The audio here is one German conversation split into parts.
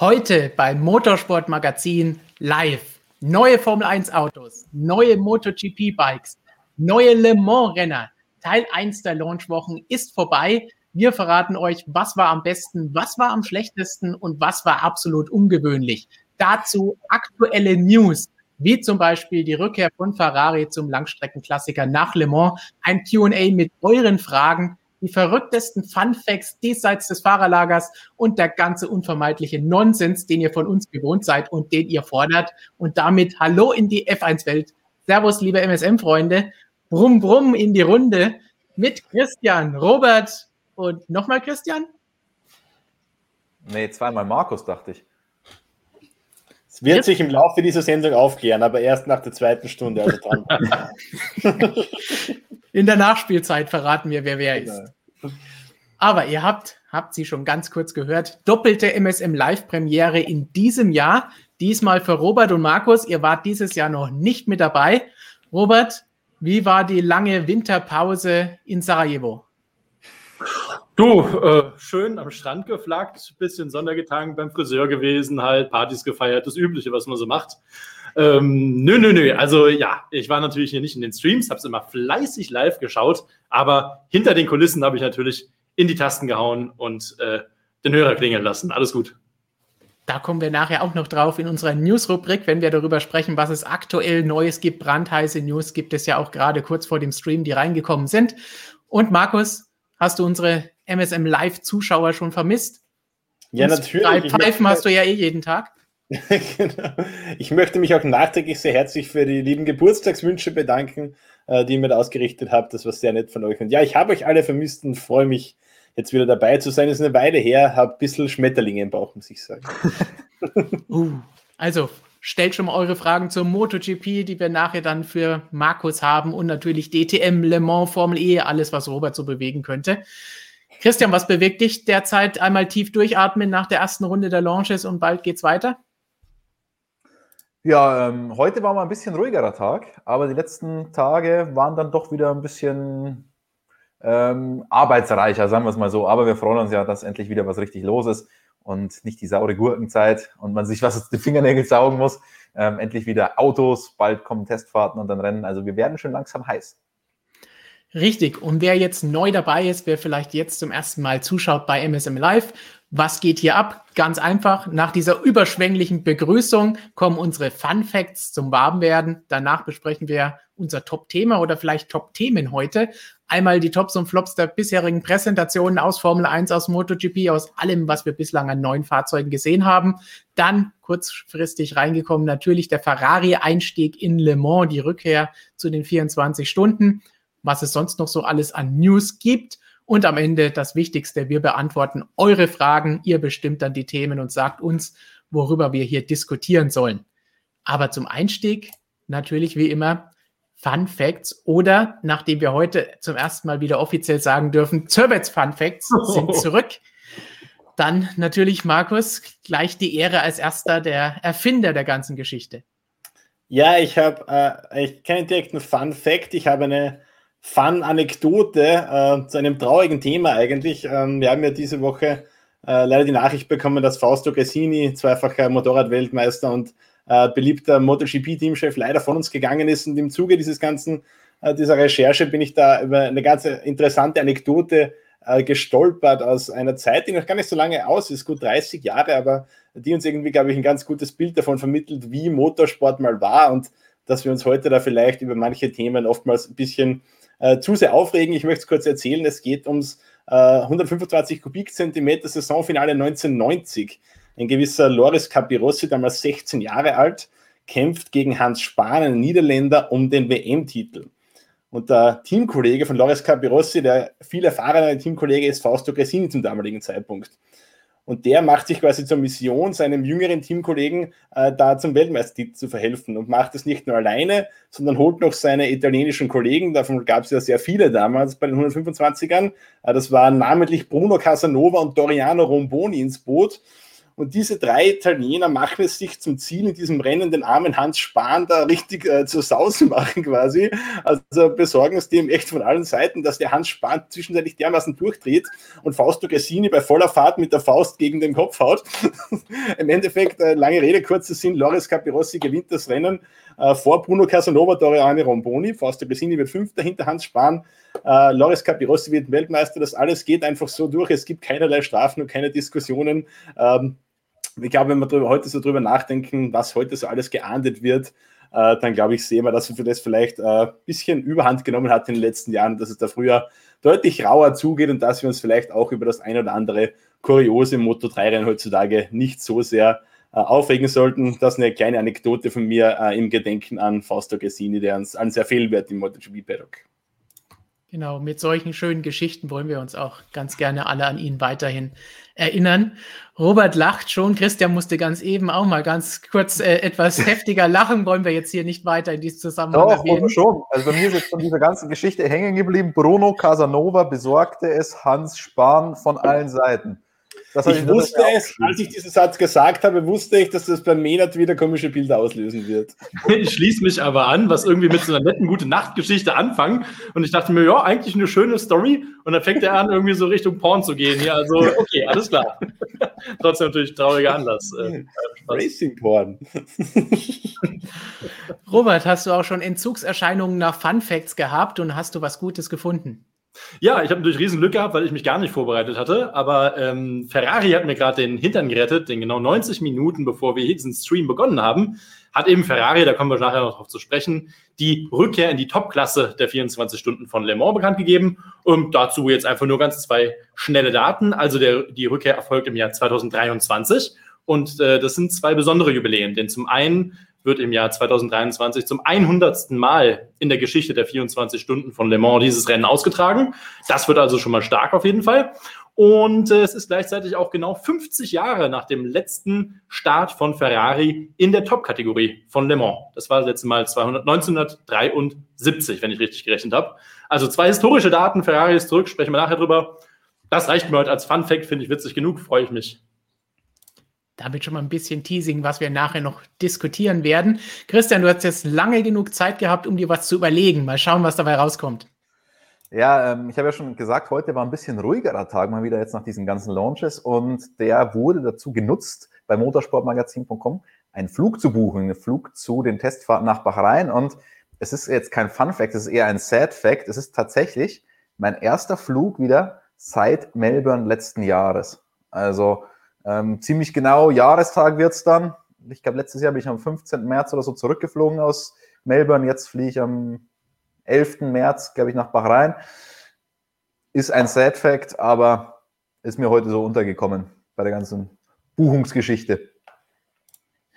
Heute beim Motorsportmagazin live. Neue Formel 1 Autos, neue MotoGP Bikes, neue Le Mans Renner. Teil 1 der Launchwochen ist vorbei. Wir verraten euch, was war am besten, was war am schlechtesten und was war absolut ungewöhnlich. Dazu aktuelle News, wie zum Beispiel die Rückkehr von Ferrari zum Langstreckenklassiker nach Le Mans, ein QA mit euren Fragen die verrücktesten Fun Facts diesseits des Fahrerlagers und der ganze unvermeidliche Nonsens, den ihr von uns gewohnt seid und den ihr fordert. Und damit Hallo in die F1-Welt. Servus, liebe MSM-Freunde. Brumm, brumm in die Runde mit Christian, Robert und nochmal Christian? Nee, zweimal Markus, dachte ich. Es wird Jetzt? sich im Laufe dieser Sendung aufklären, aber erst nach der zweiten Stunde. Also dran. In der Nachspielzeit verraten wir, wer wer genau. ist. Aber ihr habt, habt sie schon ganz kurz gehört, doppelte MSM Live-Premiere in diesem Jahr. Diesmal für Robert und Markus. Ihr wart dieses Jahr noch nicht mit dabei. Robert, wie war die lange Winterpause in Sarajevo? Du, äh, schön am Strand geflaggt, bisschen Sonne getankt, beim Friseur gewesen, halt Partys gefeiert, das Übliche, was man so macht. Ähm, nö, nö, nö. Also ja, ich war natürlich hier nicht in den Streams, habe es immer fleißig live geschaut, aber hinter den Kulissen habe ich natürlich in die Tasten gehauen und äh, den Hörer klingeln lassen. Alles gut. Da kommen wir nachher auch noch drauf in unserer News-Rubrik, wenn wir darüber sprechen, was es aktuell Neues gibt. Brandheiße News gibt es ja auch gerade kurz vor dem Stream, die reingekommen sind. Und Markus, hast du unsere MSM Live-Zuschauer schon vermisst? Ja, natürlich. Drei Pfeifen hast du ja eh jeden Tag. genau. Ich möchte mich auch nachträglich sehr herzlich für die lieben Geburtstagswünsche bedanken, äh, die ihr mir ausgerichtet habt. Das war sehr nett von euch. Und ja, ich habe euch alle vermisst und freue mich, jetzt wieder dabei zu sein. Ist eine Weile her, habe ein bisschen Schmetterlinge im Bauch, muss ich sagen. uh, also, stellt schon mal eure Fragen zur MotoGP, die wir nachher dann für Markus haben und natürlich DTM, Le Mans, Formel E, alles, was Robert so bewegen könnte. Christian, was bewegt dich derzeit? Einmal tief durchatmen nach der ersten Runde der Launches und bald geht's weiter? Ja, ähm, heute war mal ein bisschen ruhigerer Tag, aber die letzten Tage waren dann doch wieder ein bisschen ähm, arbeitsreicher, sagen wir es mal so. Aber wir freuen uns ja, dass endlich wieder was richtig los ist und nicht die saure Gurkenzeit und man sich was aus den Fingernägeln saugen muss. Ähm, endlich wieder Autos, bald kommen Testfahrten und dann Rennen. Also wir werden schon langsam heiß. Richtig. Und wer jetzt neu dabei ist, wer vielleicht jetzt zum ersten Mal zuschaut bei MSM Live, was geht hier ab? Ganz einfach. Nach dieser überschwänglichen Begrüßung kommen unsere Fun Facts zum Warmwerden. Danach besprechen wir unser Top-Thema oder vielleicht Top-Themen heute. Einmal die Tops und Flops der bisherigen Präsentationen aus Formel 1, aus MotoGP, aus allem, was wir bislang an neuen Fahrzeugen gesehen haben. Dann kurzfristig reingekommen natürlich der Ferrari-Einstieg in Le Mans, die Rückkehr zu den 24 Stunden was es sonst noch so alles an News gibt. Und am Ende das Wichtigste, wir beantworten eure Fragen. Ihr bestimmt dann die Themen und sagt uns, worüber wir hier diskutieren sollen. Aber zum Einstieg natürlich wie immer Fun Facts oder nachdem wir heute zum ersten Mal wieder offiziell sagen dürfen, Zörbets Fun Facts sind zurück. Dann natürlich Markus, gleich die Ehre als erster der Erfinder der ganzen Geschichte. Ja, ich habe äh, ich keinen direkten Fun Fact, ich habe eine Fun-Anekdote äh, zu einem traurigen Thema eigentlich. Ähm, wir haben ja diese Woche äh, leider die Nachricht bekommen, dass Fausto Cassini, zweifacher Motorradweltmeister und äh, beliebter MotoGP-Teamchef, leider von uns gegangen ist. Und im Zuge dieses ganzen, äh, dieser Recherche bin ich da über eine ganz interessante Anekdote äh, gestolpert aus einer Zeit, die noch gar nicht so lange aus ist, gut 30 Jahre, aber die uns irgendwie, glaube ich, ein ganz gutes Bild davon vermittelt, wie Motorsport mal war und dass wir uns heute da vielleicht über manche Themen oftmals ein bisschen äh, zu sehr aufregen. Ich möchte es kurz erzählen. Es geht ums äh, 125 Kubikzentimeter Saisonfinale 1990. Ein gewisser Loris Capirossi, damals 16 Jahre alt, kämpft gegen Hans Spahn, einen Niederländer, um den WM-Titel. Und der Teamkollege von Loris Capirossi, der viel erfahrene Teamkollege, ist Fausto Gresini zum damaligen Zeitpunkt. Und der macht sich quasi zur Mission, seinem jüngeren Teamkollegen äh, da zum Weltmeistertitel zu verhelfen und macht es nicht nur alleine, sondern holt noch seine italienischen Kollegen, davon gab es ja sehr viele damals bei den 125ern. Äh, das waren namentlich Bruno Casanova und Doriano Romboni ins Boot. Und diese drei Italiener machen es sich zum Ziel, in diesem Rennen den armen Hans Spahn da richtig äh, zur Sauce machen quasi. Also besorgen es dem echt von allen Seiten, dass der Hans Spahn zwischenzeitlich dermaßen durchdreht und Fausto Cassini bei voller Fahrt mit der Faust gegen den Kopf haut. Im Endeffekt, äh, lange Rede, kurzer Sinn, Loris Capirossi gewinnt das Rennen äh, vor Bruno Casanova, Doriane Romboni. Fausto Cassini wird Fünfter hinter Hans Spahn. Äh, Loris Capirossi wird Weltmeister. Das alles geht einfach so durch. Es gibt keinerlei Strafen und keine Diskussionen. Ähm, ich glaube, wenn wir drüber, heute so drüber nachdenken, was heute so alles geahndet wird, äh, dann glaube ich, sehen wir, dass wir das vielleicht ein äh, bisschen Überhand genommen hat in den letzten Jahren, dass es da früher deutlich rauer zugeht und dass wir uns vielleicht auch über das ein oder andere kuriose Moto 3-Rennen heutzutage nicht so sehr äh, aufregen sollten. Das ist eine kleine Anekdote von mir äh, im Gedenken an Fausto Gassini, der uns an sehr viel im MotoGP-Paddock. Genau, mit solchen schönen Geschichten wollen wir uns auch ganz gerne alle an ihn weiterhin erinnern. Robert lacht schon, Christian musste ganz eben auch mal ganz kurz äh, etwas heftiger lachen, wollen wir jetzt hier nicht weiter in diesem Zusammenhang Doch, erwähnen. schon. Also bei mir ist jetzt von dieser ganzen Geschichte hängen geblieben. Bruno Casanova besorgte es Hans Spahn von allen Seiten ich, ich wusste es, als ich diesen Satz gesagt habe, wusste ich, dass das beim Menat wieder komische Bilder auslösen wird. Ich schließe mich aber an, was irgendwie mit so einer netten gute Nachtgeschichte anfangen. Und ich dachte mir, ja, eigentlich eine schöne Story. Und dann fängt er an, irgendwie so Richtung Porn zu gehen. Ja, also, okay, alles klar. Trotzdem natürlich trauriger Anlass. Äh, Racing Porn. Robert, hast du auch schon Entzugserscheinungen nach Fun Facts gehabt und hast du was Gutes gefunden? Ja, ich habe natürlich riesen Glück gehabt, weil ich mich gar nicht vorbereitet hatte. Aber ähm, Ferrari hat mir gerade den Hintern gerettet, denn genau 90 Minuten bevor wir diesen Stream begonnen haben, hat eben Ferrari, da kommen wir nachher noch drauf zu sprechen, die Rückkehr in die Topklasse der 24 Stunden von Le Mans bekannt gegeben. Und dazu jetzt einfach nur ganz zwei schnelle Daten. Also der, die Rückkehr erfolgt im Jahr 2023. Und äh, das sind zwei besondere Jubiläen, denn zum einen wird im Jahr 2023 zum 100. Mal in der Geschichte der 24 Stunden von Le Mans dieses Rennen ausgetragen. Das wird also schon mal stark auf jeden Fall. Und äh, es ist gleichzeitig auch genau 50 Jahre nach dem letzten Start von Ferrari in der Top-Kategorie von Le Mans. Das war das letzte Mal 200, 1973, wenn ich richtig gerechnet habe. Also zwei historische Daten. Ferrari ist zurück, sprechen wir nachher drüber. Das reicht mir heute als Fun-Fact, finde ich witzig genug, freue ich mich damit schon mal ein bisschen Teasing, was wir nachher noch diskutieren werden. Christian, du hast jetzt lange genug Zeit gehabt, um dir was zu überlegen. Mal schauen, was dabei rauskommt. Ja, ähm, ich habe ja schon gesagt, heute war ein bisschen ruhigerer Tag mal wieder jetzt nach diesen ganzen Launches und der wurde dazu genutzt, bei motorsportmagazin.com einen Flug zu buchen, einen Flug zu den Testfahrten nach Bahrain und es ist jetzt kein Fun Fact, es ist eher ein Sad Fact. Es ist tatsächlich mein erster Flug wieder seit Melbourne letzten Jahres. Also ähm, ziemlich genau Jahrestag wird es dann. Ich glaube, letztes Jahr bin ich am 15. März oder so zurückgeflogen aus Melbourne. Jetzt fliege ich am 11. März, glaube ich, nach Bahrain. Ist ein Sad Fact, aber ist mir heute so untergekommen bei der ganzen Buchungsgeschichte.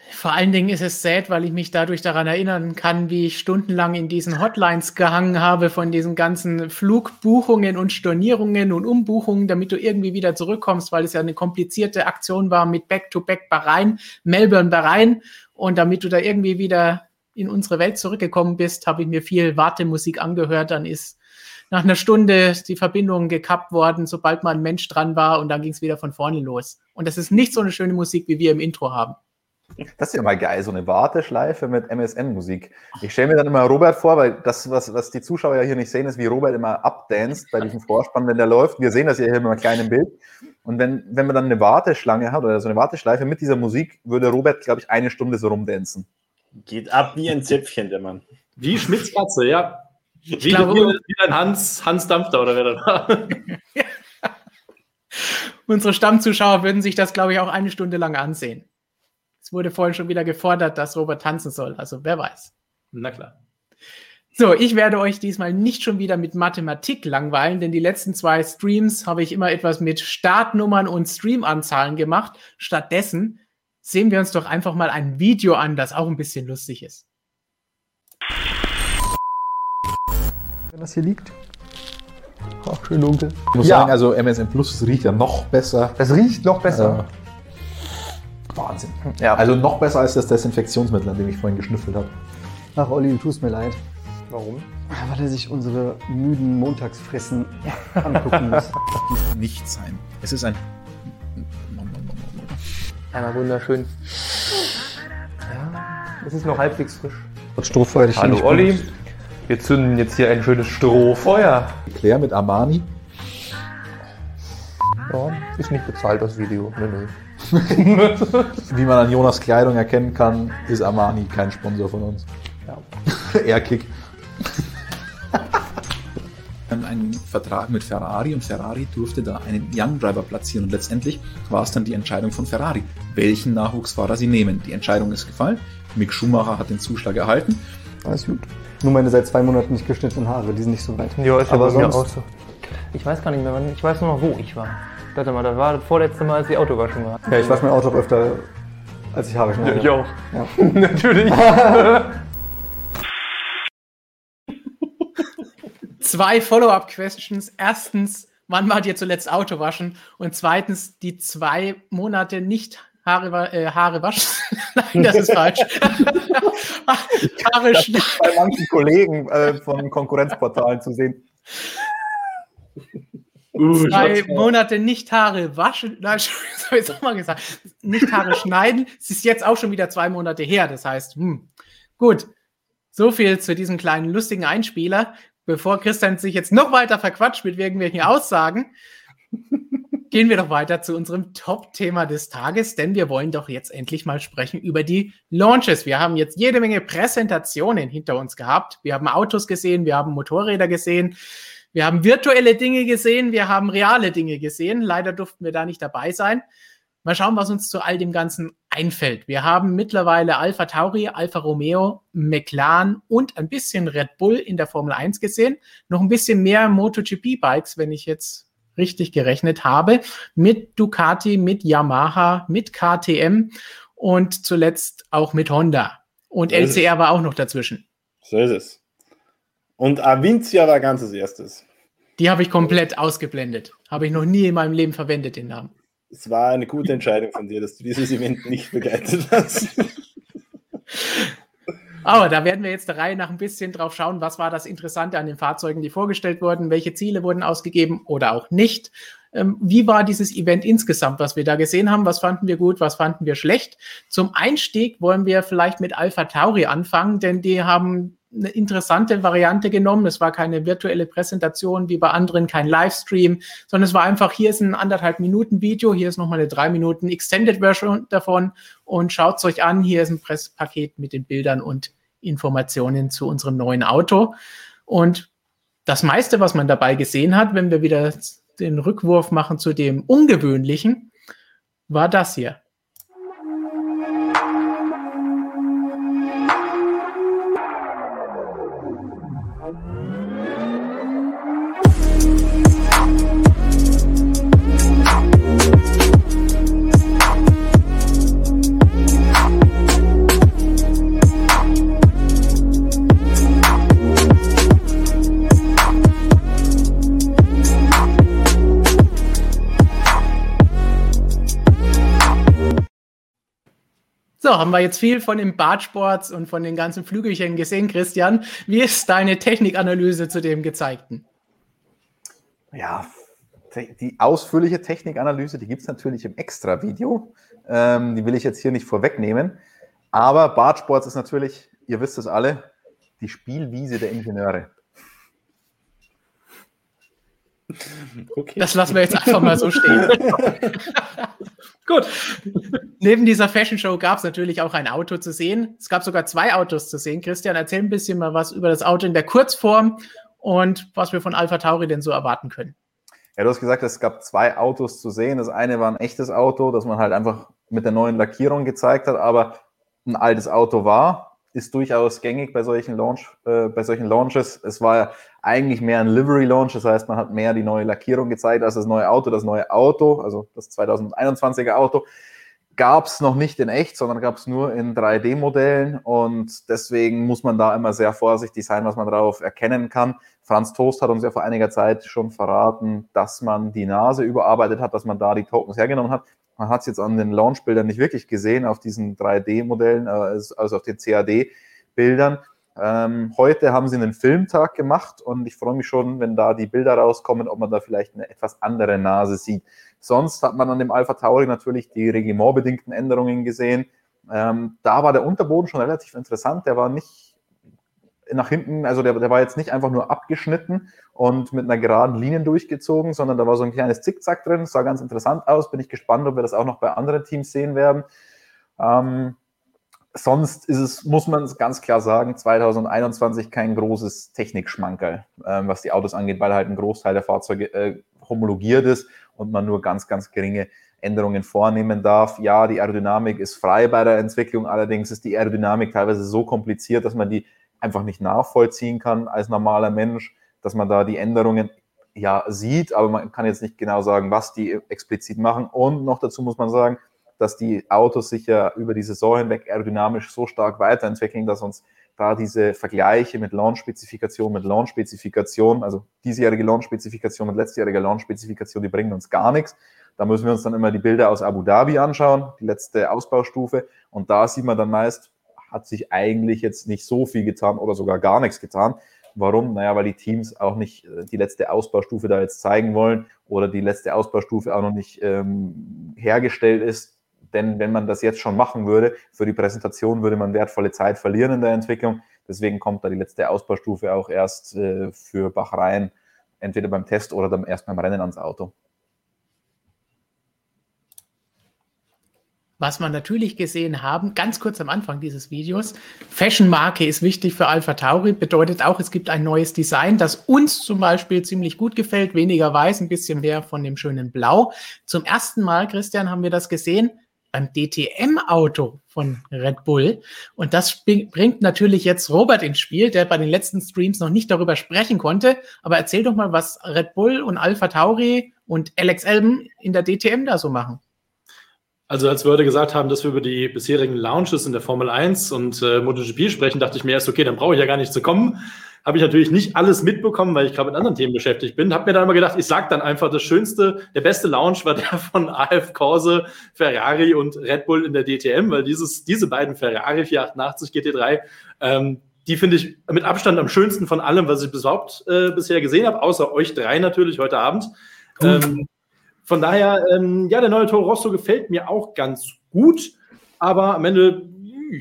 Vor allen Dingen ist es sad, weil ich mich dadurch daran erinnern kann, wie ich stundenlang in diesen Hotlines gehangen habe von diesen ganzen Flugbuchungen und Stornierungen und Umbuchungen, damit du irgendwie wieder zurückkommst, weil es ja eine komplizierte Aktion war mit Back-to-Back Bahrain, Melbourne Bahrain. Und damit du da irgendwie wieder in unsere Welt zurückgekommen bist, habe ich mir viel Wartemusik angehört. Dann ist nach einer Stunde die Verbindung gekappt worden, sobald mal ein Mensch dran war und dann ging es wieder von vorne los. Und das ist nicht so eine schöne Musik, wie wir im Intro haben. Das ist ja mal geil, so eine Warteschleife mit MSN-Musik. Ich stelle mir dann immer Robert vor, weil das, was, was die Zuschauer ja hier nicht sehen, ist, wie Robert immer abdanzt bei diesem Vorspann, wenn der läuft. Wir sehen das ja hier immer klein im Bild. Und wenn, wenn man dann eine Warteschlange hat oder so eine Warteschleife mit dieser Musik, würde Robert, glaube ich, eine Stunde so rumdancen. Geht ab wie ein Zäpfchen, der Mann. Wie Schmitz Katze, ja. Wie, glaube, wie, wie ein Hans, Hans Dampfter oder wer das war. Unsere Stammzuschauer würden sich das, glaube ich, auch eine Stunde lang ansehen wurde vorhin schon wieder gefordert, dass Robert tanzen soll. Also wer weiß. Na klar. So, ich werde euch diesmal nicht schon wieder mit Mathematik langweilen, denn die letzten zwei Streams habe ich immer etwas mit Startnummern und Streamanzahlen gemacht. Stattdessen sehen wir uns doch einfach mal ein Video an, das auch ein bisschen lustig ist. Wenn das hier liegt. Ach, schön dunkel. Ich muss ja. sagen, also MSN Plus riecht ja noch besser. Das riecht noch besser. Äh, Wahnsinn. Ja. Also noch besser als das Desinfektionsmittel, an dem ich vorhin geschnüffelt habe. Ach, Olli, du tust mir leid. Warum? Weil er sich unsere müden Montagsfressen angucken muss. Nicht sein. Es ist ein. Einmal wunderschön. Ja, es ist noch halbwegs frisch. Das Strohfeuer, das Hallo Olli, benutzt. wir zünden jetzt hier ein schönes Strohfeuer. Claire mit Armani. Ja, ist nicht bezahlt das Video. Nö, nö. Wie man an Jonas Kleidung erkennen kann, ist Armani kein Sponsor von uns. Ja. Airkick. einen Vertrag mit Ferrari und Ferrari durfte da einen Young Driver platzieren und letztendlich war es dann die Entscheidung von Ferrari, welchen Nachwuchsfahrer sie nehmen. Die Entscheidung ist gefallen. Mick Schumacher hat den Zuschlag erhalten. Alles gut. Nur meine seit zwei Monaten nicht geschnittenen Haare, die sind nicht so weit. Ja, ist Aber sonst- auch so. Ich weiß gar nicht mehr, wann. Ich weiß nur noch, wo ich war. Warte mal, das war das vorletzte Mal, als die Autowaschung war. Ja, ich wasche mein Auto auch öfter, als ich Haare schneide. auch. Ja. Natürlich. Zwei Follow-up-Questions. Erstens, wann war dir zuletzt Auto waschen? Und zweitens, die zwei Monate nicht Haare, äh, Haare waschen. Nein, das ist falsch. Haare schneiden. Bei manchen Kollegen äh, von Konkurrenzportalen zu sehen. Uh, Zwei. Monate nicht Haare waschen. Nein, das habe ich auch mal gesagt. Nicht Haare schneiden. Es ist jetzt auch schon wieder zwei Monate her. Das heißt, hm, gut. So viel zu diesem kleinen lustigen Einspieler. Bevor Christian sich jetzt noch weiter verquatscht mit irgendwelchen Aussagen, gehen wir doch weiter zu unserem Top-Thema des Tages, denn wir wollen doch jetzt endlich mal sprechen über die Launches. Wir haben jetzt jede Menge Präsentationen hinter uns gehabt. Wir haben Autos gesehen, wir haben Motorräder gesehen, wir haben virtuelle Dinge gesehen, wir haben reale Dinge gesehen. Leider durften wir da nicht dabei sein. Mal schauen, was uns zu all dem Ganzen einfällt. Wir haben mittlerweile Alpha Tauri, Alfa Romeo, McLaren und ein bisschen Red Bull in der Formel 1 gesehen. Noch ein bisschen mehr MotoGP-Bikes, wenn ich jetzt richtig gerechnet habe, mit Ducati, mit Yamaha, mit KTM und zuletzt auch mit Honda. Und LCR war auch noch dazwischen. So ist es. Und Avincia war ganz als erstes. Die habe ich komplett ausgeblendet. Habe ich noch nie in meinem Leben verwendet, den Namen. Es war eine gute Entscheidung von dir, dass du dieses Event nicht begleitet hast. Aber da werden wir jetzt der Reihe nach ein bisschen drauf schauen, was war das Interessante an den Fahrzeugen, die vorgestellt wurden, welche Ziele wurden ausgegeben oder auch nicht. Ähm, wie war dieses Event insgesamt, was wir da gesehen haben? Was fanden wir gut, was fanden wir schlecht? Zum Einstieg wollen wir vielleicht mit Alpha Tauri anfangen, denn die haben eine interessante Variante genommen. Es war keine virtuelle Präsentation wie bei anderen, kein Livestream, sondern es war einfach, hier ist ein anderthalb Minuten Video, hier ist nochmal eine drei Minuten Extended Version davon und schaut es euch an. Hier ist ein Presspaket mit den Bildern und Informationen zu unserem neuen Auto. Und das meiste, was man dabei gesehen hat, wenn wir wieder den Rückwurf machen zu dem Ungewöhnlichen, war das hier. Haben wir jetzt viel von den Bartsports und von den ganzen Flügelchen gesehen, Christian. Wie ist deine Technikanalyse zu dem gezeigten? Ja, die ausführliche Technikanalyse, die gibt es natürlich im Extra-Video. Ähm, die will ich jetzt hier nicht vorwegnehmen. Aber Bartsports ist natürlich, ihr wisst es alle, die Spielwiese der Ingenieure. Okay. Das lassen wir jetzt einfach mal so stehen. Gut. Neben dieser Fashion Show gab es natürlich auch ein Auto zu sehen. Es gab sogar zwei Autos zu sehen. Christian, erzähl ein bisschen mal was über das Auto in der Kurzform und was wir von Alpha Tauri denn so erwarten können. Ja, du hast gesagt, es gab zwei Autos zu sehen. Das eine war ein echtes Auto, das man halt einfach mit der neuen Lackierung gezeigt hat, aber ein altes Auto war. Ist durchaus gängig bei solchen, Launch, äh, bei solchen Launches. Es war eigentlich mehr ein Livery-Launch, das heißt, man hat mehr die neue Lackierung gezeigt als das neue Auto. Das neue Auto, also das 2021er Auto, gab es noch nicht in echt, sondern gab es nur in 3D-Modellen und deswegen muss man da immer sehr vorsichtig sein, was man darauf erkennen kann. Franz Toast hat uns ja vor einiger Zeit schon verraten, dass man die Nase überarbeitet hat, dass man da die Tokens hergenommen hat. Man hat es jetzt an den Launchbildern nicht wirklich gesehen, auf diesen 3D-Modellen, äh, also auf den CAD-Bildern. Ähm, heute haben sie einen Filmtag gemacht und ich freue mich schon, wenn da die Bilder rauskommen, ob man da vielleicht eine etwas andere Nase sieht. Sonst hat man an dem Alpha Tauri natürlich die regimentbedingten Änderungen gesehen. Ähm, da war der Unterboden schon relativ interessant. Der war nicht nach hinten, also der, der war jetzt nicht einfach nur abgeschnitten und mit einer geraden Linie durchgezogen, sondern da war so ein kleines Zickzack drin. sah ganz interessant aus. Bin ich gespannt, ob wir das auch noch bei anderen Teams sehen werden. Ähm, sonst ist es, muss man es ganz klar sagen, 2021 kein großes Technikschmankerl, ähm, was die Autos angeht, weil halt ein Großteil der Fahrzeuge äh, homologiert ist und man nur ganz, ganz geringe Änderungen vornehmen darf. Ja, die Aerodynamik ist frei bei der Entwicklung, allerdings ist die Aerodynamik teilweise so kompliziert, dass man die einfach nicht nachvollziehen kann als normaler Mensch, dass man da die Änderungen ja sieht, aber man kann jetzt nicht genau sagen, was die explizit machen. Und noch dazu muss man sagen, dass die Autos sich ja über die Saison hinweg aerodynamisch so stark weiterentwickeln, dass uns da diese Vergleiche mit Launch-Spezifikation, mit Launch-Spezifikation, also diesjährige Launch-Spezifikation und letztjährige Launch-Spezifikation, die bringen uns gar nichts. Da müssen wir uns dann immer die Bilder aus Abu Dhabi anschauen, die letzte Ausbaustufe. Und da sieht man dann meist, hat sich eigentlich jetzt nicht so viel getan oder sogar gar nichts getan. Warum? Naja, weil die Teams auch nicht äh, die letzte Ausbaustufe da jetzt zeigen wollen oder die letzte Ausbaustufe auch noch nicht ähm, hergestellt ist. Denn wenn man das jetzt schon machen würde, für die Präsentation würde man wertvolle Zeit verlieren in der Entwicklung. Deswegen kommt da die letzte Ausbaustufe auch erst äh, für Bachrhein, entweder beim Test oder dann erst beim Rennen ans Auto. Was wir natürlich gesehen haben, ganz kurz am Anfang dieses Videos, Fashion-Marke ist wichtig für Alpha Tauri, bedeutet auch, es gibt ein neues Design, das uns zum Beispiel ziemlich gut gefällt, weniger weiß, ein bisschen mehr von dem schönen Blau. Zum ersten Mal, Christian, haben wir das gesehen beim DTM-Auto von Red Bull. Und das bringt natürlich jetzt Robert ins Spiel, der bei den letzten Streams noch nicht darüber sprechen konnte. Aber erzähl doch mal, was Red Bull und Alpha Tauri und Alex Elben in der DTM da so machen. Also als wir heute gesagt haben, dass wir über die bisherigen Launches in der Formel 1 und äh, MotoGP sprechen, dachte ich mir erst, okay, dann brauche ich ja gar nicht zu kommen. Habe ich natürlich nicht alles mitbekommen, weil ich gerade mit anderen Themen beschäftigt bin. Habe mir dann immer gedacht, ich sage dann einfach, das schönste, der beste Launch war der von AF Corse, Ferrari und Red Bull in der DTM, weil dieses, diese beiden Ferrari 488 GT3, ähm, die finde ich mit Abstand am schönsten von allem, was ich überhaupt äh, bisher gesehen habe, außer euch drei natürlich heute Abend. Ähm, von daher, ähm, ja, der neue Toro Rosso gefällt mir auch ganz gut, aber am Ende,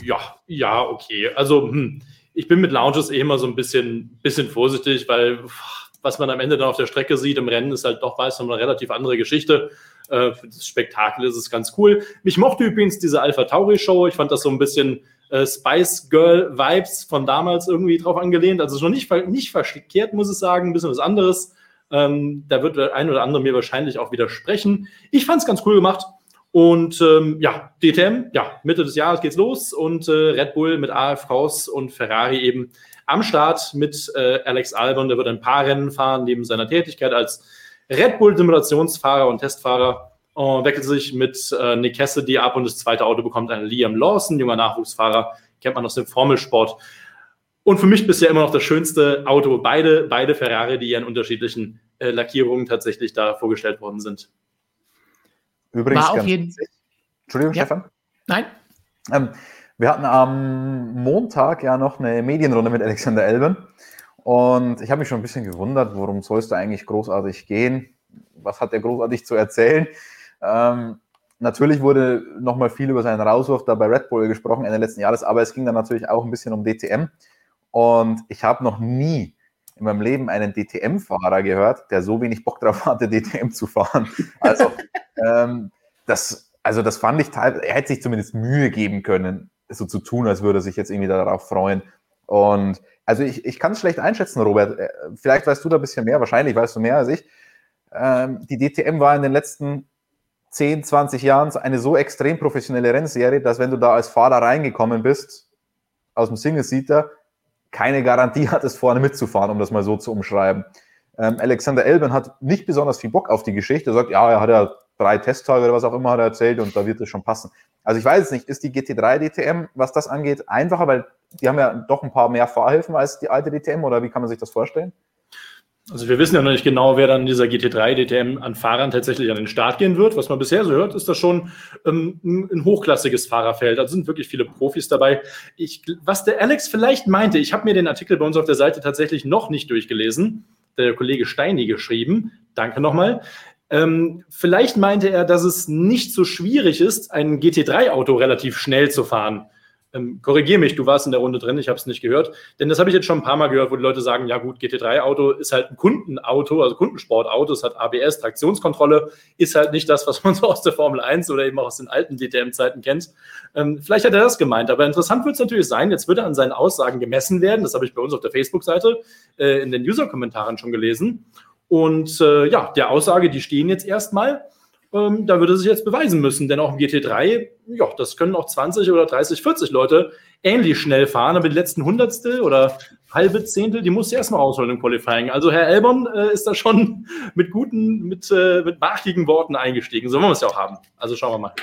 ja, ja, okay. Also, hm, ich bin mit Lounges eh immer so ein bisschen, bisschen vorsichtig, weil was man am Ende dann auf der Strecke sieht im Rennen, ist halt doch weiß noch eine relativ andere Geschichte. Äh, für das Spektakel ist es ganz cool. Mich mochte übrigens diese Alpha Tauri Show. Ich fand das so ein bisschen äh, Spice Girl Vibes von damals irgendwie drauf angelehnt. Also schon nicht, nicht verkehrt, muss ich sagen, ein bisschen was anderes. Ähm, da wird der ein oder andere mir wahrscheinlich auch widersprechen. Ich fand es ganz cool gemacht. Und ähm, ja, DTM, ja, Mitte des Jahres geht's los und äh, Red Bull mit AFVs und Ferrari eben am Start mit äh, Alex Albon. Der wird ein paar Rennen fahren neben seiner Tätigkeit als Red Bull Simulationsfahrer und Testfahrer. Und wechselt sich mit äh, Nick Cassidy ab und das zweite Auto bekommt ein Liam Lawson, junger Nachwuchsfahrer, kennt man aus dem Formelsport. Und für mich bisher immer noch das schönste Auto, beide, beide Ferrari, die in unterschiedlichen äh, Lackierungen tatsächlich da vorgestellt worden sind. Übrigens, War auf jeden Entschuldigung, ja. Stefan. Nein. Ähm, wir hatten am Montag ja noch eine Medienrunde mit Alexander Elben. Und ich habe mich schon ein bisschen gewundert, worum soll es da eigentlich großartig gehen? Was hat er großartig zu erzählen? Ähm, natürlich wurde nochmal viel über seinen Rauswurf da bei Red Bull gesprochen Ende letzten Jahres, aber es ging dann natürlich auch ein bisschen um DTM. Und ich habe noch nie in meinem Leben einen DTM-Fahrer gehört, der so wenig Bock drauf hatte, DTM zu fahren. Also, ähm, das, also das fand ich teilweise, er hätte sich zumindest Mühe geben können, so zu tun, als würde er sich jetzt irgendwie darauf freuen. Und also ich, ich kann es schlecht einschätzen, Robert. Äh, vielleicht weißt du da ein bisschen mehr, wahrscheinlich weißt du mehr als ich. Ähm, die DTM war in den letzten 10, 20 Jahren eine so extrem professionelle Rennserie, dass wenn du da als Fahrer reingekommen bist, aus dem Single-Seater, keine Garantie hattest, vorne mitzufahren, um das mal so zu umschreiben. Ähm, Alexander Elben hat nicht besonders viel Bock auf die Geschichte. Er sagt, ja, er hat ja drei Testtage oder was auch immer hat er erzählt und da wird es schon passen. Also ich weiß es nicht, ist die GT3 DTM, was das angeht, einfacher, weil die haben ja doch ein paar mehr Fahrhilfen als die alte DTM oder wie kann man sich das vorstellen? Also wir wissen ja noch nicht genau, wer dann in dieser GT3 DTM an Fahrern tatsächlich an den Start gehen wird. Was man bisher so hört, ist das schon ähm, ein hochklassiges Fahrerfeld. Da sind wirklich viele Profis dabei. Ich, was der Alex vielleicht meinte, ich habe mir den Artikel bei uns auf der Seite tatsächlich noch nicht durchgelesen. Der Kollege Steini geschrieben. Danke nochmal. Ähm, vielleicht meinte er, dass es nicht so schwierig ist, ein GT3-Auto relativ schnell zu fahren. Ähm, Korrigiere mich, du warst in der Runde drin, ich habe es nicht gehört. Denn das habe ich jetzt schon ein paar Mal gehört, wo die Leute sagen, ja gut, GT3-Auto ist halt ein Kundenauto, also Kundensportauto, es hat ABS, Traktionskontrolle, ist halt nicht das, was man so aus der Formel 1 oder eben auch aus den alten DTM-Zeiten kennt. Ähm, vielleicht hat er das gemeint, aber interessant wird es natürlich sein, jetzt wird er an seinen Aussagen gemessen werden, das habe ich bei uns auf der Facebook-Seite äh, in den User-Kommentaren schon gelesen. Und äh, ja, der Aussage, die stehen jetzt erstmal ähm, da würde sich jetzt beweisen müssen, denn auch im GT3, ja, das können auch 20 oder 30, 40 Leute ähnlich schnell fahren, aber die letzten Hundertstel oder halbe Zehntel, die muss sie erstmal rausholen im Qualifying. Also Herr Elbon äh, ist da schon mit guten, mit, äh, mit markigen Worten eingestiegen. So wollen wir es ja auch haben. Also schauen wir mal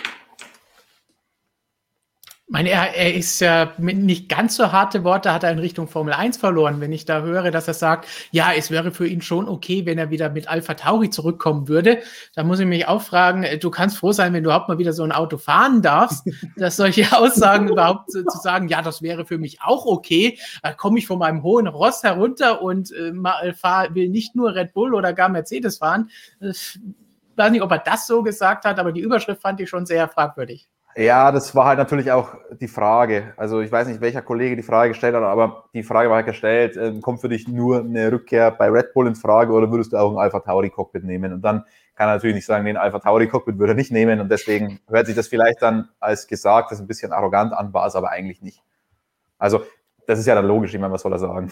meine, er, er ist ja mit nicht ganz so harte Worte hat er in Richtung Formel 1 verloren. Wenn ich da höre, dass er sagt, ja, es wäre für ihn schon okay, wenn er wieder mit Alpha Tauri zurückkommen würde, dann muss ich mich auch fragen, äh, du kannst froh sein, wenn du überhaupt mal wieder so ein Auto fahren darfst, dass solche Aussagen überhaupt zu, zu, sagen, ja, das wäre für mich auch okay, da komme ich von meinem hohen Ross herunter und äh, fahr, will nicht nur Red Bull oder gar Mercedes fahren. Ich weiß nicht, ob er das so gesagt hat, aber die Überschrift fand ich schon sehr fragwürdig. Ja, das war halt natürlich auch die Frage. Also ich weiß nicht, welcher Kollege die Frage gestellt hat, aber die Frage war halt gestellt, äh, kommt für dich nur eine Rückkehr bei Red Bull in Frage oder würdest du auch ein Alpha Tauri Cockpit nehmen? Und dann kann er natürlich nicht sagen, den Alpha Tauri Cockpit würde er nicht nehmen und deswegen hört sich das vielleicht dann als gesagt, das ein bisschen arrogant an, war es aber eigentlich nicht. Also das ist ja dann logisch, ich meine, was soll er sagen?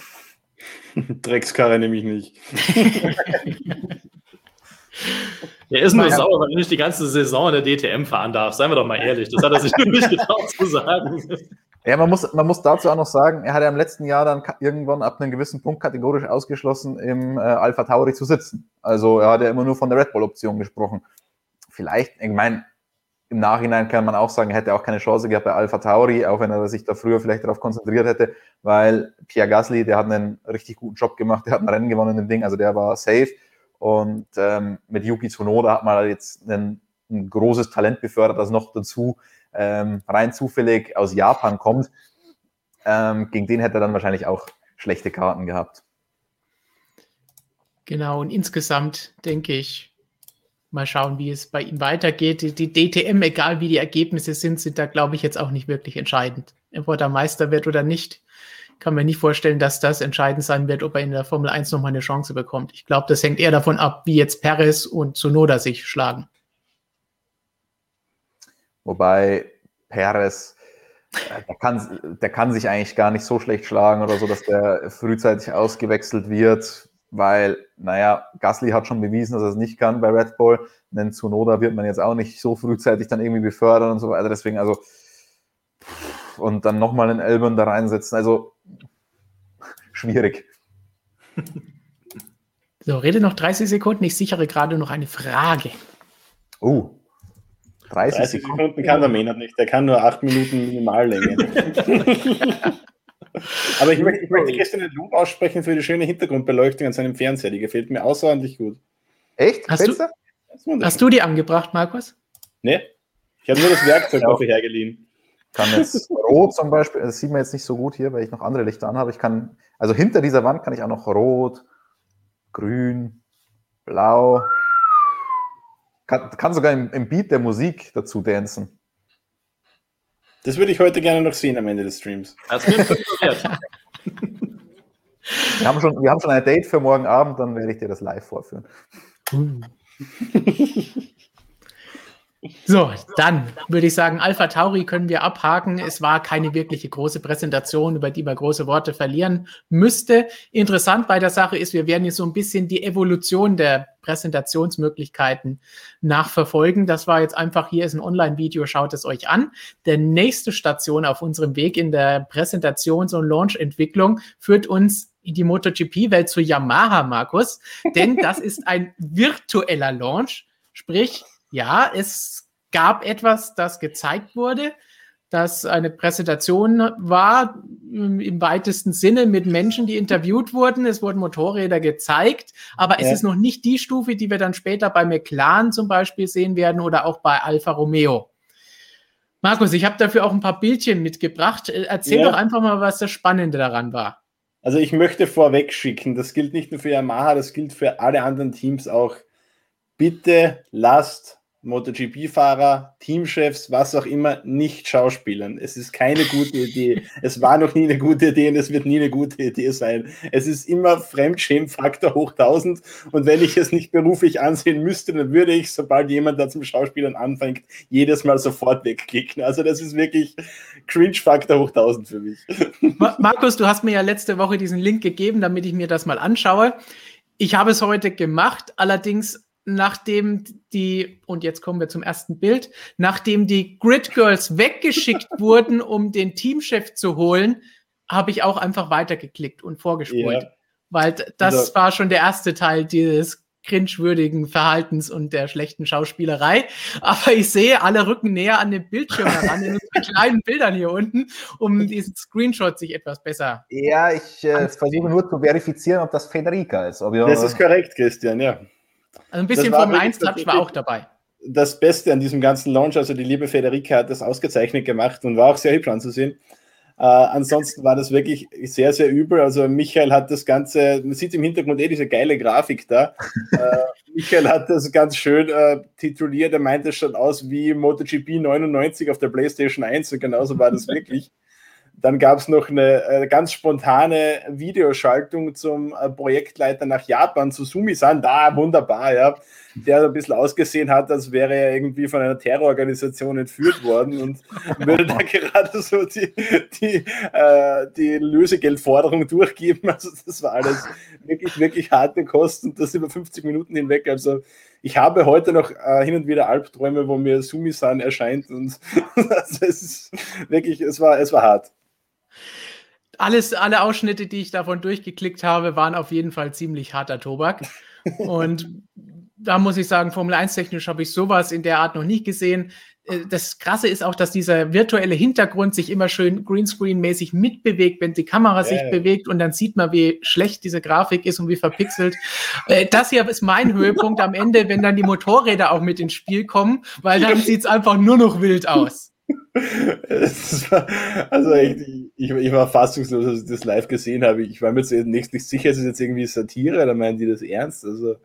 Dreckskarre nehme ich nicht. Er ist nur sauer, weil er nicht die ganze Saison in der DTM fahren darf. Seien wir doch mal ehrlich. Das hat er sich nur nicht getraut zu sagen. Ja, man muss, man muss dazu auch noch sagen, er hat ja im letzten Jahr dann irgendwann ab einem gewissen Punkt kategorisch ausgeschlossen, im äh, Alpha Tauri zu sitzen. Also er hat ja immer nur von der Red Bull-Option gesprochen. Vielleicht, ich meine, im Nachhinein kann man auch sagen, er hätte auch keine Chance gehabt bei Alpha Tauri, auch wenn er sich da früher vielleicht darauf konzentriert hätte, weil Pierre Gasly, der hat einen richtig guten Job gemacht, der hat ein Rennen gewonnen im Ding, also der war safe. Und ähm, mit Yuki Tsunoda hat man jetzt ein, ein großes Talent befördert, das noch dazu ähm, rein zufällig aus Japan kommt. Ähm, gegen den hätte er dann wahrscheinlich auch schlechte Karten gehabt. Genau, und insgesamt denke ich, mal schauen, wie es bei ihm weitergeht. Die, die DTM, egal wie die Ergebnisse sind, sind da, glaube ich, jetzt auch nicht wirklich entscheidend. Ob er da Meister wird oder nicht, kann mir nicht vorstellen, dass das entscheidend sein wird, ob er in der Formel 1 nochmal eine Chance bekommt. Ich glaube, das hängt eher davon ab, wie jetzt Perez und Zunoda sich schlagen. Wobei Perez, äh, der kann, der kann sich eigentlich gar nicht so schlecht schlagen oder so, dass der frühzeitig ausgewechselt wird, weil, naja, Gasly hat schon bewiesen, dass er es nicht kann bei Red Bull. Denn Zunoda wird man jetzt auch nicht so frühzeitig dann irgendwie befördern und so weiter. Deswegen, also, und dann nochmal einen Elbern da reinsetzen. Also schwierig. So, rede noch 30 Sekunden. Ich sichere gerade noch eine Frage. Oh. 30, 30 Sekunden. Sekunden kann der Maynard nicht. Der kann nur 8 Minuten Minimallänge. Aber ich möchte, ich möchte gestern ein Lob aussprechen für die schöne Hintergrundbeleuchtung an seinem Fernseher. Die gefällt mir außerordentlich gut. Echt? Hast, du, hast du die angebracht, Markus? Nee. Ich habe nur das Werkzeug dafür hergeliehen kann jetzt rot zum Beispiel, das sieht man jetzt nicht so gut hier, weil ich noch andere Lichter anhabe. Ich kann, also hinter dieser Wand kann ich auch noch rot, grün, blau. Kann, kann sogar im, im Beat der Musik dazu dancen. Das würde ich heute gerne noch sehen am Ende des Streams. wir, haben schon, wir haben schon ein Date für morgen Abend, dann werde ich dir das live vorführen. So, dann würde ich sagen, Alpha Tauri können wir abhaken. Es war keine wirkliche große Präsentation, über die man große Worte verlieren müsste. Interessant bei der Sache ist, wir werden jetzt so ein bisschen die Evolution der Präsentationsmöglichkeiten nachverfolgen. Das war jetzt einfach, hier ist ein Online-Video, schaut es euch an. Der nächste Station auf unserem Weg in der Präsentations- und Launch-Entwicklung führt uns die MotoGP-Welt zu Yamaha, Markus, denn das ist ein virtueller Launch, sprich ja, es gab etwas, das gezeigt wurde. das eine Präsentation war, im weitesten Sinne mit Menschen, die interviewt wurden. Es wurden Motorräder gezeigt, aber es Ja. ist noch nicht die Stufe, die wir dann später bei McLaren zum Beispiel sehen werden oder auch bei Alfa Romeo. Markus, ich habe dafür auch ein paar Bildchen mitgebracht. Äh, Erzähl Ja. doch einfach mal, was das Spannende daran war. Also ich möchte vorweg schicken, das gilt nicht nur für Yamaha, das gilt für alle anderen Teams auch. Bitte lasst MotoGP-Fahrer, Teamchefs, was auch immer, nicht schauspielern. Es ist keine gute Idee. Es war noch nie eine gute Idee und es wird nie eine gute Idee sein. Es ist immer Fremdschämfaktor hoch 1000 und wenn ich es nicht beruflich ansehen müsste, dann würde ich, sobald jemand da zum Schauspielern anfängt, jedes Mal sofort wegklicken. Also das ist wirklich Cringe-Faktor hoch 1000 für mich. Ma- Markus, du hast mir ja letzte Woche diesen Link gegeben, damit ich mir das mal anschaue. Ich habe es heute gemacht, allerdings nachdem die, und jetzt kommen wir zum ersten Bild, nachdem die Grid Girls weggeschickt wurden, um den Teamchef zu holen, habe ich auch einfach weitergeklickt und vorgespult. Ja. Weil das Also- war schon der erste Teil dieses cringewürdigen Verhaltens und der schlechten Schauspielerei. Aber ich sehe, alle rücken näher an den Bildschirm heran in unseren kleinen Bildern hier unten, um diesen Screenshot sich etwas besser Ja, ich äh, versuche nur zu verifizieren, ob das Federica ist. Das ist korrekt, Christian, ja. Also ein bisschen Formel wirklich 1 Touch war auch dabei. das Beste an diesem ganzen Launch, also die liebe Federica hat das ausgezeichnet gemacht und war auch sehr hübsch anzusehen. Äh, ansonsten war das wirklich sehr, sehr übel. Also Michael hat das Ganze, man sieht im Hintergrund eh diese geile Grafik da. äh, Michael hat das ganz schön äh, tituliert, er meinte, es schaut aus wie MotoGP 99 auf der PlayStation 1 und genauso war das wirklich. Dann gab es noch eine äh, ganz spontane Videoschaltung zum äh, Projektleiter nach Japan, zu Sumi-san. Da, wunderbar, ja. Der ein bisschen ausgesehen hat, als wäre er irgendwie von einer Terrororganisation entführt worden und würde da gerade so die, die, äh, die Lösegeldforderung durchgeben. Also, das war alles wirklich, wirklich harte Kosten. Das über 50 Minuten hinweg. Also, ich habe heute noch äh, hin und wieder Albträume, wo mir Sumi-san erscheint und also es ist wirklich, es war, es war hart. Alles, alle Ausschnitte, die ich davon durchgeklickt habe, waren auf jeden Fall ziemlich harter Tobak. Und da muss ich sagen, Formel 1 technisch habe ich sowas in der Art noch nicht gesehen. Äh, Das Krasse ist auch, dass dieser virtuelle Hintergrund sich immer schön Greenscreen-mäßig mitbewegt, wenn die Kamera sich Ja. bewegt und dann sieht man, wie schlecht diese Grafik ist und wie verpixelt. Äh, Das hier ist mein Höhepunkt am Ende, wenn dann die Motorräder auch mit ins Spiel kommen, weil dann sieht es einfach nur noch wild aus. War, also echt, ich, ich war fassungslos, als ich das live gesehen habe. Ich war mir zunächst nicht sicher, ist es jetzt irgendwie Satire oder meinen die das ernst? Also,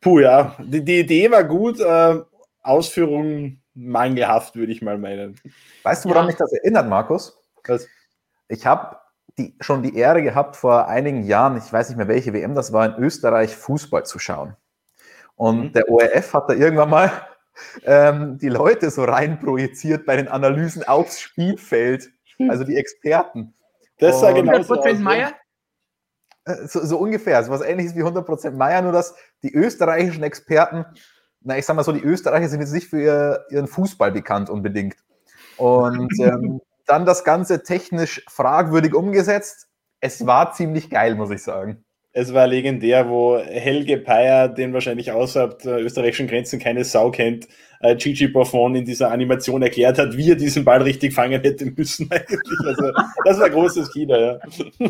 puh, ja, die, die Idee war gut, äh, Ausführung mangelhaft, würde ich mal meinen. weißt du, woran Ja. mich das erinnert, Markus? Was? Ich habe die, schon die Ehre gehabt, vor einigen Jahren, ich weiß nicht mehr welche WM das war, in Österreich Fußball zu schauen. Und Mhm. der ORF hat da irgendwann mal ähm, die Leute so rein projiziert bei den Analysen aufs Spielfeld, also die Experten. Das sah genau so 100% aus. Meier? Äh, So, so ungefähr, so was ähnliches wie 100% Meier, nur dass die österreichischen Experten, na, ich sag mal so, die Österreicher sind jetzt nicht für ihr, ihren Fußball bekannt unbedingt. Und ähm, dann das Ganze technisch fragwürdig umgesetzt. Es war ziemlich geil, muss ich sagen. Es war legendär, wo Helge Peyer, den wahrscheinlich außerhalb der österreichischen Grenzen keine Sau kennt, äh, Gigi Buffon in dieser Animation erklärt hat, wie er diesen Ball richtig fangen hätte müssen eigentlich. Also, das war großes Kino, ja.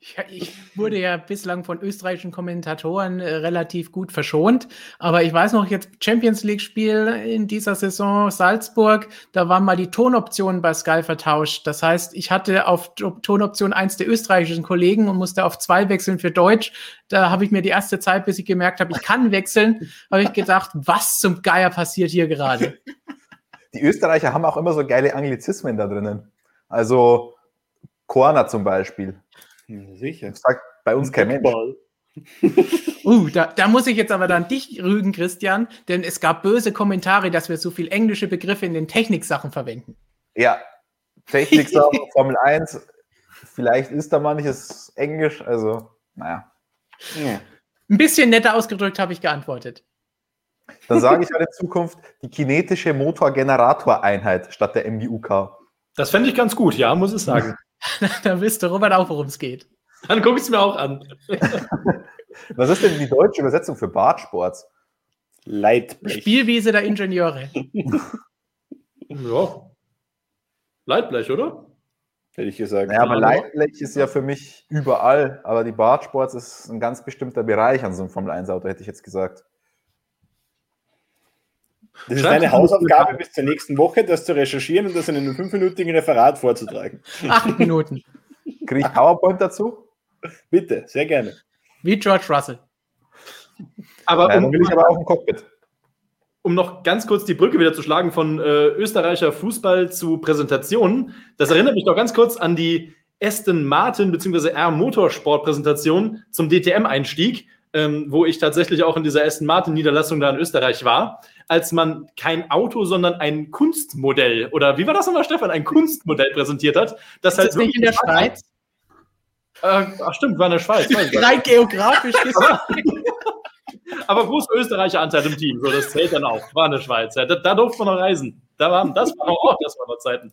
Ich, ich wurde ja bislang von österreichischen Kommentatoren äh, relativ gut verschont, aber ich weiß noch, jetzt Champions League-Spiel in dieser Saison Salzburg, da waren mal die Tonoptionen bei Sky vertauscht. Das heißt, ich hatte auf Tonoption eins der österreichischen Kollegen und musste auf zwei wechseln für Deutsch. Da habe ich mir die erste Zeit, bis ich gemerkt habe, ich kann wechseln, habe ich gedacht, was zum Geier passiert hier gerade? Die Österreicher haben auch immer so geile Anglizismen da drinnen. Also Corner zum Beispiel. Sicher. Das sagt bei uns kein Mensch. Ball. Uh, da, da muss ich jetzt aber dann dich rügen, Christian, denn es gab böse Kommentare, dass wir so viel englische Begriffe in den Techniksachen verwenden. Ja, Technik, Formel 1, vielleicht ist da manches Englisch, also naja. Ja. Ein bisschen netter ausgedrückt habe ich geantwortet. Dann sage ich halt in Zukunft die kinetische Motorgeneratoreinheit statt der MGUK. Das fände ich ganz gut, ja, muss ich sagen. da wisst du, Robert, auch, worum es geht. Dann gucke ich es mir auch an. Was ist denn die deutsche Übersetzung für Bartsports? Leitblech. Spielwiese der Ingenieure. Ja, Leitblech, oder? Hätte ich gesagt. Ja, aber Leitblech ist ja für mich überall, aber die Bartsports ist ein ganz bestimmter Bereich an so einem Formel-1-Auto, hätte ich jetzt gesagt. Das ist deine Hausaufgabe bis zur nächsten Woche, das zu recherchieren und das in einem fünfminütigen Referat vorzutragen. Acht Minuten. Kriege ich PowerPoint dazu? Bitte, sehr gerne. Wie George Russell. Aber Ja, um, dann will ich aber auch ein Cockpit. um noch ganz kurz die Brücke wieder zu schlagen von äh, Österreicher Fußball zu Präsentationen, das erinnert mich doch ganz kurz an die Aston Martin bzw. R Motorsport Präsentation zum DTM-Einstieg, ähm, wo ich tatsächlich auch in dieser Aston Martin Niederlassung da in Österreich war, als man kein Auto, sondern ein Kunstmodell oder wie war das nochmal, Stefan, ein Kunstmodell präsentiert hat, das Ist halt das nicht in der Schweiz? Äh, ach stimmt, war in der Schweiz. Rein geografisch gesagt. Aber großer Österreicher Anteil im Team, so das zählt dann auch. War in der Schweiz. Ja, da, da durfte man noch reisen. Da waren, das war noch auch, das waren noch Zeiten.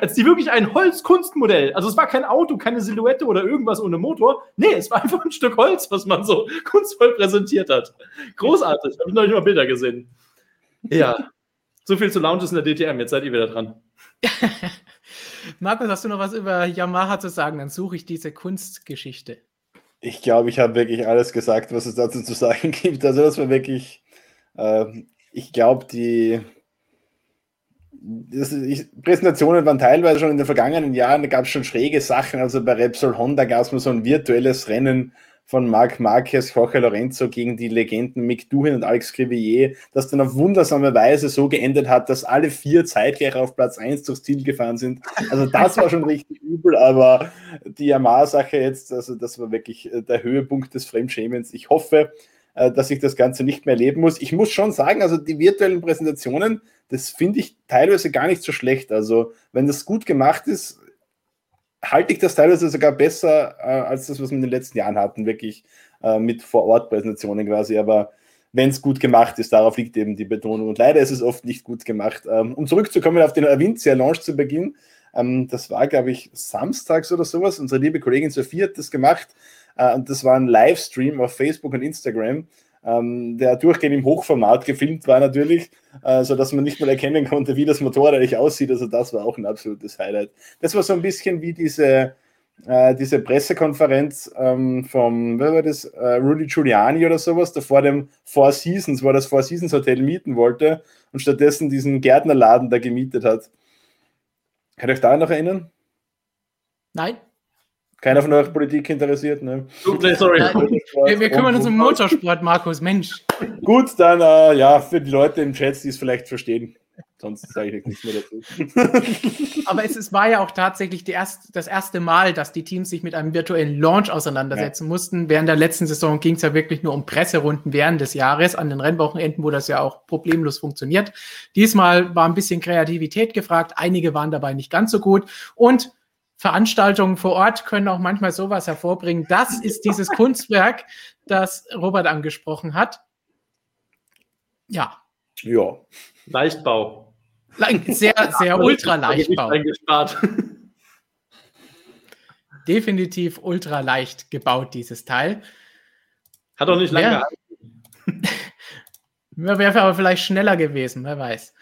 Als die wirklich ein Holzkunstmodell, also es war kein Auto, keine Silhouette oder irgendwas ohne Motor. Nee, es war einfach ein Stück Holz, was man so kunstvoll präsentiert hat. Großartig. Habe ich neulich mal Bilder gesehen. Ja. So viel zu Lounges in der DTM. Jetzt seid ihr wieder dran. Markus, hast du noch was über Yamaha zu sagen? Dann suche ich diese Kunstgeschichte. Ich glaube, ich habe wirklich alles gesagt, was es dazu zu sagen gibt. Also das war wirklich, äh, ich glaube, die das, ich, Präsentationen waren teilweise schon in den vergangenen Jahren, da gab es schon schräge Sachen. Also bei Repsol Honda gab es mal so ein virtuelles Rennen von Marc Marquez, Jorge Lorenzo gegen die Legenden Mick Duhin und Alex Crivier, das dann auf wundersame Weise so geendet hat, dass alle vier zeitgleich auf Platz 1 durchs Ziel gefahren sind. Also das war schon richtig übel, aber die Yamaha-Sache jetzt, also das war wirklich äh, der Höhepunkt des Fremdschämens. Ich hoffe, äh, dass ich das Ganze nicht mehr erleben muss. Ich muss schon sagen, also die virtuellen Präsentationen, das finde ich teilweise gar nicht so schlecht. Also wenn das gut gemacht ist, halte ich das teilweise sogar besser äh, als das, was wir in den letzten Jahren hatten, wirklich äh, mit Vor-Ort-Präsentationen quasi. Aber wenn es gut gemacht ist, darauf liegt eben die Betonung. Und leider ist es oft nicht gut gemacht. Ähm, um zurückzukommen auf den Avincia-Launch zu Beginn, ähm, das war, glaube ich, samstags oder sowas. Unsere liebe Kollegin Sophie hat das gemacht. Äh, und das war ein Livestream auf Facebook und Instagram, ähm, der durchgehend im Hochformat gefilmt war natürlich, äh, sodass man nicht mal erkennen konnte, wie das Motorrad eigentlich aussieht. Also das war auch ein absolutes Highlight. Das war so ein bisschen wie diese, äh, diese Pressekonferenz ähm, vom, wer war das, äh, Rudy Giuliani oder sowas, der vor dem Four Seasons, wo er das Four Seasons Hotel mieten wollte und stattdessen diesen Gärtnerladen da gemietet hat. Kann ihr euch da noch erinnern? Nein? Keiner von euch Politik interessiert, ne? Okay, sorry. Wir, wir kümmern uns um Motorsport, Markus, Mensch. Gut, dann äh, ja, für die Leute im Chat, die es vielleicht verstehen. Sonst sage ich nichts mehr dazu. Aber es, es war ja auch tatsächlich die erst, das erste Mal, dass die Teams sich mit einem virtuellen Launch auseinandersetzen ja. mussten. Während der letzten Saison ging es ja wirklich nur um Presserunden während des Jahres, an den Rennwochenenden, wo das ja auch problemlos funktioniert. Diesmal war ein bisschen Kreativität gefragt. Einige waren dabei nicht ganz so gut. Und Veranstaltungen vor Ort können auch manchmal sowas hervorbringen. Das ist dieses Kunstwerk, das Robert angesprochen hat. Ja. Ja. Leichtbau. Sehr, sehr ultra Leichtbau. Definitiv ultra leicht gebaut, dieses Teil. Hat auch nicht lange ja. Wäre aber vielleicht schneller gewesen, wer weiß.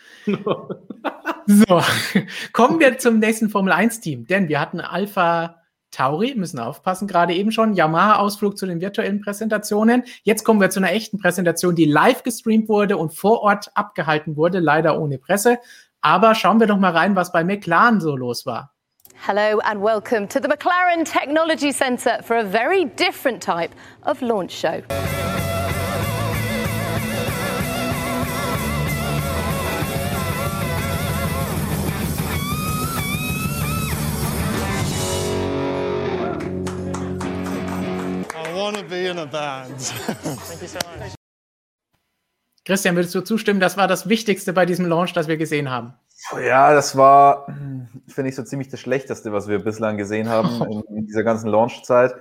So, kommen wir zum nächsten Formel 1-Team, denn wir hatten Alpha Tauri, müssen aufpassen, gerade eben schon, Yamaha-Ausflug zu den virtuellen Präsentationen. Jetzt kommen wir zu einer echten Präsentation, die live gestreamt wurde und vor Ort abgehalten wurde, leider ohne Presse. Aber schauen wir doch mal rein, was bei McLaren so los war. Hello and welcome to the McLaren Technology Centre for a very different type of launch show. Be in a band. Christian, würdest du zustimmen, das war das Wichtigste bei diesem Launch, das wir gesehen haben? Ja, das war, finde ich, so ziemlich das Schlechteste, was wir bislang gesehen haben in, in dieser ganzen Launchzeit,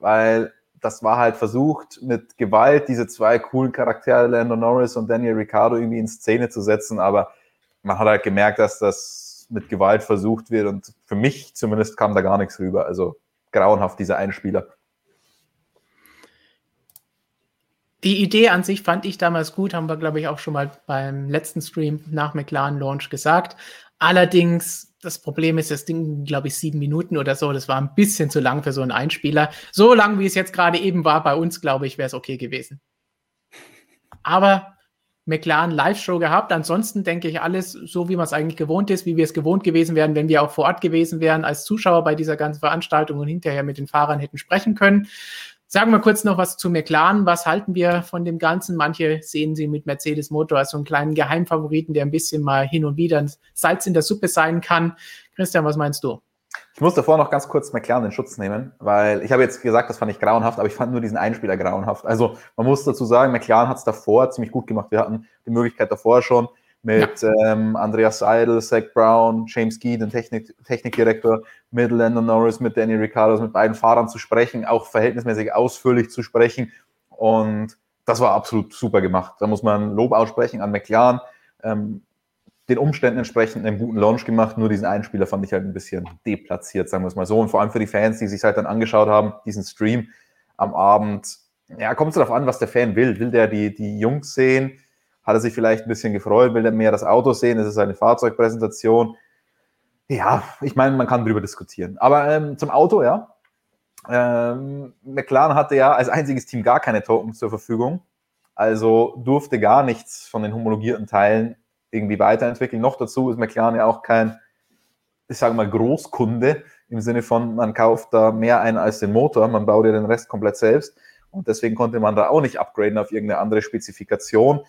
weil das war halt versucht, mit Gewalt diese zwei coolen Charaktere, Lando Norris und Daniel Ricciardo, irgendwie in Szene zu setzen, aber man hat halt gemerkt, dass das mit Gewalt versucht wird und für mich zumindest kam da gar nichts rüber. Also grauenhaft, dieser Einspieler. Die Idee an sich fand ich damals gut, haben wir, glaube ich, auch schon mal beim letzten Stream nach McLaren Launch gesagt. Allerdings, das Problem ist, das Ding, glaube ich, sieben Minuten oder so. Das war ein bisschen zu lang für so einen Einspieler. So lang, wie es jetzt gerade eben war bei uns, glaube ich, wäre es okay gewesen. Aber McLaren Live-Show gehabt. Ansonsten denke ich alles so, wie man es eigentlich gewohnt ist, wie wir es gewohnt gewesen wären, wenn wir auch vor Ort gewesen wären als Zuschauer bei dieser ganzen Veranstaltung und hinterher mit den Fahrern hätten sprechen können. Sagen wir kurz noch was zu McLaren. Was halten wir von dem Ganzen? Manche sehen sie mit Mercedes Motor als so einen kleinen Geheimfavoriten, der ein bisschen mal hin und wieder ein Salz in der Suppe sein kann. Christian, was meinst du? Ich muss davor noch ganz kurz McLaren in Schutz nehmen, weil ich habe jetzt gesagt, das fand ich grauenhaft, aber ich fand nur diesen Einspieler grauenhaft. Also man muss dazu sagen, McLaren hat es davor ziemlich gut gemacht. Wir hatten die Möglichkeit davor schon mit ja. ähm, Andreas Seidel, Zach Brown, James Gee, den Technik Technikdirektor, mit Lando Norris, mit Danny Ricciardo, mit beiden Fahrern zu sprechen, auch verhältnismäßig ausführlich zu sprechen. Und das war absolut super gemacht. Da muss man Lob aussprechen an McLaren. Ähm, den Umständen entsprechend einen guten Launch gemacht. Nur diesen Einspieler fand ich halt ein bisschen deplatziert, sagen wir es mal so. Und vor allem für die Fans, die sich halt dann angeschaut haben, diesen Stream am Abend. Ja, kommt es darauf an, was der Fan will. Will der die, die Jungs sehen? Hat er sich vielleicht ein bisschen gefreut? Will er mehr das Auto sehen? Ist es eine Fahrzeugpräsentation? Ja, ich meine, man kann darüber diskutieren. Aber ähm, zum Auto, ja. Ähm, McLaren hatte ja als einziges Team gar keine Tokens zur Verfügung. Also durfte gar nichts von den homologierten Teilen irgendwie weiterentwickeln. Noch dazu ist McLaren ja auch kein, ich sage mal, Großkunde im Sinne von, man kauft da mehr ein als den Motor, man baut ja den Rest komplett selbst. Und deswegen konnte man da auch nicht upgraden auf irgendeine andere Spezifikation.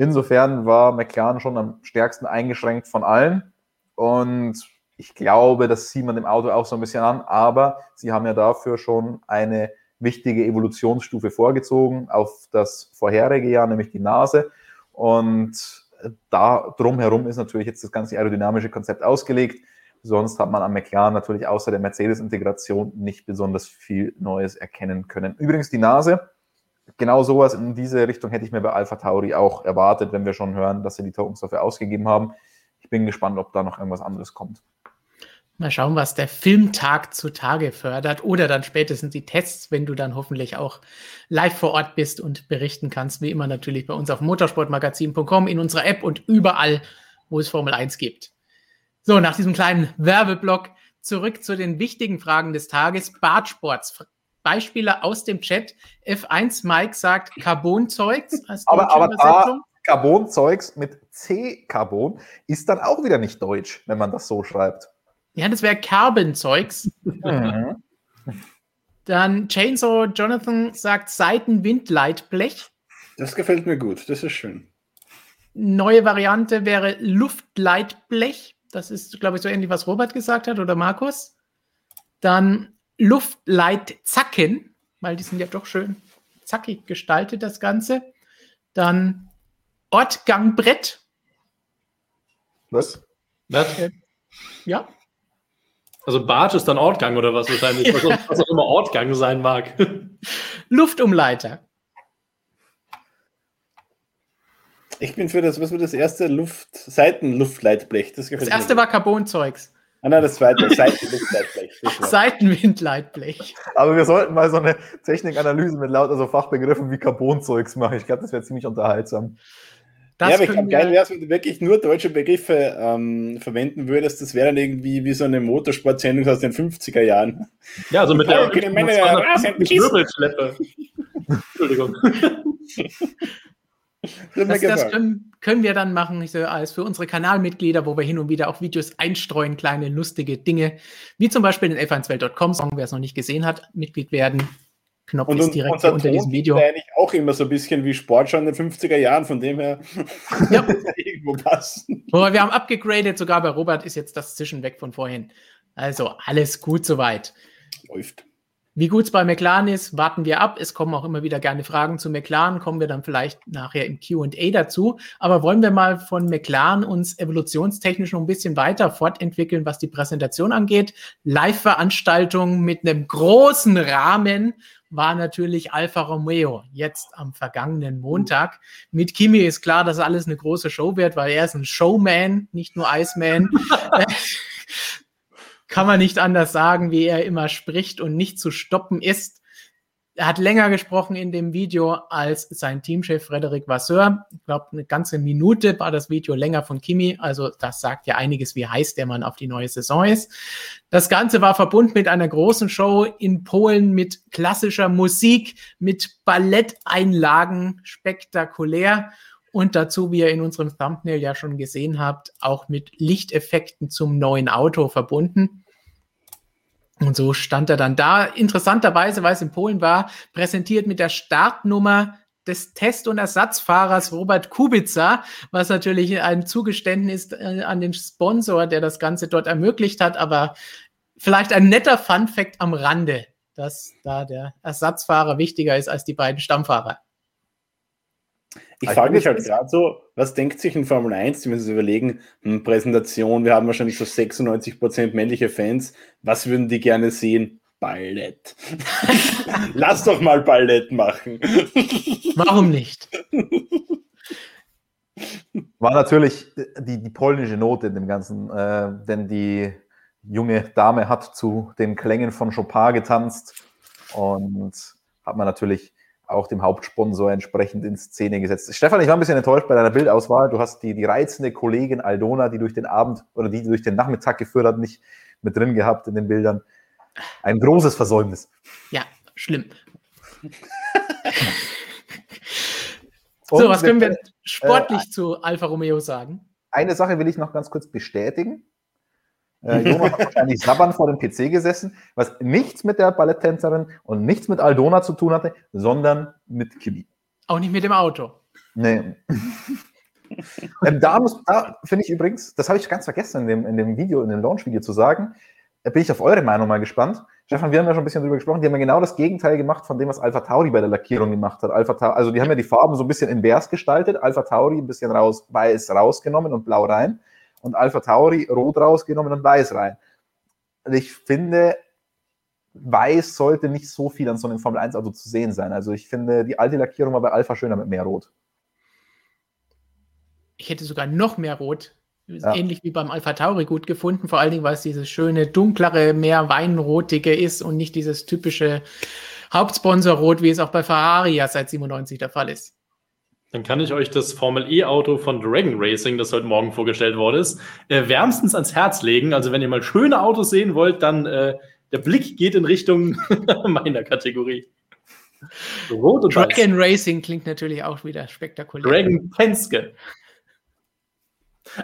Insofern war McLaren schon am stärksten eingeschränkt von allen. Und ich glaube, das sieht man dem Auto auch so ein bisschen an. Aber sie haben ja dafür schon eine wichtige Evolutionsstufe vorgezogen auf das vorherige Jahr, nämlich die Nase. Und da drumherum ist natürlich jetzt das ganze aerodynamische Konzept ausgelegt. Sonst hat man am McLaren natürlich außer der Mercedes-Integration nicht besonders viel Neues erkennen können. Übrigens die Nase, genau sowas in diese Richtung hätte ich mir bei Alpha Tauri auch erwartet, wenn wir schon hören, dass sie die Tokens dafür ausgegeben haben. Ich bin gespannt, ob da noch irgendwas anderes kommt. Mal schauen, was der Filmtag zutage fördert oder dann spätestens die Tests, wenn du dann hoffentlich auch live vor Ort bist und berichten kannst, wie immer natürlich bei uns auf motorsportmagazin.com, in unserer App und überall, wo es Formel 1 gibt. So, nach diesem kleinen Werbeblock zurück zu den wichtigen Fragen des Tages. Bartsports. Beispiele aus dem Chat. F1 Mike sagt Carbon-Zeugs. Aber, aber da Carbon-Zeugs mit C-Carbon ist dann auch wieder nicht deutsch, wenn man das so schreibt. Ja, das wäre Carbon-Zeugs. Mhm. Dann Chainsaw Jonathan sagt Seitenwindleitblech. Das gefällt mir gut, das ist schön. Neue Variante wäre Luftleitblech. Das ist, glaube ich, so ähnlich, was Robert gesagt hat oder Markus. Dann Luftleitzacken, weil die sind ja doch schön zackig gestaltet, das Ganze. Dann Ortgangbrett. Was? Was? Äh, ja, also Bartsch ist dann Ortgang oder was wahrscheinlich, was, was auch immer Ortgang sein mag. Luftumleiter. Ich bin für das, was war das erste Luft, Seitenluftleitblech. Das, das erste war Carbonzeugs. Ah nein, das zweite, Seitenluftleitblech. Seitenwindleitblech. Aber wir sollten mal so eine Technikanalyse mit lauter so Fachbegriffen wie Carbonzeugs machen. Ich glaube, das wäre ziemlich unterhaltsam. Das ja, aber ich glaube, geil wäre es, wenn du wirklich nur deutsche Begriffe ähm, verwenden würdest. Das wäre dann irgendwie wie so eine Motorsportsendung aus den 50er Jahren. Ja, so mit der okay, meine, Wirbelschleppe. Entschuldigung. Das, das können, können, wir dann machen so, als für unsere Kanalmitglieder, wo wir hin und wieder auch Videos einstreuen, kleine lustige Dinge, wie zum Beispiel den f1welt.com, wer es noch nicht gesehen hat, Mitglied werden. Knopf und, ist direkt unter Ton diesem Video. Ist eigentlich auch immer so ein bisschen wie Sport schon in den 50er Jahren, von dem her ja. irgendwo passen. Aber wir haben abgegradet, sogar bei Robert ist jetzt das Zischen weg von vorhin. Also alles gut soweit. Läuft. Wie gut es bei McLaren ist, warten wir ab. Es kommen auch immer wieder gerne Fragen zu McLaren, kommen wir dann vielleicht nachher im QA dazu. Aber wollen wir mal von McLaren uns evolutionstechnisch noch ein bisschen weiter fortentwickeln, was die Präsentation angeht. Live-Veranstaltung mit einem großen Rahmen war natürlich Alfa Romeo jetzt am vergangenen Montag. Mit Kimi ist klar, dass alles eine große Show wird, weil er ist ein Showman, nicht nur Iceman. Kann man nicht anders sagen, wie er immer spricht und nicht zu stoppen ist. Er hat länger gesprochen in dem Video als sein Teamchef Frederik Vasseur. Ich glaube, eine ganze Minute war das Video länger von Kimi. Also das sagt ja einiges, wie heiß der Mann auf die neue Saison ist. Das Ganze war verbunden mit einer großen Show in Polen mit klassischer Musik, mit Balletteinlagen, spektakulär. Und dazu, wie ihr in unserem Thumbnail ja schon gesehen habt, auch mit Lichteffekten zum neuen Auto verbunden. Und so stand er dann da. Interessanterweise, weil es in Polen war, präsentiert mit der Startnummer des Test- und Ersatzfahrers Robert Kubica, was natürlich ein Zugeständnis äh, an den Sponsor, der das Ganze dort ermöglicht hat, aber vielleicht ein netter Fun-Fact am Rande, dass da der Ersatzfahrer wichtiger ist als die beiden Stammfahrer. Ich frage mich halt gerade so, was denkt sich in Formel 1, die müssen sich überlegen, hm, Präsentation, wir haben wahrscheinlich so 96% männliche Fans, was würden die gerne sehen? Ballett. Lass doch mal Ballett machen. Warum nicht? War natürlich die, die polnische Note in dem Ganzen, äh, denn die junge Dame hat zu den Klängen von Chopin getanzt und hat man natürlich auch dem Hauptsponsor entsprechend in Szene gesetzt. Stefan, ich war ein bisschen enttäuscht bei deiner Bildauswahl. Du hast die, die reizende Kollegin Aldona, die durch den Abend oder die durch den Nachmittag geführt hat, nicht mit drin gehabt in den Bildern. Ein großes Versäumnis. Ja, schlimm. so, was können wir sportlich äh, zu Alfa Romeo sagen? Eine Sache will ich noch ganz kurz bestätigen. Äh, Jonas hat wahrscheinlich sabbernd vor dem PC gesessen, was nichts mit der Balletttänzerin und nichts mit Aldona zu tun hatte, sondern mit Kimi. Auch nicht mit dem Auto. Nee. ähm, da, da finde ich übrigens, das habe ich ganz vergessen in dem, in dem Video, in dem Launch-Video zu sagen, da bin ich auf eure Meinung mal gespannt. Stefan, wir haben ja schon ein bisschen drüber gesprochen, die haben ja genau das Gegenteil gemacht von dem, was Alpha Tauri bei der Lackierung gemacht hat. Alpha Tauri, also die haben ja die Farben so ein bisschen invers gestaltet, Alpha Tauri ein bisschen raus, weiß rausgenommen und blau rein und Alpha Tauri rot rausgenommen und weiß rein. Und ich finde, weiß sollte nicht so viel an so einem Formel 1 Auto zu sehen sein. Also ich finde, die alte Lackierung war bei Alpha schöner mit mehr Rot. Ich hätte sogar noch mehr Rot, ja. ähnlich wie beim Alpha Tauri gut gefunden, vor allen Dingen, weil es dieses schöne, dunklere, mehr weinrotige ist und nicht dieses typische Hauptsponsorrot, wie es auch bei Ferrari ja seit 97 der Fall ist. Dann kann ich euch das Formel E-Auto von Dragon Racing, das heute Morgen vorgestellt worden ist, äh, wärmstens ans Herz legen. Also wenn ihr mal schöne Autos sehen wollt, dann äh, der Blick geht in Richtung meiner Kategorie. Rot und Dragon Weiß. Racing klingt natürlich auch wieder spektakulär. Dragon Penske.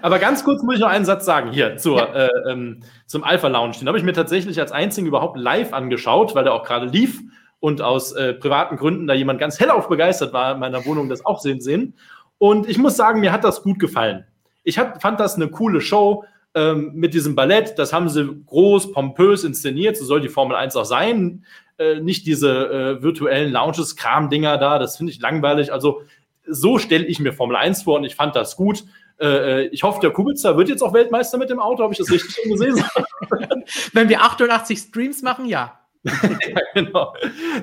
Aber ganz kurz muss ich noch einen Satz sagen hier zur, ja. äh, ähm, zum Alpha Lounge. Den habe ich mir tatsächlich als einzigen überhaupt live angeschaut, weil der auch gerade lief und aus äh, privaten Gründen da jemand ganz hellauf begeistert war, in meiner Wohnung das auch sehen sehen. Und ich muss sagen, mir hat das gut gefallen. Ich hat, fand das eine coole Show ähm, mit diesem Ballett. Das haben sie groß, pompös inszeniert. So soll die Formel 1 auch sein. Äh, nicht diese äh, virtuellen Lounges-Kram-Dinger da. Das finde ich langweilig. Also so stelle ich mir Formel 1 vor und ich fand das gut. Äh, äh, ich hoffe, der Kubica wird jetzt auch Weltmeister mit dem Auto. Habe ich das richtig gesehen? Wenn wir 88 Streams machen, ja. ja, genau.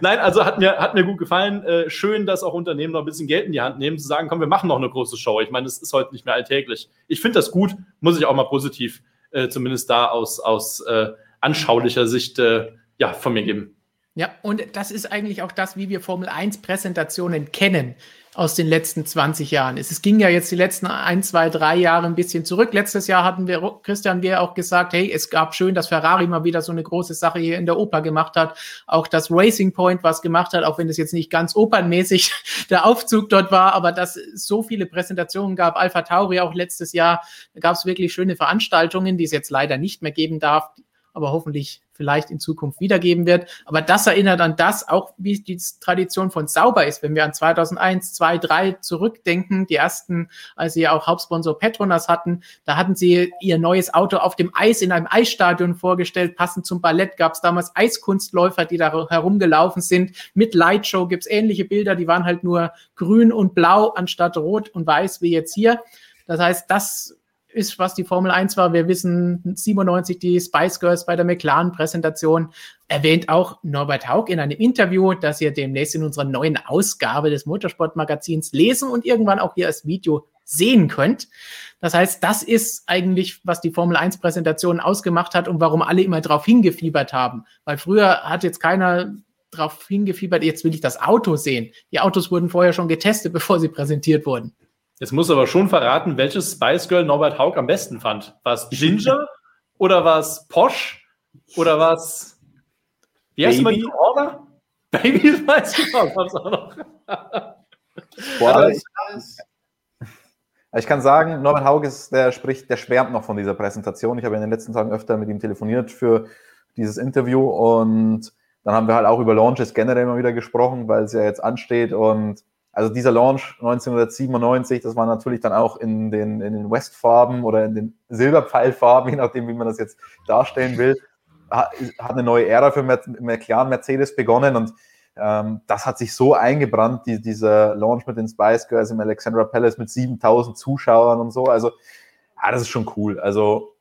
Nein, also hat mir, hat mir gut gefallen. Äh, schön, dass auch Unternehmen noch ein bisschen Geld in die Hand nehmen, zu sagen, komm, wir machen noch eine große Show. Ich meine, das ist heute nicht mehr alltäglich. Ich finde das gut, muss ich auch mal positiv, äh, zumindest da aus, aus äh, anschaulicher Sicht, äh, ja, von mir geben. Ja, und das ist eigentlich auch das, wie wir Formel 1 Präsentationen kennen aus den letzten 20 Jahren ist. Es ging ja jetzt die letzten ein, zwei, drei Jahre ein bisschen zurück. Letztes Jahr hatten wir, Christian, wir auch gesagt, hey, es gab schön, dass Ferrari mal wieder so eine große Sache hier in der Oper gemacht hat. Auch das Racing Point was gemacht hat, auch wenn es jetzt nicht ganz opernmäßig der Aufzug dort war, aber dass so viele Präsentationen gab. Alpha Tauri auch letztes Jahr. Da gab es wirklich schöne Veranstaltungen, die es jetzt leider nicht mehr geben darf, aber hoffentlich vielleicht in Zukunft wiedergeben wird. Aber das erinnert an das, auch wie die Tradition von Sauber ist. Wenn wir an 2001, 2, 3 zurückdenken, die ersten, als sie ja auch Hauptsponsor Petronas hatten, da hatten sie ihr neues Auto auf dem Eis in einem Eisstadion vorgestellt. Passend zum Ballett gab es damals Eiskunstläufer, die da herumgelaufen sind. Mit Lightshow gibt es ähnliche Bilder, die waren halt nur grün und blau anstatt rot und weiß wie jetzt hier. Das heißt, das ist, was die Formel 1 war. Wir wissen 97 die Spice Girls bei der McLaren-Präsentation. Erwähnt auch Norbert Haug in einem Interview, das ihr demnächst in unserer neuen Ausgabe des Motorsportmagazins lesen und irgendwann auch hier als Video sehen könnt. Das heißt, das ist eigentlich, was die Formel 1 Präsentation ausgemacht hat und warum alle immer drauf hingefiebert haben. Weil früher hat jetzt keiner drauf hingefiebert, jetzt will ich das Auto sehen. Die Autos wurden vorher schon getestet, bevor sie präsentiert wurden. Jetzt muss aber schon verraten, welches Spice Girl Norbert Haug am besten fand. War es Ginger oder war es Posh oder war es wie heißt man die Order? Baby weiß ich auch, auch noch. Boah, ich, ich kann sagen, Norbert Haug ist, der spricht, der schwärmt noch von dieser Präsentation. Ich habe in den letzten Tagen öfter mit ihm telefoniert für dieses Interview und dann haben wir halt auch über Launches generell mal wieder gesprochen, weil es ja jetzt ansteht und also dieser Launch 1997, das war natürlich dann auch in den, in den Westfarben oder in den Silberpfeilfarben, je nachdem, wie man das jetzt darstellen will, hat, eine neue Ära für McLaren Mercedes begonnen und ähm, das hat sich so eingebrannt, die, dieser Launch mit den Spice Girls im Alexandra Palace mit 7000 Zuschauern und so. Also, ja, das ist schon cool. Also,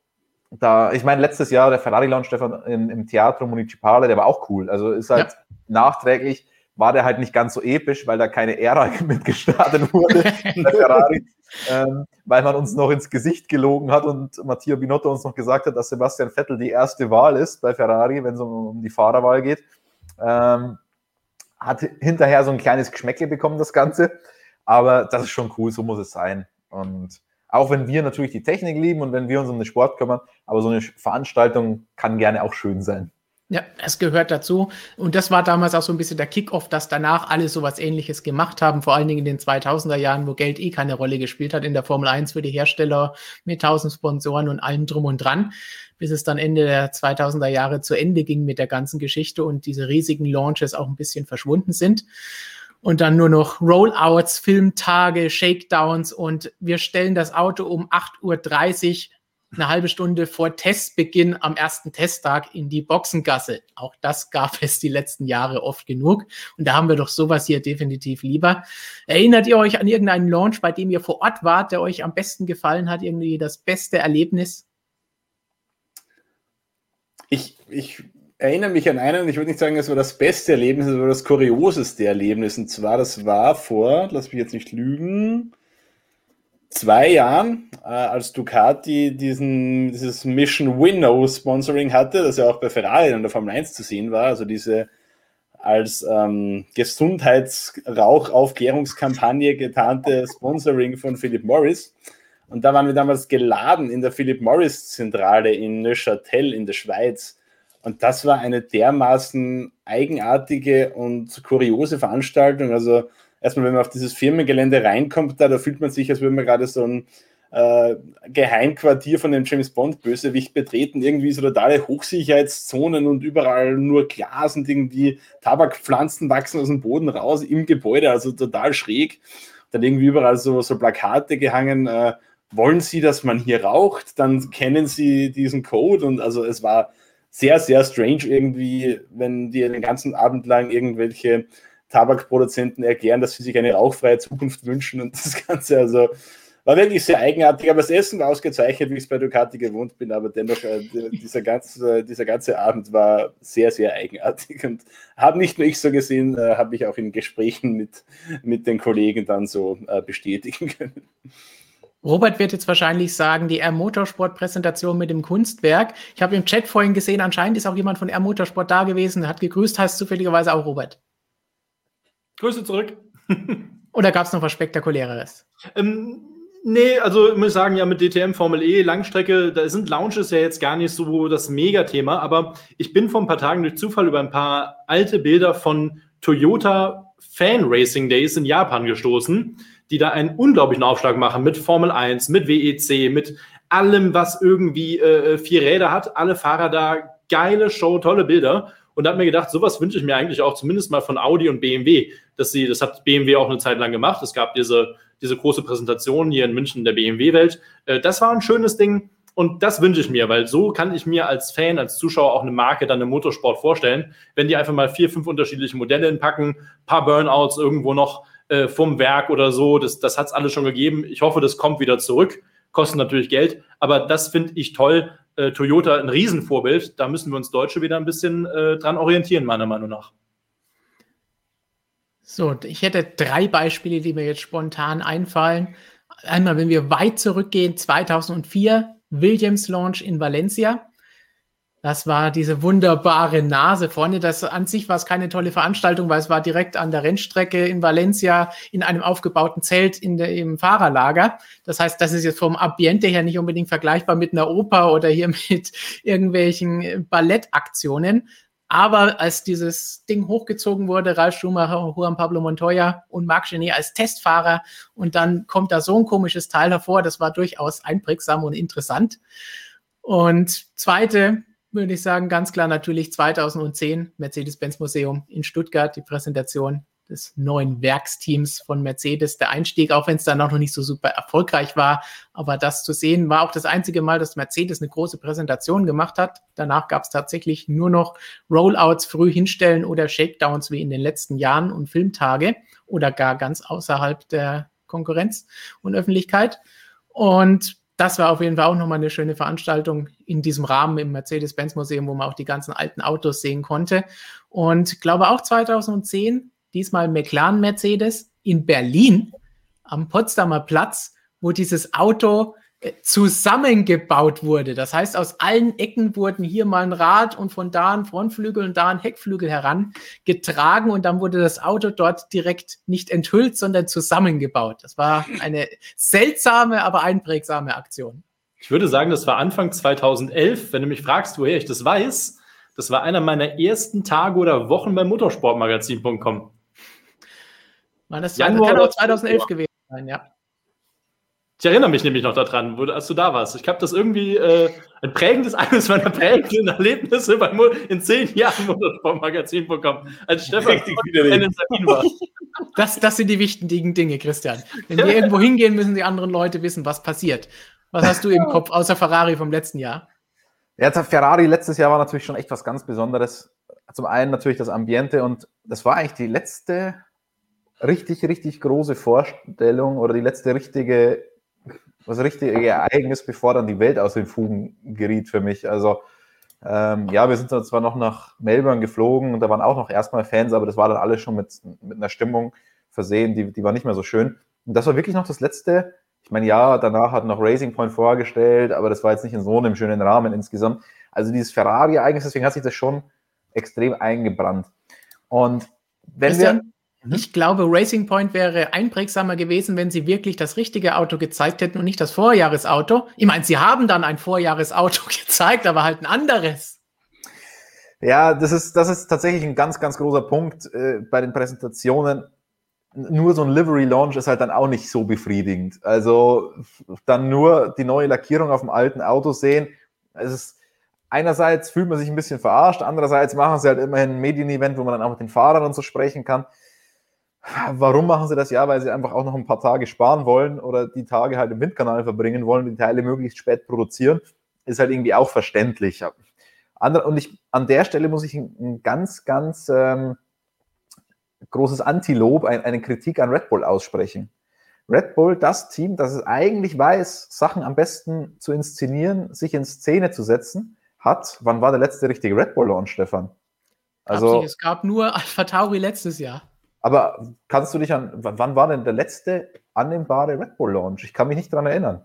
da, ich meine, letztes Jahr der Ferrari-Launch Stefan im Teatro Municipale, der war auch cool. Also ist halt ja. nachträglich war der halt nicht ganz so episch, weil da keine Ära mitgestartet wurde bei Ferrari, ähm, weil man uns noch ins Gesicht gelogen hat und Mattia Binotto uns noch gesagt hat, dass Sebastian Vettel die erste Wahl ist bei Ferrari, wenn es um, um die Fahrerwahl geht. Ähm, hat hinterher so ein kleines Geschmäckle bekommen, das Ganze. Aber das ist schon cool, so muss es sein. Und auch wenn wir natürlich die Technik lieben und wenn wir uns um den Sport kümmern, aber so eine Veranstaltung kann gerne auch schön sein. Ja, es gehört dazu. Und das war damals auch so ein bisschen der Kickoff, dass danach alle sowas ähnliches gemacht haben, vor allen Dingen in den 2000er Jahren, wo Geld eh keine Rolle gespielt hat in der Formel 1 für die Hersteller mit tausend Sponsoren und allem drum und dran, bis es dann Ende der 2000er Jahre zu Ende ging mit der ganzen Geschichte und diese riesigen Launches auch ein bisschen verschwunden sind. Und dann nur noch Rollouts, Filmtage, Shakedowns und wir stellen das Auto um 8.30 Uhr eine halbe Stunde vor Testbeginn am ersten Testtag in die Boxengasse. Auch das gab es die letzten Jahre oft genug. Und da haben wir doch sowas hier definitiv lieber. Erinnert ihr euch an irgendeinen Launch, bei dem ihr vor Ort wart, der euch am besten gefallen hat? Irgendwie das beste Erlebnis? Ich, ich erinnere mich an einen, ich würde nicht sagen, es war das beste Erlebnis, es war das kurioseste Erlebnis. Und zwar, das war vor, lass mich jetzt nicht lügen, zwei Jahren, äh, als Ducati diesen, dieses Mission Winnow Sponsoring hatte, das ja auch bei Ferrari in der Formel 1 zu sehen war, also diese als ähm, Gesundheitsrauchaufklärungskampagne getarnte Sponsoring von Philip Morris. Und da waren wir damals geladen in der Philip Morris Zentrale in Neuchâtel in der Schweiz. Und das war eine dermaßen eigenartige und kuriose Veranstaltung. Also erstmal, wenn man auf dieses Firmengelände reinkommt, da, da fühlt man sich, als würde man gerade so ein äh, Geheimquartier von dem James Bond-Bösewicht betreten, irgendwie so totale Hochsicherheitszonen und überall nur Glas und irgendwie Tabakpflanzen wachsen aus dem Boden raus im Gebäude, also total schräg. Dann irgendwie überall so, so Plakate gehangen, äh, wollen Sie, dass man hier raucht, dann kennen Sie diesen Code und also es war sehr, sehr strange irgendwie, wenn die den ganzen Abend lang irgendwelche Tabakproduzenten erklären, dass sie sich eine rauchfreie Zukunft wünschen und das Ganze. Also war wirklich sehr eigenartig, aber das Essen war ausgezeichnet, wie ich es bei Ducati gewohnt bin, aber dennoch, äh, dieser, ganze, dieser ganze Abend war sehr, sehr eigenartig und habe nicht nur ich so gesehen, äh, habe ich auch in Gesprächen mit, mit den Kollegen dann so äh, bestätigen können. Robert wird jetzt wahrscheinlich sagen, die R Motorsport Präsentation mit dem Kunstwerk. Ich habe im Chat vorhin gesehen, anscheinend ist auch jemand von R Motorsport da gewesen, hat gegrüßt, heißt zufälligerweise auch Robert. Grüße zurück. Oder gab es noch was Spektakuläres? Ähm, nee, also ich muss sagen, ja, mit DTM Formel E, Langstrecke, da sind Launches ja jetzt gar nicht so das Megathema, aber ich bin vor ein paar Tagen durch Zufall über ein paar alte Bilder von Toyota Fan Racing Days in Japan gestoßen, die da einen unglaublichen Aufschlag machen mit Formel 1, mit WEC, mit allem, was irgendwie äh, vier Räder hat, alle Fahrer da, geile Show, tolle Bilder und habe mir gedacht, sowas wünsche ich mir eigentlich auch zumindest mal von Audi und BMW, dass sie, das hat BMW auch eine Zeit lang gemacht. Es gab diese, diese große Präsentation hier in München der BMW-Welt. Äh, das war ein schönes Ding. Und das wünsche ich mir, weil so kann ich mir als Fan, als Zuschauer auch eine Marke dann im Motorsport vorstellen, wenn die einfach mal vier, fünf unterschiedliche Modelle hinpacken, paar Burnouts irgendwo noch äh, vom Werk oder so, das, das hat es alles schon gegeben. Ich hoffe, das kommt wieder zurück. Kostet natürlich Geld, aber das finde ich toll, äh, Toyota ein Riesenvorbild. Da müssen wir uns Deutsche wieder ein bisschen äh, dran orientieren, meiner Meinung nach. So, ich hätte drei Beispiele, die mir jetzt spontan einfallen. Einmal, wenn wir weit zurückgehen, 2004, Williams Launch in Valencia. Das war diese wunderbare Nase vorne. Das an sich war es keine tolle Veranstaltung, weil es war direkt an der Rennstrecke in Valencia in einem aufgebauten Zelt in der, im Fahrerlager. Das heißt, das ist jetzt vom Ambiente her nicht unbedingt vergleichbar mit einer Oper oder hier mit irgendwelchen Ballettaktionen. Aber als dieses Ding hochgezogen wurde, Ralf Schumacher, Juan Pablo Montoya und Marc Genet als Testfahrer und dann kommt da so ein komisches Teil hervor, das war durchaus einprägsam und interessant. Und zweite würde ich sagen, ganz klar natürlich 2010 Mercedes-Benz Museum in Stuttgart, die Präsentation des neuen Werksteams von Mercedes, der Einstieg, auch wenn es dann noch nicht so super erfolgreich war. Aber das zu sehen, war auch das einzige Mal, dass Mercedes eine große Präsentation gemacht hat. Danach gab es tatsächlich nur noch Rollouts früh hinstellen oder Shakedowns wie in den letzten Jahren und Filmtage oder gar ganz außerhalb der Konkurrenz und Öffentlichkeit. Und das war auf jeden Fall auch nochmal eine schöne Veranstaltung in diesem Rahmen im Mercedes-Benz-Museum, wo man auch die ganzen alten Autos sehen konnte. Und glaube auch 2010, diesmal McLaren Mercedes in Berlin am Potsdamer Platz, wo dieses Auto zusammengebaut wurde. Das heißt, aus allen Ecken wurden hier mal ein Rad und von da ein Frontflügel und da ein Heckflügel herangetragen und dann wurde das Auto dort direkt nicht enthüllt, sondern zusammengebaut. Das war eine seltsame, aber einprägsame Aktion. Ich würde sagen, das war Anfang 2011. Wenn du mich fragst, woher ich das weiß, das war einer meiner ersten Tage oder Wochen beim Motorsportmagazin.com. das Januar kann auch 2011 gewesen sein, ja. Ich erinnere mich nämlich noch daran, wo, als du da warst. Ich habe das irgendwie äh, ein prägendes, eines meiner prägenden Erlebnisse beim, in zehn Jahren Motorsportmagazin bekommen, als Stefan in war. Das, das sind die wichtigen Dinge, Christian. Wenn wir irgendwo hingehen, müssen die anderen Leute wissen, was passiert. Was hast du im Kopf, außer Ferrari vom letzten Jahr? Ja, Ferrari letztes Jahr war natürlich schon echt was ganz Besonderes. Zum einen natürlich das Ambiente und das war eigentlich die letzte richtig, richtig große Vorstellung oder die letzte richtige was richtige Ereignis, bevor dann die Welt aus den Fugen geriet für mich. Also ähm, ja, wir sind dann zwar noch nach Melbourne geflogen und da waren auch noch erstmal Fans, aber das war dann alles schon mit, mit einer Stimmung versehen, die, die war nicht mehr so schön. Und das war wirklich noch das letzte. Ich meine, ja, danach hat noch Racing Point vorgestellt, aber das war jetzt nicht in so einem schönen Rahmen insgesamt. Also dieses Ferrari-Ereignis, deswegen hat sich das schon extrem eingebrannt. Und wenn Christian, wir Mhm. Ich glaube, Racing Point wäre einprägsamer gewesen, wenn sie wirklich das richtige Auto gezeigt hätten und nicht das Vorjahresauto. Ich meine, sie haben dann ein Vorjahresauto gezeigt, aber halt ein anderes. Ja, das ist, das ist tatsächlich ein ganz, ganz großer Punkt äh, bei den Präsentationen. Nur so ein Livery Launch ist halt dann auch nicht so befriedigend. Also dann nur die neue Lackierung auf dem alten Auto sehen. Es ist, einerseits fühlt man sich ein bisschen verarscht, andererseits machen sie halt immerhin ein Medien-Event, wo man dann auch mit den Fahrern und so sprechen kann. Warum machen sie das? Ja, weil sie einfach auch noch ein paar Tage sparen wollen oder die Tage halt im Windkanal verbringen wollen, die Teile möglichst spät produzieren. Ist halt irgendwie auch verständlich. Und ich, an der Stelle muss ich ein, ganz, ganz ähm, großes Antilob, ein, eine Kritik an Red Bull aussprechen. Red Bull, das Team, das es eigentlich weiß, Sachen am besten zu inszenieren, sich in Szene zu setzen, hat, wann war der letzte richtige Red Bull Launch, Stefan? Also, es gab nur Alpha Tauri letztes Jahr. Aber kannst du dich an, wann war denn der letzte annehmbare Red Bull Launch? Ich kann mich nicht daran erinnern,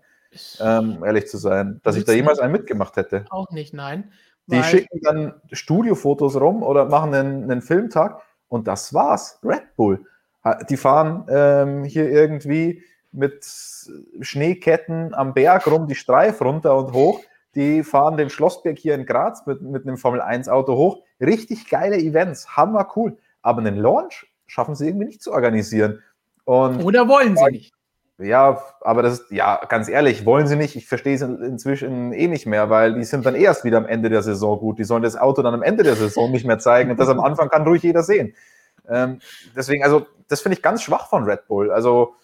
ähm, ehrlich zu sein, dass ich da jemals einen mitgemacht hätte. Auch nicht, nein. Die schicken dann Studiofotos rum oder machen einen, einen, Filmtag und das war's. Red Bull. Die fahren ähm, hier irgendwie mit Schneeketten am Berg rum, die Streif runter und hoch. Die fahren den Schlossberg hier in Graz mit, mit einem Formel 1 Auto hoch. Richtig geile Events, hammer cool. Aber einen Launch schaffen sie irgendwie nicht zu organisieren. Und Oder wollen sie nicht? Ja, aber das ist, ja, ganz ehrlich, wollen sie nicht. Ich verstehe es inzwischen eh nicht mehr, weil die sind dann erst wieder am Ende der Saison gut. Die sollen das Auto dann am Ende der Saison nicht mehr zeigen und das am Anfang kann ruhig jeder sehen. Ähm, deswegen, also, das finde ich ganz schwach von Red Bull. Also,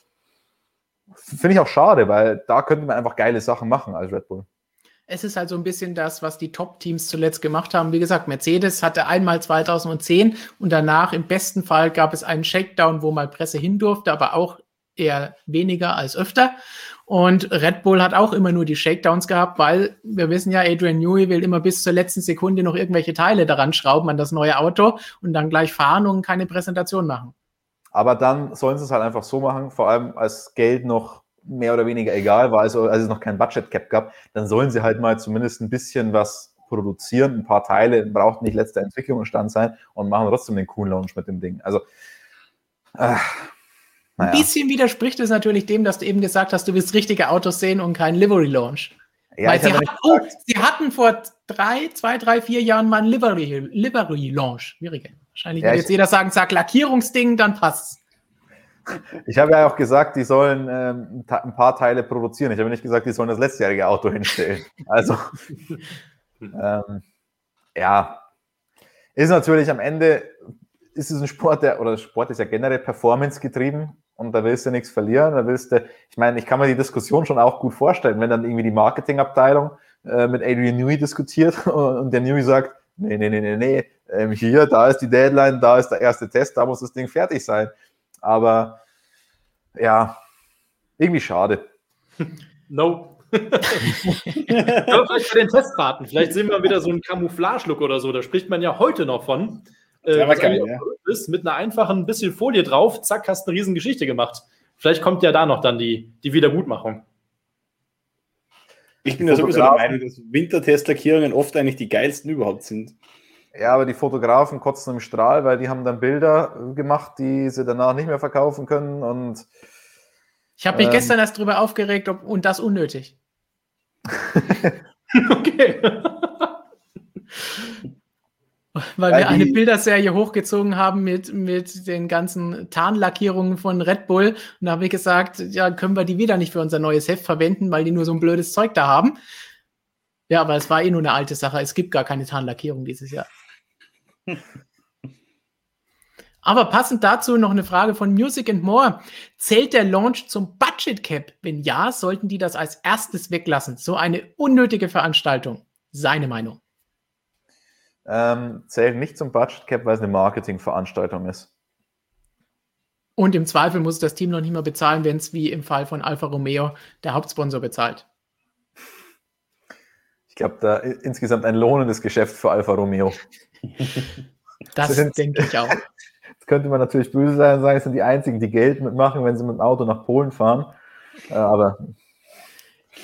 finde ich auch schade, weil da könnte man einfach geile Sachen machen als Red Bull es ist halt so ein bisschen das, was die Top-Teams zuletzt gemacht haben. Wie gesagt, Mercedes hatte einmal 2010 und danach im besten Fall gab es einen Shakedown, wo mal Presse hin durfte, aber auch eher weniger als öfter. Und Red Bull hat auch immer nur die Shakedowns gehabt, weil wir wissen ja, Adrian Newey will immer bis zur letzten Sekunde noch irgendwelche Teile daran schrauben an das neue Auto und dann gleich fahren und keine Präsentation machen. Aber dann sollen sie es halt einfach so machen, vor allem als Geld noch mehr oder weniger egal war, also als es noch kein Budget Cap gab, dann sollen sie halt mal zumindest ein bisschen was produzieren ein paar Teile, braucht nicht letzter Entwicklungsstand sein und machen trotzdem den coolen Launch mit dem Ding. Also, äh, naja. Ein bisschen widerspricht es natürlich dem, dass du eben gesagt hast, du willst richtige Autos sehen und keinen Livery-Launch. Ja, Weil sie, hat, oh, sie hatten vor drei, zwei, drei, vier Jahren mal einen Livery-Launch. Livery Schwierige. Wahrscheinlich ja, wird jetzt jeder sagen, sag Lackierungsding, dann passt's. Ich habe ja auch gesagt, die sollen ähm, ein paar Teile produzieren. Ich habe nicht gesagt, die sollen das letztjährige Auto hinstellen. Also, ähm, ja, ist natürlich am Ende, ist es ein Sport, der, oder Sport ist ja generell Performance getrieben und da willst du nichts verlieren. Da willst du, ich meine, ich kann mir die Diskussion schon auch gut vorstellen, wenn dann irgendwie die Marketingabteilung äh, mit Adrian Newey diskutiert und der Newey sagt, nee, nee, nee, nee, nee, ähm, hier, da ist die Deadline, da ist der erste Test, da muss das Ding fertig sein. Aber ja, irgendwie schade. No. ja, vielleicht bei den Testfahrten. Vielleicht sehen wir wieder so einen Camouflage-Look oder so. Da spricht man ja heute noch von. Äh, ja, geil, ja. ist, mit einer einfachen bisschen Folie drauf, zack, hast eine riesen Geschichte gemacht. Vielleicht kommt ja da noch dann die, die Wiedergutmachung. Ich bin ja sowieso der Meinung, dass Wintertestlackierungen oft eigentlich die geilsten überhaupt sind. Ja, aber die Fotografen kotzen im Strahl, weil die haben dann Bilder gemacht, die sie danach nicht mehr verkaufen können. Und ich habe mich ähm, gestern erst darüber aufgeregt ob, und das unnötig. okay. Weil, Weil wir eine Bilderserie hochgezogen haben mit, mit den ganzen Tarnlackierungen von Red Bull. Und da habe ich gesagt, ja, können wir die wieder nicht für unser neues Heft verwenden, weil die nur so ein blödes Zeug da haben. Ja, aber es war eh nur eine alte Sache. Es gibt gar keine Tarnlackierung dieses Jahr. Aber passend dazu noch eine Frage von Music and More. Zählt der Launch zum Budget Cap? Wenn ja, sollten die das als erstes weglassen. So eine unnötige Veranstaltung. Seine Meinung ähm, zählt nicht zum Budget Cap, weil es eine Marketingveranstaltung ist. Und im Zweifel muss das Team noch nicht mehr bezahlen, wenn es wie im Fall von Alfa Romeo der Hauptsponsor bezahlt. Ich glaube, da insgesamt ein lohnendes Geschäft für Alfa Romeo. das denke ich auch. Jetzt könnte man natürlich böse sein und sagen, es sind die einzigen, die Geld mitmachen, wenn sie mit dem Auto nach Polen fahren. Äh, aber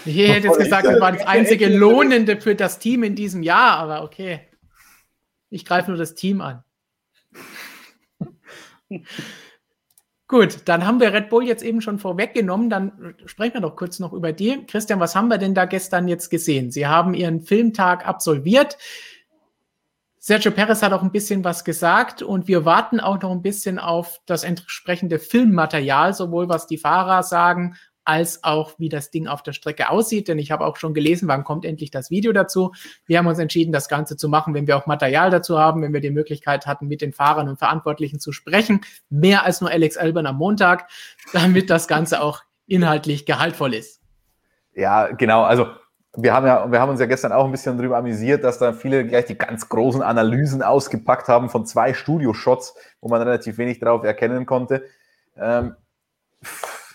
ich hätte jetzt gesagt, das war das einzige Lohnende für das Team in diesem Jahr, aber okay. Ich greife nur das Team an. Gut, dann haben wir Red Bull jetzt eben schon vorweggenommen. Dann sprechen wir doch kurz noch über die. Christian, was haben wir denn da gestern jetzt gesehen? Sie haben Ihren Filmtag absolviert. Sergio Perez hat auch ein bisschen was gesagt und wir warten auch noch ein bisschen auf das entsprechende Filmmaterial, sowohl was die Fahrer sagen, als auch wie das Ding auf der Strecke aussieht. Denn ich habe auch schon gelesen, wann kommt endlich das Video dazu. Wir haben uns entschieden, das Ganze zu machen, wenn wir auch Material dazu haben, wenn wir die Möglichkeit hatten, mit den Fahrern und Verantwortlichen zu sprechen. Mehr als nur Alex Albern am Montag, damit das Ganze auch inhaltlich gehaltvoll ist. Ja, genau. Also wir haben ja, wir haben uns ja gestern auch ein bisschen darüber amüsiert, dass da viele gleich die ganz großen Analysen ausgepackt haben von zwei Studio-Shots, wo man relativ wenig drauf erkennen konnte. Ähm,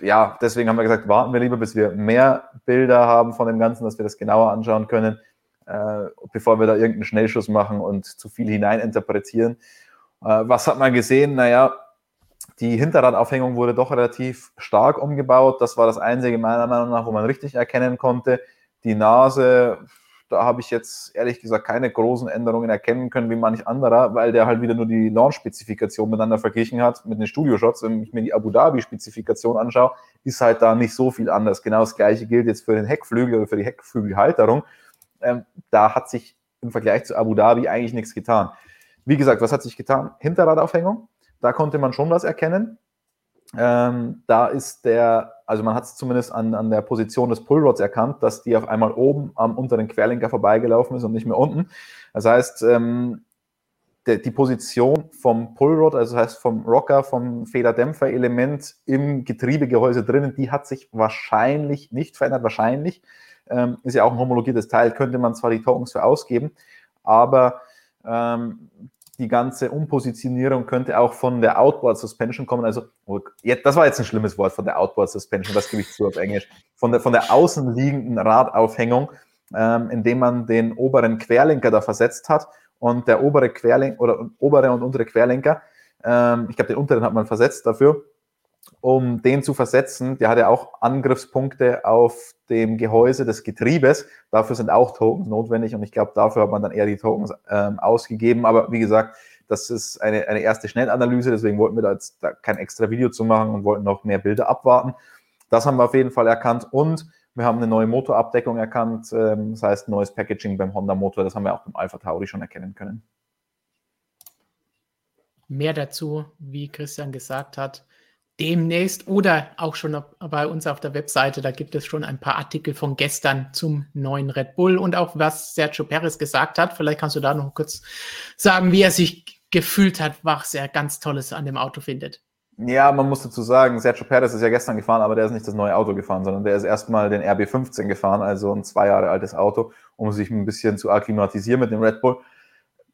ja, deswegen haben wir gesagt, warten wir lieber, bis wir mehr Bilder haben von dem Ganzen, dass wir das genauer anschauen können, äh, bevor wir da irgendeinen Schnellschuss machen und zu viel hineininterpretieren. Äh, was hat man gesehen? Naja, die Hinterradaufhängung wurde doch relativ stark umgebaut. Das war das einzige meiner Meinung nach, wo man richtig erkennen konnte. Die Nase, da habe ich jetzt ehrlich gesagt keine großen Änderungen erkennen können wie manch anderer, weil der halt wieder nur die Launch-Spezifikation miteinander verglichen hat mit den Studio-Shots. Wenn ich mir die Abu Dhabi-Spezifikation anschaue, ist halt da nicht so viel anders. Genau das gleiche gilt jetzt für den Heckflügel oder für die Heckflügelhalterung. Ähm, da hat sich im Vergleich zu Abu Dhabi eigentlich nichts getan. Wie gesagt, was hat sich getan? Hinterradaufhängung, da konnte man schon was erkennen. Ähm, da ist der, also man hat es zumindest an, an der Position des Pullrods erkannt, dass die auf einmal oben am unteren Querlenker vorbeigelaufen ist und nicht mehr unten. Das heißt, ähm, der, die Position vom Pullrod, also das heißt vom Rocker, vom Federdämpfer-Element im Getriebegehäuse drinnen, die hat sich wahrscheinlich nicht verändert. Wahrscheinlich ähm, ist ja auch ein homologiertes Teil, könnte man zwar die Tokens für ausgeben, aber ähm, die ganze Umpositionierung könnte auch von der Outboard Suspension kommen. Also, oh, das war jetzt ein schlimmes Wort von der Outboard Suspension, das gebe ich zu auf Englisch. Von der, von der außenliegenden Radaufhängung, ähm, indem man den oberen Querlenker da versetzt hat und der obere Querlenker oder obere und untere Querlenker, ähm, ich glaube, den unteren hat man versetzt dafür, um den zu versetzen. Der hat ja auch Angriffspunkte auf dem Gehäuse des Getriebes. Dafür sind auch Tokens notwendig und ich glaube, dafür hat man dann eher die Tokens ähm, ausgegeben. Aber wie gesagt, das ist eine, eine erste Schnellanalyse, deswegen wollten wir da jetzt da kein extra Video zu machen und wollten noch mehr Bilder abwarten. Das haben wir auf jeden Fall erkannt und wir haben eine neue Motorabdeckung erkannt, ähm, das heißt neues Packaging beim Honda Motor, das haben wir auch beim Alpha Tauri schon erkennen können. Mehr dazu, wie Christian gesagt hat, demnächst oder auch schon bei uns auf der Webseite. Da gibt es schon ein paar Artikel von gestern zum neuen Red Bull und auch was Sergio Perez gesagt hat. Vielleicht kannst du da noch kurz sagen, wie er sich gefühlt hat, was er ganz Tolles an dem Auto findet. Ja, man muss dazu sagen, Sergio Perez ist ja gestern gefahren, aber der ist nicht das neue Auto gefahren, sondern der ist erstmal den RB15 gefahren, also ein zwei Jahre altes Auto, um sich ein bisschen zu akklimatisieren mit dem Red Bull.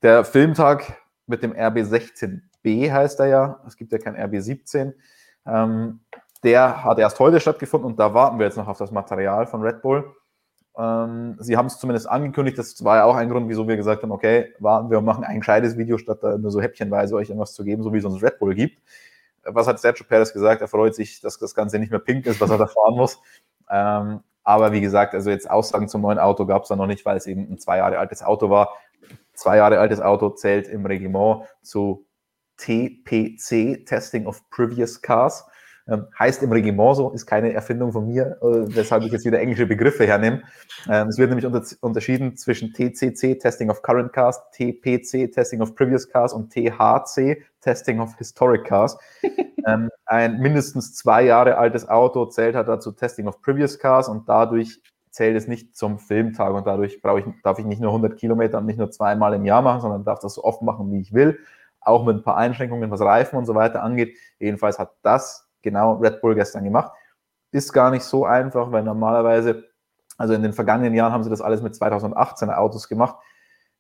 Der Filmtag mit dem RB16B heißt er ja, es gibt ja kein RB17. Ähm, der hat erst heute stattgefunden und da warten wir jetzt noch auf das Material von Red Bull. Ähm, sie haben es zumindest angekündigt, das war ja auch ein Grund, wieso wir gesagt haben, okay, warten wir und machen ein gescheites Video, statt da nur so häppchenweise euch irgendwas zu geben, so wie es uns Red Bull gibt was hat Sergio Perez gesagt? Er freut sich, dass das Ganze nicht mehr pink ist, was er da fahren muss. Ähm, aber wie gesagt, also jetzt Aussagen zum neuen Auto gab es da noch nicht, weil es eben ein zwei Jahre altes Auto war. Zwei Jahre altes Auto zählt im Reglement zu TPC, Testing of Previous Cars. Ähm, heißt im Regiment so, ist keine Erfindung von mir, äh, weshalb ich jetzt wieder englische Begriffe hernehme. Ähm, es wird nämlich unter, unterschieden zwischen TCC, Testing of Current Cars, TPC, Testing of Previous Cars und THC, Testing of Historic Cars. ähm, ein mindestens zwei Jahre altes Auto zählt halt dazu Testing of Previous Cars und dadurch zählt es nicht zum Filmtag und dadurch ich, darf ich nicht nur 100 Kilometer und nicht nur zweimal im Jahr machen, sondern darf das so oft machen, wie ich will. Auch mit ein paar Einschränkungen, was Reifen und so weiter angeht. Jedenfalls hat das genau Red Bull gestern gemacht. Ist gar nicht so einfach, weil normalerweise, also in den vergangenen Jahren haben sie das alles mit 2018er Autos gemacht.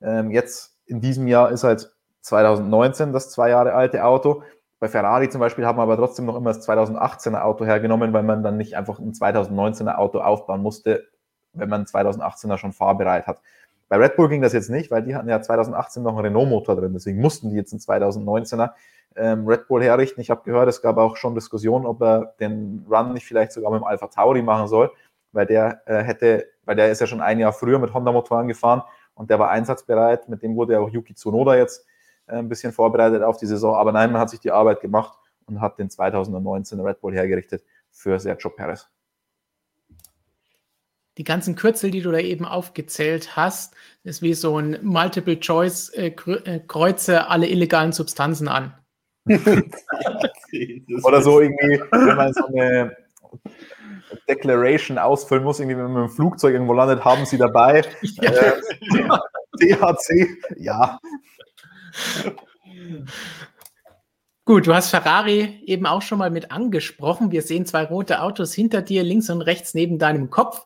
Ähm, jetzt in diesem Jahr ist halt 2019 das zwei Jahre alte Auto. Bei Ferrari zum Beispiel haben wir aber trotzdem noch immer das 2018er Auto hergenommen, weil man dann nicht einfach ein 2019er Auto aufbauen musste, wenn man 2018er schon fahrbereit hat. Bei Red Bull ging das jetzt nicht, weil die hatten ja 2018 noch einen Renault-Motor drin, deswegen mussten die jetzt einen 2019er ähm, Red Bull herrichten. Ich habe gehört, es gab auch schon Diskussionen, ob er den Run nicht vielleicht sogar mit dem Alpha Tauri machen soll, weil der äh, hätte, weil der ist ja schon ein Jahr früher mit Honda-Motoren gefahren und der war einsatzbereit. Mit dem wurde ja auch Yuki Tsunoda jetzt äh, ein bisschen vorbereitet auf die Saison. Aber nein, man hat sich die Arbeit gemacht und hat den 2019 Red Bull hergerichtet für Sergio Perez. Die ganzen Kürzel, die du da eben aufgezählt hast, ist wie so ein Multiple Choice äh, äh Kreuze alle illegalen Substanzen an. Oder so irgendwie, wenn man so eine Declaration ausfüllen muss, irgendwie, wenn man im Flugzeug irgendwo landet, haben sie dabei. Ja. Äh, THC, ja. Gut, du hast Ferrari eben auch schon mal mit angesprochen. Wir sehen zwei rote Autos hinter dir, links und rechts neben deinem Kopf.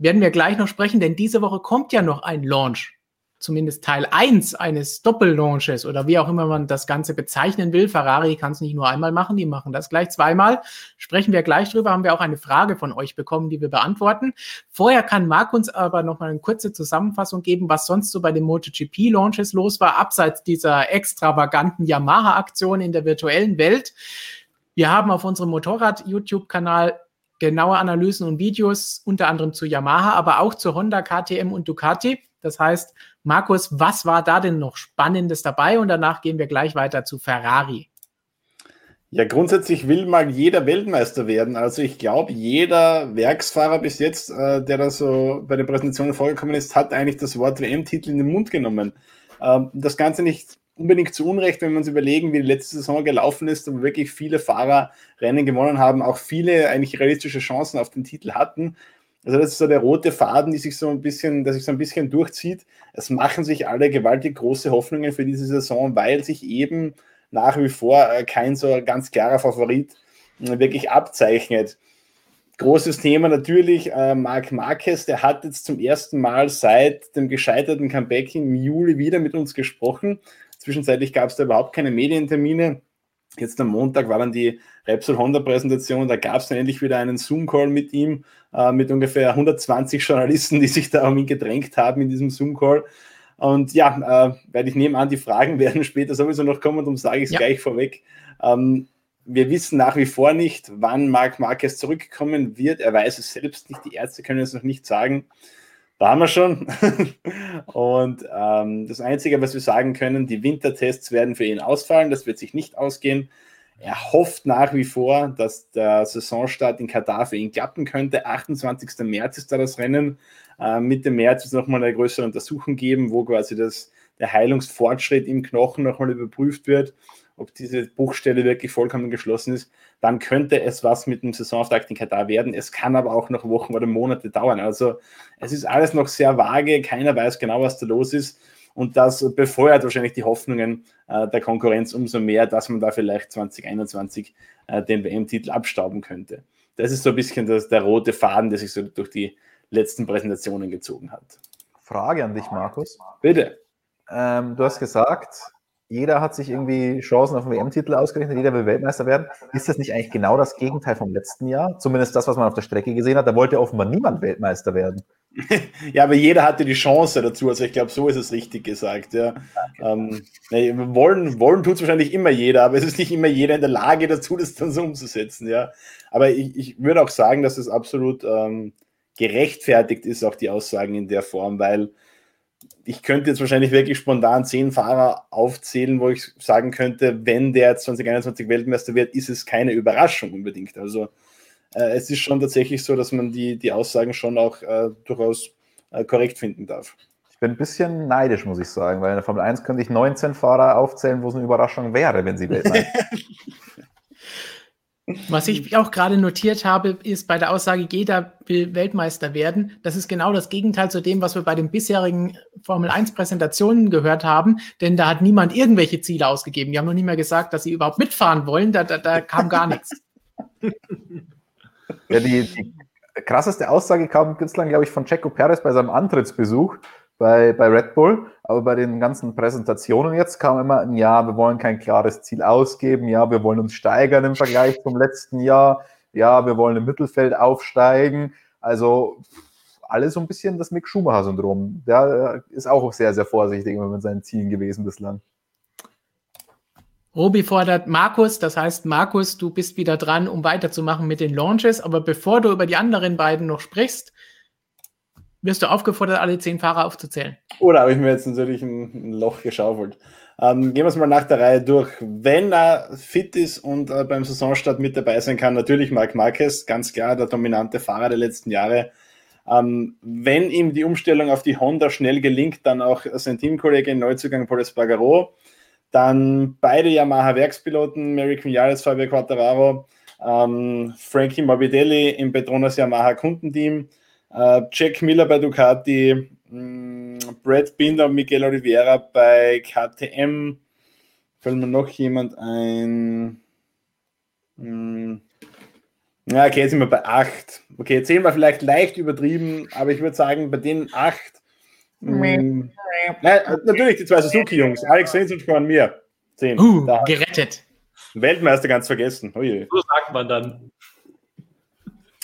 Werden wir gleich noch sprechen, denn diese Woche kommt ja noch ein Launch zumindest Teil 1 eines Doppellaunches oder wie auch immer man das Ganze bezeichnen will. Ferrari kann es nicht nur einmal machen, die machen das gleich zweimal. Sprechen wir gleich drüber, haben wir auch eine Frage von euch bekommen, die wir beantworten. Vorher kann Marc uns aber noch mal eine kurze Zusammenfassung geben, was sonst so bei den MotoGP-Launches los war, abseits dieser extravaganten Yamaha-Aktion in der virtuellen Welt. Wir haben auf unserem Motorrad-YouTube-Kanal genaue Analysen und Videos, unter anderem zu Yamaha, aber auch zu Honda, KTM und Ducati. Das heißt, Markus, was war da denn noch Spannendes dabei? Und danach gehen wir gleich weiter zu Ferrari. Ja, grundsätzlich will mal jeder Weltmeister werden. Also ich glaube, jeder Werksfahrer bis jetzt, äh, der da so bei den Präsentationen vorgekommen ist, hat eigentlich das Wort WM-Titel in den Mund genommen. Ähm, das Ganze nicht unbedingt zu Unrecht, wenn wir uns überlegen, wie die letzte Saison gelaufen ist, aber wirklich viele Fahrer Rennen gewonnen haben, auch viele eigentlich realistische Chancen auf den Titel hatten. Also das ist so der rote Faden, die sich so ein bisschen, der sich so ein bisschen durchzieht. Es machen sich alle gewaltig große Hoffnungen für diese Saison, weil sich eben nach wie vor äh, kein so ganz klarer Favorit äh, wirklich abzeichnet. Großes Thema natürlich, äh, Marc Marquez, der hat jetzt zum ersten Mal seit dem gescheiterten Comeback im Juli wieder mit uns gesprochen. Zwischenzeitlich gab es da überhaupt keine Medientermine. Jetzt am Montag war dann die Repsol Honda Präsentation, da gab es dann endlich wieder einen Zoom-Call mit ihm, äh, mit ungefähr 120 Journalisten, die sich da um ihn gedrängt haben in diesem Zoom-Call. Und ja, äh, weil ich nehme an, die Fragen werden später sowieso noch kommen, darum sage ich es ja. gleich vorweg. Ähm, wir wissen nach wie vor nicht, wann Marc Marquez zurückkommen wird. Er weiß es selbst nicht. Die Ärzte können es noch nicht sagen. Da haben wir schon. Und ähm, das Einzige, was wir sagen können, die Wintertests werden für ihn ausfallen. Das wird sich nicht ausgehen. Er hofft nach wie vor, dass der Saisonstart in Katar für ihn klappen könnte. 28. März ist da das Rennen. Äh, Mitte März wird es nochmal eine größere Untersuchung geben, wo quasi das, der Heilungsfortschritt im Knochen nochmal überprüft wird ob diese Buchstelle wirklich vollkommen geschlossen ist, dann könnte es was mit dem Saisonauftakt in Katar werden. Es kann aber auch noch Wochen oder Monate dauern. Also es ist alles noch sehr vage, keiner weiß genau, was da los ist. Und das befeuert wahrscheinlich die Hoffnungen äh, der Konkurrenz umso mehr, dass man da vielleicht 2021 äh, den WM-Titel abstauben könnte. Das ist so ein bisschen das, der rote Faden, der sich so durch die letzten Präsentationen gezogen hat. Frage an dich, Markus. Bitte. Ähm, du hast gesagt, jeder hat sich irgendwie Chancen auf den WM-Titel ausgerechnet, jeder will Weltmeister werden. Ist das nicht eigentlich genau das Gegenteil vom letzten Jahr? Zumindest das, was man auf der Strecke gesehen hat. Da wollte offenbar niemand Weltmeister werden. ja, aber jeder hatte die Chance dazu. Also ich glaube, so ist es richtig gesagt. Ja. Ähm, nee, wollen wollen tut es wahrscheinlich immer jeder, aber es ist nicht immer jeder in der Lage dazu, das dann so umzusetzen. Ja. Aber ich, ich würde auch sagen, dass es absolut ähm, gerechtfertigt ist, auch die Aussagen in der Form, weil ich könnte jetzt wahrscheinlich wirklich spontan zehn Fahrer aufzählen, wo ich sagen könnte, wenn der 2021 Weltmeister wird, ist es keine Überraschung unbedingt. Also äh, es ist schon tatsächlich so, dass man die, die Aussagen schon auch äh, durchaus äh, korrekt finden darf. Ich bin ein bisschen neidisch, muss ich sagen, weil in der Formel 1 könnte ich 19 Fahrer aufzählen, wo es eine Überraschung wäre, wenn sie Weltmeister Was ich auch gerade notiert habe, ist bei der Aussage, jeder will Weltmeister werden. Das ist genau das Gegenteil zu dem, was wir bei den bisherigen Formel 1 Präsentationen gehört haben, denn da hat niemand irgendwelche Ziele ausgegeben. Die haben noch nie mehr gesagt, dass sie überhaupt mitfahren wollen. Da, da, da kam gar nichts. Ja, die, die krasseste Aussage kam bislang, glaube ich, von Checo Perez bei seinem Antrittsbesuch bei, bei Red Bull. Aber bei den ganzen Präsentationen jetzt kam immer, ja, wir wollen kein klares Ziel ausgeben, ja, wir wollen uns steigern im Vergleich zum letzten Jahr, ja, wir wollen im Mittelfeld aufsteigen. Also alles so ein bisschen das Mick Schumacher-Syndrom. Der ist auch sehr, sehr vorsichtig immer mit seinen Zielen gewesen bislang. Robi fordert Markus, das heißt, Markus, du bist wieder dran, um weiterzumachen mit den Launches. Aber bevor du über die anderen beiden noch sprichst, wirst du aufgefordert, alle zehn Fahrer aufzuzählen. Oder habe ich mir jetzt natürlich ein, Loch geschaufelt. Ähm, gehen wir es mal nach der Reihe durch. Wenn er fit ist und äh, beim Saisonstart mit dabei sein kann, natürlich Marc Marquez, ganz klar der dominante Fahrer der letzten Jahre. Ähm, wenn ihm die Umstellung auf die Honda schnell gelingt, dann auch sein Teamkollege Neuzugang Paul Espargaro, dann beide Yamaha-Werkspiloten, Mary Quinales, Fabio Quattararo, ähm, Frankie Morbidelli im Petronas Yamaha Kundenteam, äh, Jack Miller bei Ducati, mh, mm, Brad Binder und Miguel Oliveira bei KTM. Fällt mir noch jemand ein? Mh, mm, ja, okay, jetzt sind wir bei 8. Okay, 10 war vielleicht leicht übertrieben, aber ich würde sagen, bei den 8. Nein, natürlich die zwei Suzuki-Jungs, Alex Rins und Juan Mir. 10. Uh, gerettet. Weltmeister ganz vergessen. Oje. So sagt man dann.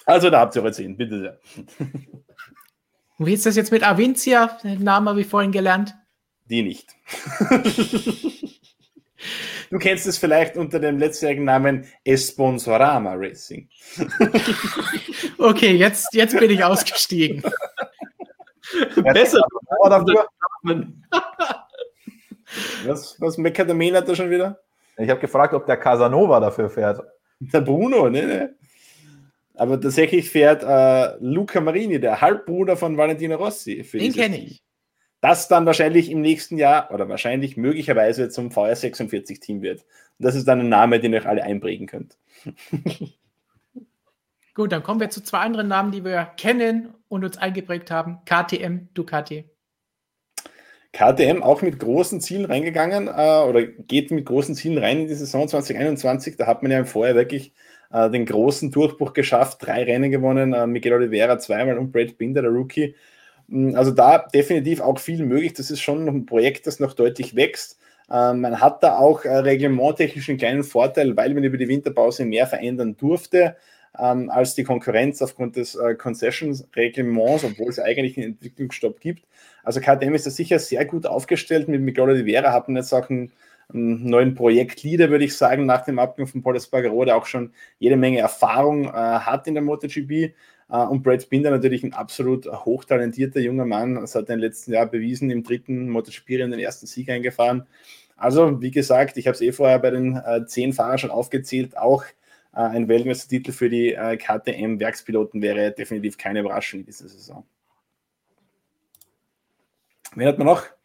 Also da habt ihr eure 10, bitte sehr. Wie ist das jetzt mit Avincia? Den Namen habe ich vorhin gelernt. Die nicht. du kennst es vielleicht unter dem letztjährigen Namen Esponsorama Racing. okay, jetzt, jetzt bin ich ausgestiegen. Besser. Dafür. was, was meckert der Maynard da schon wieder? Ich habe gefragt, ob der Casanova dafür fährt. Der Bruno, ne, ne. Aber tatsächlich fährt äh, Luca Marini, der Halbbruder von Valentino Rossi. Den kenne ich. Das dann wahrscheinlich im nächsten Jahr oder wahrscheinlich möglicherweise zum VR46-Team wird. Und das ist dann ein Name, den ihr euch alle einprägen könnt. Gut, dann kommen wir zu zwei anderen Namen, die wir kennen und uns eingeprägt haben. KTM, Ducati. KTM auch mit großen Zielen reingegangen äh, oder geht mit großen Zielen rein in die Saison 2021. Da hat man ja vorher wirklich äh, den großen Durchbruch geschafft, drei Rennen gewonnen, äh, Miguel Oliveira zweimal und Brad Binder, der Rookie. Mm, also da definitiv auch viel möglich. Das ist schon ein Projekt, das noch deutlich wächst. Äh, man hat da auch äh, reglementtechnisch einen kleinen Vorteil, weil man über die Winterpause mehr verändern durfte ähm, als die Konkurrenz aufgrund des äh, Concessions-Reglements, obwohl es eigentlich einen Entwicklungsstopp gibt. Also KTM ist da sicher sehr gut aufgestellt. Mit Miguel Oliveira hat man jetzt auch einen ähm, neuen Projektleader, würde ich sagen, nach dem Abgang von Paul Espargaro, der auch schon jede Menge Erfahrung äh, hat in der MotoGP. Äh, und Brad Binder natürlich ein absolut hochtalentierter junger Mann. Das hat er im letzten Jahr bewiesen, im dritten MotoGP den ersten Sieg eingefahren. Also, wie gesagt, ich habe es eh vorher bei den äh, zehn Fahrern schon aufgezählt, auch äh, ein Weltmeistertitel für die äh, KTM-Werkspiloten wäre definitiv keine Überraschung in dieser Saison. Wen hat man noch?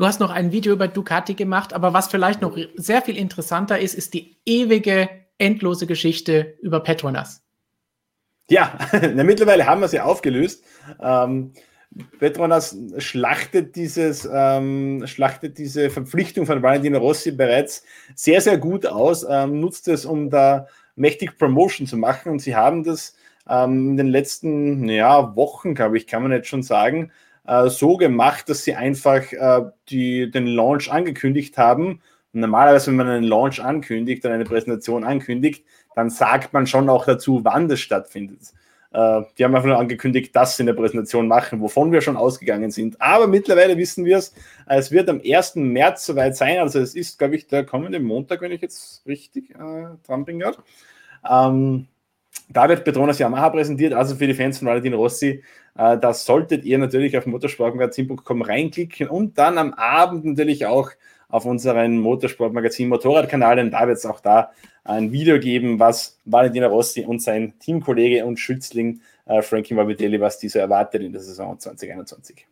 Du hast noch ein Video über Ducati gemacht, aber was vielleicht noch sehr viel interessanter ist, ist die ewige, endlose Geschichte über Petronas. Ja, na, mittlerweile haben wir sie aufgelöst. Ähm, Petronas schlachtet, dieses, ähm, schlachtet diese Verpflichtung von Valentino Rossi bereits sehr, sehr gut aus, ähm, nutzt es, um da mächtig Promotion zu machen. Und sie haben das ähm, in den letzten ja, Wochen, glaube ich, kann man jetzt schon sagen, äh, so gemacht, dass sie einfach äh, die, den Launch angekündigt haben. Und normalerweise, wenn man einen Launch ankündigt oder eine Präsentation ankündigt, dann sagt man schon auch dazu, wann das stattfindet. Äh, die haben einfach nur angekündigt, dass sie eine Präsentation machen, wovon wir schon ausgegangen sind. Aber mittlerweile wissen wir es, es wird am 1. März soweit sein. Also es ist, glaube ich, der kommende Montag, wenn ich jetzt richtig äh, dran bin gerade. Ähm, da wird Petronas Yamaha präsentiert, also für die Fans von Valentino Rossi. Äh, das solltet ihr natürlich auf motorsportmagazin.com reinklicken und dann am Abend natürlich auch auf unseren Motorsportmagazin Motorradkanal, denn da wird es auch da ein Video geben, was Valentino Rossi und sein Teamkollege und Schützling äh, Frankie Morbidelli, was diese erwartet in der Saison 2021.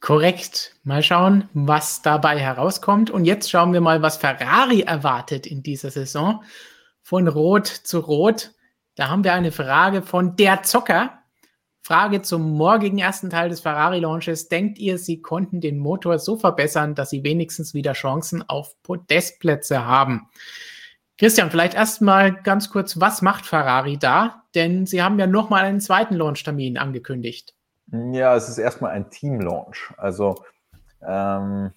Korrekt. Mal schauen, was dabei herauskommt. Und jetzt schauen wir mal, was Ferrari erwartet in dieser Saison. Von Rot zu Rot. Da haben wir eine Frage von der Zocker. Frage zum morgigen ersten Teil des Ferrari-Launches. Denkt ihr, sie konnten den Motor so verbessern, dass sie wenigstens wieder Chancen auf Podestplätze haben? Christian, vielleicht erstmal ganz kurz, was macht Ferrari da? Denn sie haben ja nochmal einen zweiten Launchtermin angekündigt. Ja, es ist erstmal ein Team-Launch. Also ähm,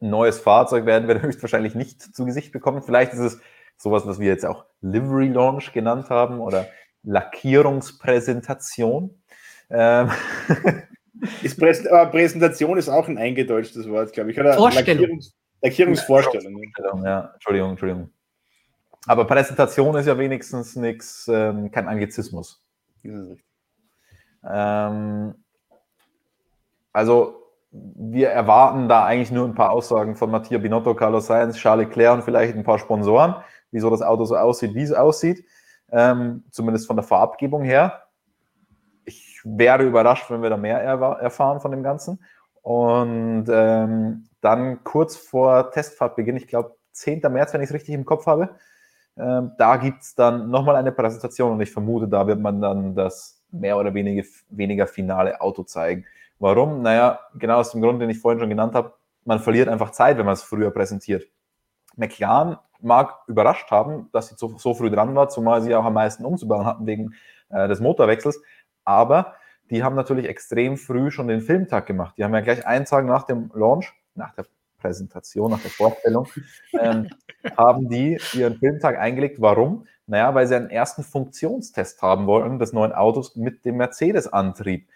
ein neues Fahrzeug werden wir höchstwahrscheinlich nicht zu Gesicht bekommen. Vielleicht ist es sowas, was wir jetzt auch Livery Launch genannt haben oder Lackierungspräsentation. Ähm. Ist Präs aber Präsentation ist auch ein eingedeutschtes Wort, glaube ich. Oder Vorstellung. Lackierungs Lackierungsvorstellung. Ja, Entschuldigung, Entschuldigung. Aber Präsentation ist ja wenigstens nichts, ähm, kein Anglizismus. Ähm, also wir erwarten da eigentlich nur ein paar Aussagen von Mattia Binotto, Carlos Sainz, Charles Leclerc und vielleicht ein paar Sponsoren, wieso das Auto so aussieht, wie es aussieht. Ähm, zumindest von der Farbgebung her wäre überrascht, wenn wir da mehr erfahren von dem Ganzen. Und ähm, dann kurz vor Testfahrtbeginn, ich glaube 10. März, wenn ich es richtig im Kopf habe, ähm, da gibt es dann nochmal eine Präsentation und ich vermute, da wird man dann das mehr oder weniger, weniger finale Auto zeigen. Warum? Naja, genau aus dem Grund, den ich vorhin schon genannt habe, man verliert einfach Zeit, wenn man es früher präsentiert. McLaren mag überrascht haben, dass sie so, so früh dran war, zumal sie auch am meisten umzubauen hatten wegen äh, des Motorwechsels aber die haben natürlich extrem früh schon den Filmtag gemacht. Die haben ja gleich einen Tag nach dem Launch, nach der Präsentation, nach der Vorstellung, ähm, haben die ihren Filmtag eingelegt. Warum? Naja, weil sie einen ersten Funktionstest haben wollten des neuen Autos mit dem Mercedes-Antrieb.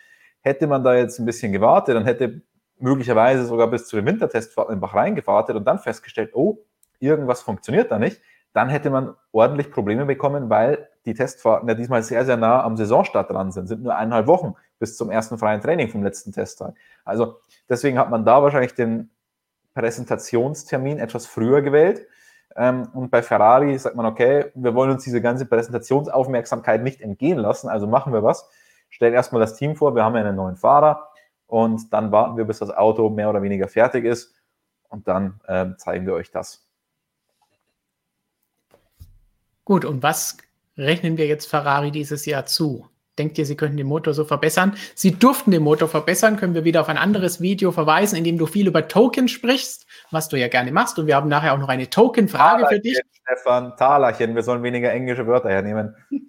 Hätte man da jetzt ein bisschen gewartet, dann hätte möglicherweise sogar bis zu dem Wintertest in Bahrain gewartet und dann festgestellt, oh, irgendwas funktioniert da nicht, dann hätte man ordentlich Probleme bekommen, weil die Testfahrten ja diesmal sehr, sehr nah am Saisonstart dran sind. Sind nur eineinhalb Wochen bis zum ersten freien Training vom letzten Testtag. Also deswegen hat man da wahrscheinlich den Präsentationstermin etwas früher gewählt. Ähm, und bei Ferrari sagt man, okay, wir wollen uns diese ganze Präsentationsaufmerksamkeit nicht entgehen lassen, also machen wir was. Stellen erstmal das Team vor, wir haben ja einen neuen Fahrer und dann warten wir, bis das Auto mehr oder weniger fertig ist und dann ähm, zeigen wir euch das. Gut, und was rechnen wir jetzt Ferrari dieses Jahr zu? Denkt ihr, sie könnten den Motor so verbessern? Sie durften den Motor verbessern, können wir wieder auf ein anderes Video verweisen, in dem du viel über Token sprichst, was du ja gerne machst. Und wir haben nachher auch noch eine Token-Frage für dich. Stefan, Talerchen, wir sollen weniger englische Wörter hernehmen.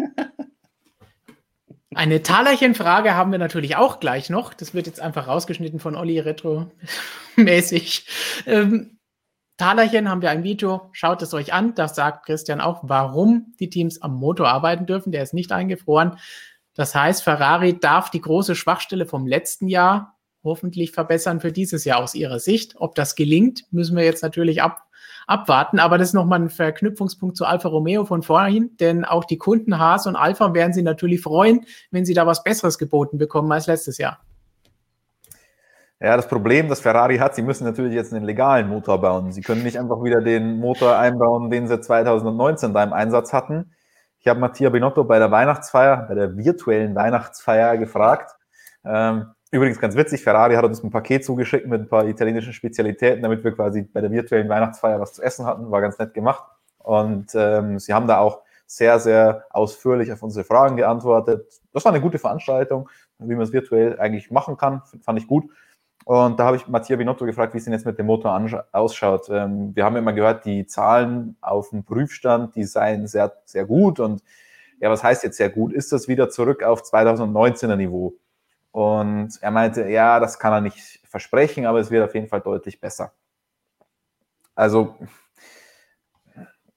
Eine Talerchen-Frage haben wir natürlich auch gleich noch. Das wird jetzt einfach rausgeschnitten von Olli Retro-mäßig. Ähm, Talerchen haben wir ein Video, schaut es euch an. Da sagt Christian auch, warum die Teams am Motor arbeiten dürfen. Der ist nicht eingefroren. Das heißt, Ferrari darf die große Schwachstelle vom letzten Jahr hoffentlich verbessern für dieses Jahr aus Ihrer Sicht. Ob das gelingt, müssen wir jetzt natürlich ab, abwarten. Aber das ist nochmal ein Verknüpfungspunkt zu Alfa Romeo von vorhin, denn auch die Kunden Haas und Alfa werden sich natürlich freuen, wenn sie da was Besseres geboten bekommen als letztes Jahr. Ja, das Problem, das Ferrari hat, sie müssen natürlich jetzt einen legalen Motor bauen. Sie können nicht einfach wieder den Motor einbauen, den sie 2019 da im Einsatz hatten. Ich habe Mattia Binotto bei der Weihnachtsfeier, bei der virtuellen Weihnachtsfeier gefragt. Ähm, übrigens ganz witzig, Ferrari hat uns ein Paket zugeschickt mit ein paar italienischen Spezialitäten, damit wir quasi bei der virtuellen Weihnachtsfeier was zu essen hatten. War ganz nett gemacht. Und ähm, sie haben da auch sehr, sehr ausführlich auf unsere Fragen geantwortet. Das war eine gute Veranstaltung, wie man es virtuell eigentlich machen kann. Fand ich gut. Und da habe ich Mattia Binotto gefragt, wie es denn jetzt mit dem Motor ausschaut. Ähm, wir haben immer gehört, die Zahlen auf dem Prüfstand, die seien sehr, sehr gut. Und ja, was heißt jetzt sehr gut? Ist das wieder zurück auf 2019er Niveau? Und er meinte, ja, das kann er nicht versprechen, aber es wird auf jeden Fall deutlich besser. Also,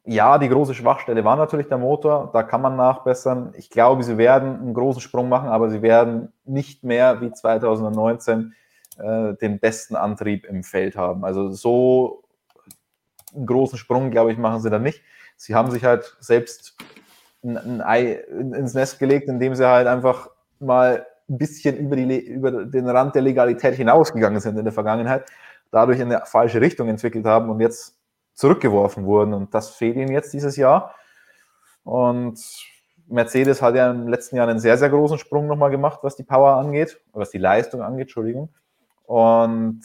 ja, die große Schwachstelle war natürlich der Motor, da kann man nachbessern. Ich glaube, sie werden einen großen Sprung machen, aber sie werden nicht mehr wie 2019 äh, den besten Antrieb im Feld haben. Also so einen großen Sprung, glaube ich, machen sie da nicht. Sie haben sich halt selbst ein, ein Ei ins Nest gelegt, indem sie halt einfach mal ein bisschen über, die, über den Rand der Legalität hinausgegangen sind in der Vergangenheit, dadurch in eine falsche Richtung entwickelt haben und jetzt zurückgeworfen wurden. Und das fehlt ihnen jetzt dieses Jahr. Und Mercedes hat ja im letzten Jahr einen sehr, sehr großen Sprung nochmal gemacht, was die Power angeht, was die Leistung angeht, Entschuldigung. Und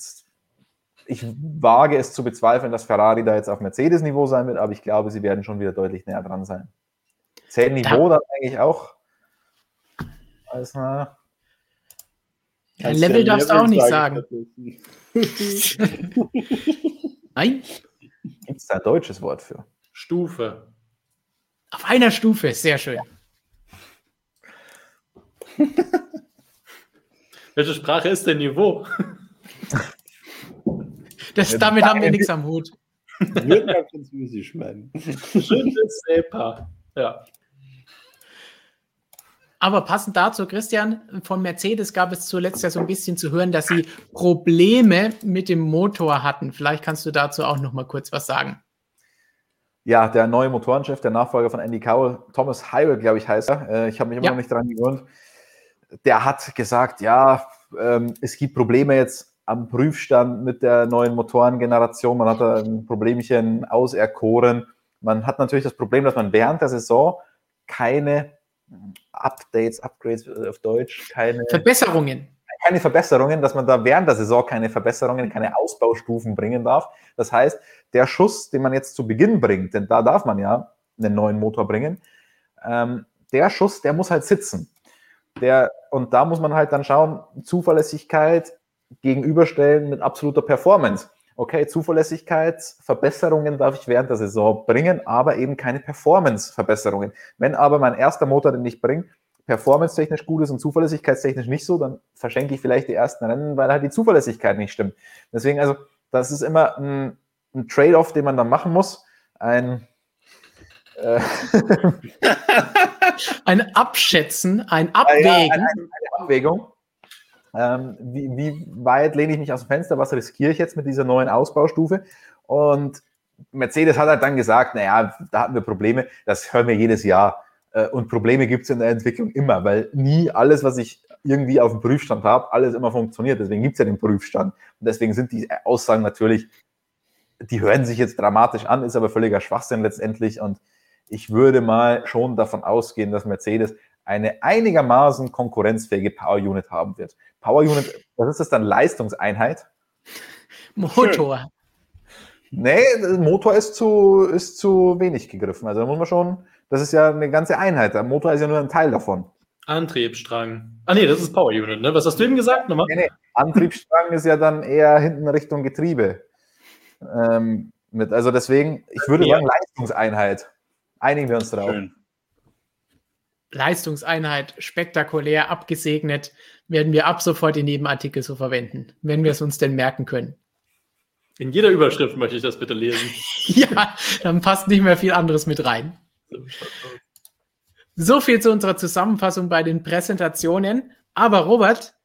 ich wage es zu bezweifeln, dass Ferrari da jetzt auf Mercedes-Niveau sein wird, aber ich glaube, sie werden schon wieder deutlich näher dran sein. Zählt Niveau dann eigentlich auch als eine. Ja, Level darfst du auch nicht sagen. Nein. Gibt es da ein deutsches Wort für? Stufe. Auf einer Stufe, sehr schön. Welche Sprache ist denn Niveau? Das, damit haben wir nichts am Hut. Wird ja französisch, Mann. Schönes Sepa. Ja. Aber passend dazu, Christian, von Mercedes gab es zuletzt ja so ein bisschen zu hören, dass sie Probleme mit dem Motor hatten. Vielleicht kannst du dazu auch noch mal kurz was sagen. Ja, der neue Motorenchef, der Nachfolger von Andy Cowell, Thomas Heil, glaube ich, heißt er. Äh, ich habe mich immer ja. noch nicht daran gewöhnt der hat gesagt, ja, ähm, es gibt Probleme jetzt am Prüfstand mit der neuen Motorengeneration. Man hat da ein Problemchen auserkoren. Man hat natürlich das Problem, dass man während der Saison keine Updates, Upgrades auf Deutsch, keine Verbesserungen. Keine Verbesserungen, dass man da während der Saison keine Verbesserungen, keine Ausbaustufen bringen darf. Das heißt, der Schuss, den man jetzt zu Beginn bringt, denn da darf man ja einen neuen Motor bringen, ähm, der Schuss, der muss halt sitzen. Der, und da muss man halt dann schauen, Zuverlässigkeit gegenüberstellen mit absoluter Performance. Okay, Zuverlässigkeitsverbesserungen darf ich während der Saison bringen, aber eben keine Performance-Verbesserungen. Wenn aber mein erster Motor, den ich bringe, performance-technisch gut ist und zuverlässigkeitstechnisch nicht so, dann verschenke ich vielleicht die ersten Rennen, weil halt die Zuverlässigkeit nicht stimmt. Deswegen, also, das ist immer ein, ein Trade-off, den man dann machen muss. Ein, äh ein Abschätzen, ein Abwägen. Ja, eine, eine Abwägung. Ähm, wie, wie, weit lehne ich mich aus dem Fenster? Was riskiere ich jetzt mit dieser neuen Ausbaustufe? Und Mercedes hat halt dann gesagt, naja, da hatten wir Probleme. Das hören wir jedes Jahr. Äh, und Probleme gibt es in der Entwicklung immer, weil nie alles, was ich irgendwie auf dem Prüfstand habe, alles immer funktioniert. Deswegen gibt es ja den Prüfstand. Und deswegen sind die Aussagen natürlich, die hören sich jetzt dramatisch an, ist aber völliger Schwachsinn letztendlich. Und ich würde mal schon davon ausgehen, dass Mercedes eine einigermaßen konkurrenzfähige Power Unit haben wird. Power Unit, was ist das dann? Leistungseinheit? Motor. Schön. Nee, Motor ist zu, ist zu wenig gegriffen. Also da muss man schon, das ist ja eine ganze Einheit. Der Motor ist ja nur ein Teil davon. Antriebsstrang. Ah nee, das ist Power Unit, ne? Was hast du eben gesagt nochmal? Nee, nee. Antriebsstrang ist ja dann eher hinten Richtung Getriebe. Ähm, mit, also deswegen, ich würde ja. sagen Leistungseinheit. Einigen wir uns darauf. Schön. Leistungseinheit spektakulär abgesegnet, werden wir ab sofort die Nebenartikel so verwenden, wenn wir es uns denn merken können. In jeder Überschrift möchte ich das bitte lesen. ja, dann passt nicht mehr viel anderes mit rein. So viel zu unserer Zusammenfassung bei den Präsentationen. Aber Robert,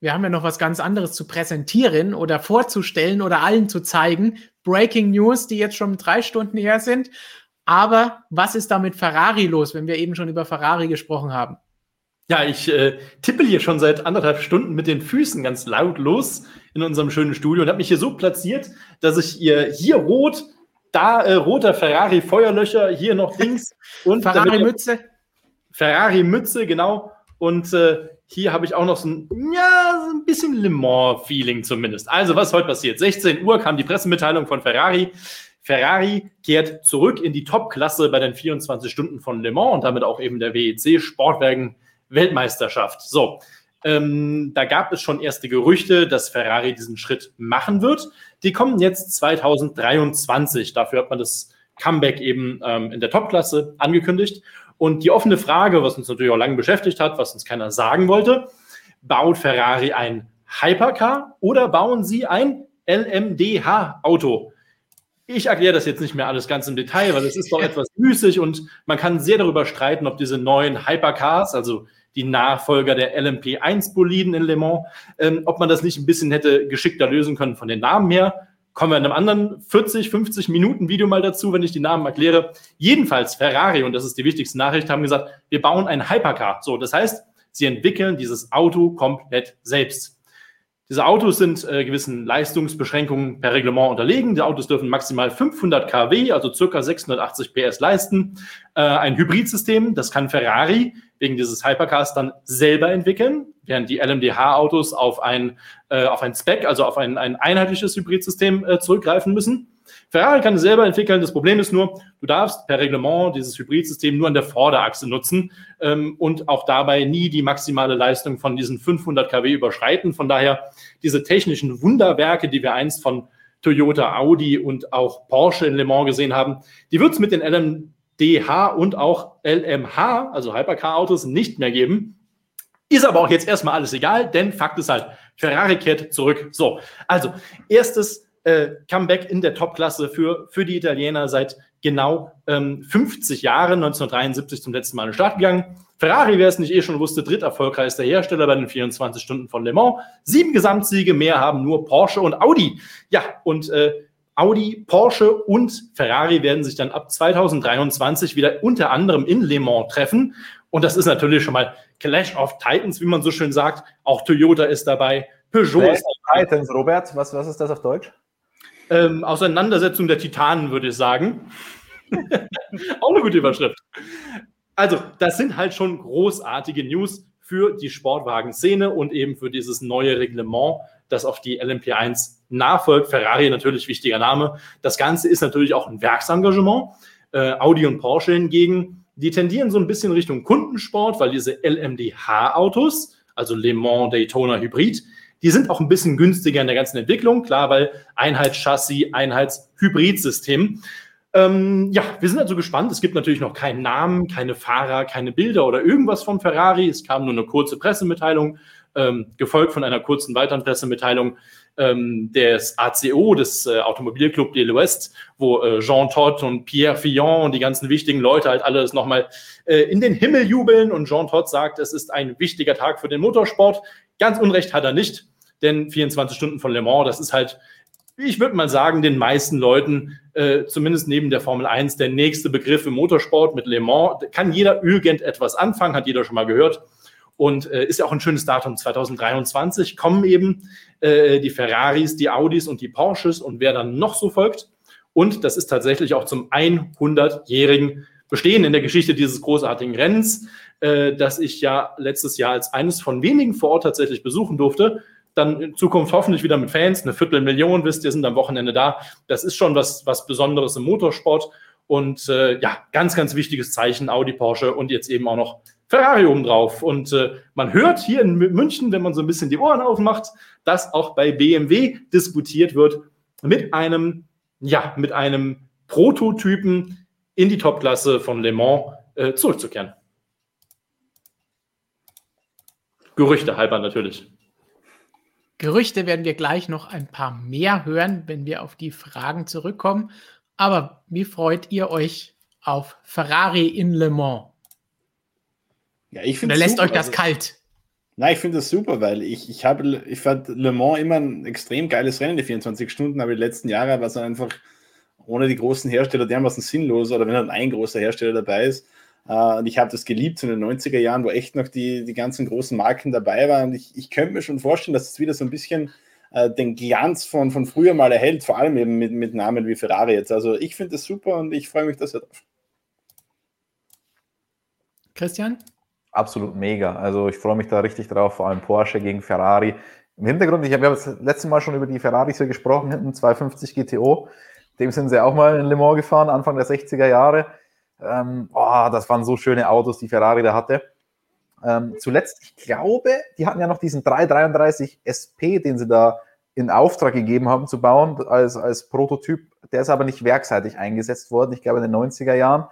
wir haben ja noch was ganz anderes zu präsentieren oder vorzustellen oder allen zu zeigen. Breaking News, die jetzt schon drei Stunden her sind. Aber was ist da mit Ferrari los, wenn wir eben schon über Ferrari gesprochen haben? Ja, ich äh, tippe hier schon seit anderthalb Stunden mit den Füßen ganz laut los in unserem schönen Studio und habe mich hier so platziert, dass ich ihr hier rot, da äh, roter Ferrari Feuerlöcher, hier noch links und Ferrari Mütze. Ferrari Mütze, genau. Und äh, hier habe ich auch noch so ein, ja, so ein bisschen Le Mans-Feeling zumindest. Also, was heute passiert? 16 Uhr kam die Pressemitteilung von Ferrari. Ferrari kehrt zurück in die Top-Klasse bei den 24 Stunden von Le Mans und damit auch eben der WEC Sportwagen Weltmeisterschaft. So, ähm, da gab es schon erste Gerüchte, dass Ferrari diesen Schritt machen wird. Die kommen jetzt 2023. Dafür hat man das Comeback eben ähm, in der Top-Klasse angekündigt. Und die offene Frage, was uns natürlich auch lange beschäftigt hat, was uns keiner sagen wollte, baut Ferrari ein Hypercar oder bauen sie ein LMDH-Auto? Ich erkläre das jetzt nicht mehr alles ganz im Detail, weil es ist doch etwas müßig und man kann sehr darüber streiten, ob diese neuen Hypercars, also die Nachfolger der LMP1-Boliden in Le Mans, ähm, ob man das nicht ein bisschen hätte geschickter lösen können von den Namen her. Kommen wir in einem anderen 40, 50 Minuten Video mal dazu, wenn ich die Namen erkläre. Jedenfalls Ferrari, und das ist die wichtigste Nachricht, haben gesagt, wir bauen ein Hypercar. So, das heißt, sie entwickeln dieses Auto komplett selbst. Diese Autos sind äh, gewissen Leistungsbeschränkungen per Reglement unterlegen. Die Autos dürfen maximal 500 kW, also circa 680 PS leisten. Äh, ein Hybridsystem, das kann Ferrari wegen dieses Hypercars dann selber entwickeln, während die LMDH-Autos auf ein, äh, auf ein Spec, also auf ein, ein einheitliches Hybridsystem äh, zurückgreifen müssen. Ferrari kann es selber entwickeln. Das Problem ist nur, du darfst per Reglement dieses Hybridsystem nur an der Vorderachse nutzen ähm, und auch dabei nie die maximale Leistung von diesen 500 kW überschreiten. Von daher diese technischen Wunderwerke, die wir einst von Toyota, Audi und auch Porsche in Le Mans gesehen haben, die wird es mit den LM DH und auch LMH, also Hypercar-Autos, nicht mehr geben. Ist aber auch jetzt erstmal alles egal, denn Fakt ist halt, Ferrari kehrt zurück. So, also erstes äh, Comeback in der Top-Klasse für, für die Italiener seit genau ähm, 50 Jahren, 1973 zum letzten Mal in den Start gegangen. Ferrari, wer es nicht eh schon wusste, dritterfolgreichster Hersteller bei den 24 Stunden von Le Mans. Sieben Gesamtsiege mehr haben nur Porsche und Audi. Ja, und äh, Audi, Porsche und Ferrari werden sich dann ab 2023 wieder unter anderem in Le Mans treffen. Und das ist natürlich schon mal Clash of Titans, wie man so schön sagt. Auch Toyota ist dabei, Peugeot Clash ist of Titans, Robert, was, was ist das auf Deutsch? Ähm, Auseinandersetzung der Titanen, würde ich sagen. Auch eine gute Überschrift. Also, das sind halt schon großartige News für die Sportwagen-Szene und eben für dieses neue Reglement, das auf die LMP1 nachfolgt. Ferrari natürlich wichtiger Name. Das Ganze ist natürlich auch ein Werksengagement. Äh, Audi und Porsche hingegen, die tendieren so ein bisschen Richtung Kundensport, weil diese LMDH-Autos, also Le Mans Daytona Hybrid, die sind auch ein bisschen günstiger in der ganzen Entwicklung, klar, weil Einheitschassis, Einheitshybridsystem. Ähm, ja, wir sind also gespannt. Es gibt natürlich noch keinen Namen, keine Fahrer, keine Bilder oder irgendwas von Ferrari. Es kam nur eine kurze Pressemitteilung, ähm, gefolgt von einer kurzen weiteren Pressemitteilung ähm, des ACO, des äh, Automobilclub de l'Ouest, wo äh, Jean Todt und Pierre Fillon und die ganzen wichtigen Leute halt alles nochmal äh, in den Himmel jubeln. Und Jean Todt sagt, es ist ein wichtiger Tag für den Motorsport. Ganz Unrecht hat er nicht, denn 24 Stunden von Le Mans, das ist halt ich würde mal sagen, den meisten Leuten, äh, zumindest neben der Formel 1, der nächste Begriff im Motorsport mit Le Mans. Kann jeder irgendetwas anfangen, hat jeder schon mal gehört. Und äh, ist ja auch ein schönes Datum. 2023 kommen eben äh, die Ferraris, die Audis und die Porsches und wer dann noch so folgt. Und das ist tatsächlich auch zum 100-jährigen Bestehen in der Geschichte dieses großartigen Rennens, äh, das ich ja letztes Jahr als eines von wenigen vor Ort tatsächlich besuchen durfte dann in Zukunft hoffentlich wieder mit Fans, eine Viertelmillion, wisst ihr, sind am Wochenende da. Das ist schon was, was Besonderes im Motorsport. Und äh, ja, ganz, ganz wichtiges Zeichen, Audi, Porsche und jetzt eben auch noch Ferrari obendrauf. Und äh, man hört hier in München, wenn man so ein bisschen die Ohren aufmacht, dass auch bei BMW diskutiert wird, mit einem, ja, mit einem Prototypen in die Topklasse von Le Mans äh, zurückzukehren. Gerüchte halber natürlich. Gerüchte werden wir gleich noch ein paar mehr hören, wenn wir auf die Fragen zurückkommen. Aber wie freut ihr euch auf Ferrari in Le Mans? Ja, ich finde Oder lässt super. euch das also, kalt? Nein, ich finde das super, weil ich, ich habe, ich fand Le Mans immer ein extrem geiles Rennen, die 24 Stunden, aber die letzten Jahre war es einfach ohne die großen Hersteller dermaßen sinnlos oder wenn dann ein großer Hersteller dabei ist. Uh, und ich habe das geliebt in den 90er Jahren, wo echt noch die, die ganzen großen Marken dabei waren. Und ich, ich könnte mir schon vorstellen, dass es wieder so ein bisschen uh, den Glanz von, von früher mal erhält, vor allem eben mit, mit Namen wie Ferrari jetzt. Also ich finde das super und ich freue mich da sehr drauf. Christian? Absolut mega. Also ich freue mich da richtig drauf, vor allem Porsche gegen Ferrari. Im Hintergrund, ich habe ja das letzte Mal schon über die Ferraris hier gesprochen, hinten 250 GTO. Dem sind sie auch mal in Le Mans gefahren, Anfang der 60er Jahre. Ähm, oh, das waren so schöne Autos, die Ferrari da hatte. Ähm, zuletzt, ich glaube, die hatten ja noch diesen 333 SP, den sie da in Auftrag gegeben haben zu bauen als, als Prototyp. Der ist aber nicht werkseitig eingesetzt worden, ich glaube in den 90er Jahren.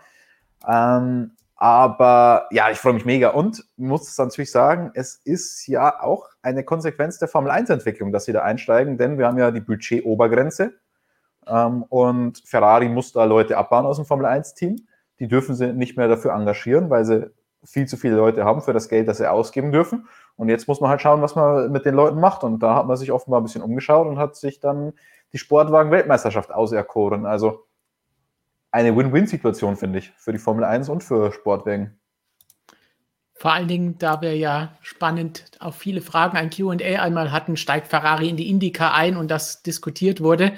Ähm, aber ja, ich freue mich mega und muss natürlich sagen, es ist ja auch eine Konsequenz der Formel 1-Entwicklung, dass sie da einsteigen, denn wir haben ja die Budget-Obergrenze ähm, und Ferrari muss da Leute abbauen aus dem Formel 1-Team. Die dürfen sie nicht mehr dafür engagieren, weil sie viel zu viele Leute haben für das Geld, das sie ausgeben dürfen. Und jetzt muss man halt schauen, was man mit den Leuten macht. Und da hat man sich offenbar ein bisschen umgeschaut und hat sich dann die Sportwagen-Weltmeisterschaft auserkoren. Also eine Win-Win-Situation, finde ich, für die Formel 1 und für Sportwagen. Vor allen Dingen, da wir ja spannend auf viele Fragen ein QA einmal hatten, steigt Ferrari in die Indica ein und das diskutiert wurde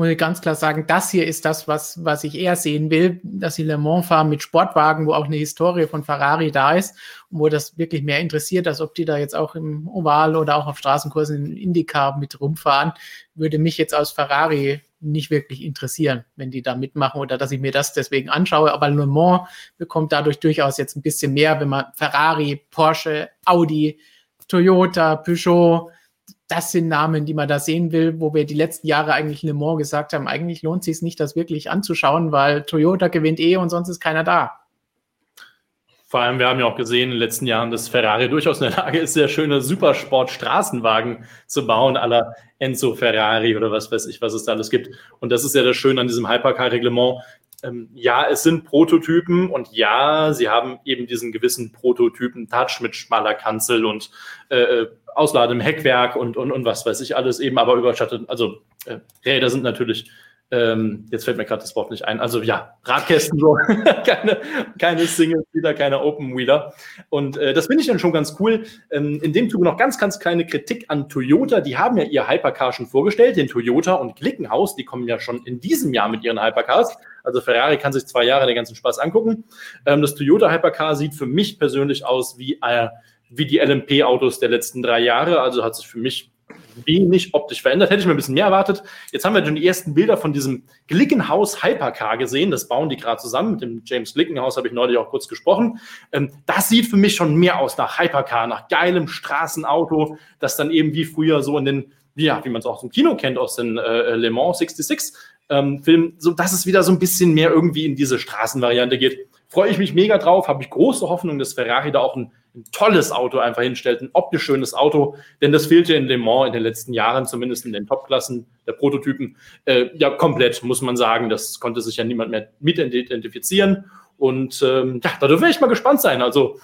muss ich ganz klar sagen, das hier ist das, was, was ich eher sehen will, dass sie Le Mans fahren mit Sportwagen, wo auch eine Historie von Ferrari da ist und wo das wirklich mehr interessiert, als ob die da jetzt auch im Oval oder auch auf Straßenkursen in Indycar mit rumfahren, würde mich jetzt aus Ferrari nicht wirklich interessieren, wenn die da mitmachen oder dass ich mir das deswegen anschaue. Aber Le Mans bekommt dadurch durchaus jetzt ein bisschen mehr, wenn man Ferrari, Porsche, Audi, Toyota, Peugeot, das sind Namen, die man da sehen will, wo wir die letzten Jahre eigentlich Le Mans gesagt haben, eigentlich lohnt es sich nicht, das wirklich anzuschauen, weil Toyota gewinnt eh und sonst ist keiner da. Vor allem, wir haben ja auch gesehen in den letzten Jahren, dass Ferrari durchaus in der Lage ist, sehr schöne Supersport-Straßenwagen zu bauen, aller Enzo Ferrari oder was weiß ich, was es da alles gibt. Und das ist ja das Schöne an diesem Hypercar-Reglement. Ähm, ja, es sind Prototypen und ja, sie haben eben diesen gewissen Prototypen-Touch mit schmaler Kanzel und äh, äh Ausladen im Heckwerk und, und, und was weiß ich alles eben, aber überschattet. Also äh, Räder sind natürlich, ähm, jetzt fällt mir gerade das Wort nicht ein, also ja, Radkästen so, keine, keine Singles wieder, keine Open Wheeler. Und äh, das finde ich dann schon ganz cool. Ähm, in dem Zuge noch ganz, ganz kleine Kritik an Toyota. Die haben ja ihr Hypercar schon vorgestellt, den Toyota und Glickenhaus, die kommen ja schon in diesem Jahr mit ihren Hypercars. Also Ferrari kann sich zwei Jahre den ganzen Spaß angucken. Ähm, das Toyota Hypercar sieht für mich persönlich aus wie äh, wie die LMP-Autos der letzten drei Jahre. Also hat sich für mich wenig optisch verändert. Hätte ich mir ein bisschen mehr erwartet. Jetzt haben wir schon die ersten Bilder von diesem Glickenhaus Hypercar gesehen. Das bauen die gerade zusammen. Mit dem James Glickenhaus habe ich neulich auch kurz gesprochen. Ähm, das sieht für mich schon mehr aus nach Hypercar, nach geilem Straßenauto, das dann eben wie früher so in den, ja, wie man es auch im Kino kennt, aus den äh, Le Mans 66 ähm, Film, so dass es wieder so ein bisschen mehr irgendwie in diese Straßenvariante geht. Freue ich mich mega drauf, habe ich große Hoffnung, dass Ferrari da auch ein ein tolles Auto einfach hinstellt, ein optisch schönes Auto, denn das fehlte in Le Mans in den letzten Jahren, zumindest in den Topklassen der Prototypen, äh, ja komplett, muss man sagen. Das konnte sich ja niemand mehr mit identifizieren. Und ähm, ja, da dürfen wir echt mal gespannt sein. Also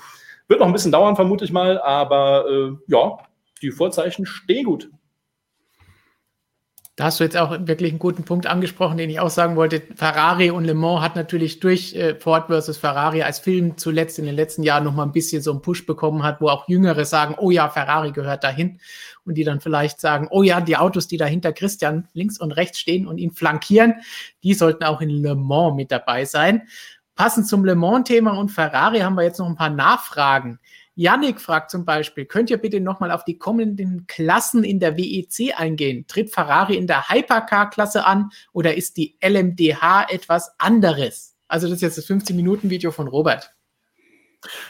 wird noch ein bisschen dauern, vermute ich mal, aber äh, ja, die Vorzeichen stehen gut. Da hast du jetzt auch wirklich einen guten Punkt angesprochen, den ich auch sagen wollte. Ferrari und Le Mans hat natürlich durch äh, Ford versus Ferrari als Film zuletzt in den letzten Jahren noch mal ein bisschen so einen Push bekommen hat, wo auch Jüngere sagen, oh ja, Ferrari gehört dahin. Und die dann vielleicht sagen, oh ja, die Autos, die da hinter Christian links und rechts stehen und ihn flankieren, die sollten auch in Le Mans mit dabei sein. Passend zum Le Mans-Thema und Ferrari haben wir jetzt noch ein paar Nachfragen. Yannick fragt zum Beispiel, könnt ihr bitte nochmal auf die kommenden Klassen in der WEC eingehen? Tritt Ferrari in der Hypercar-Klasse an oder ist die LMDH etwas anderes? Also das ist jetzt das 15-Minuten-Video von Robert.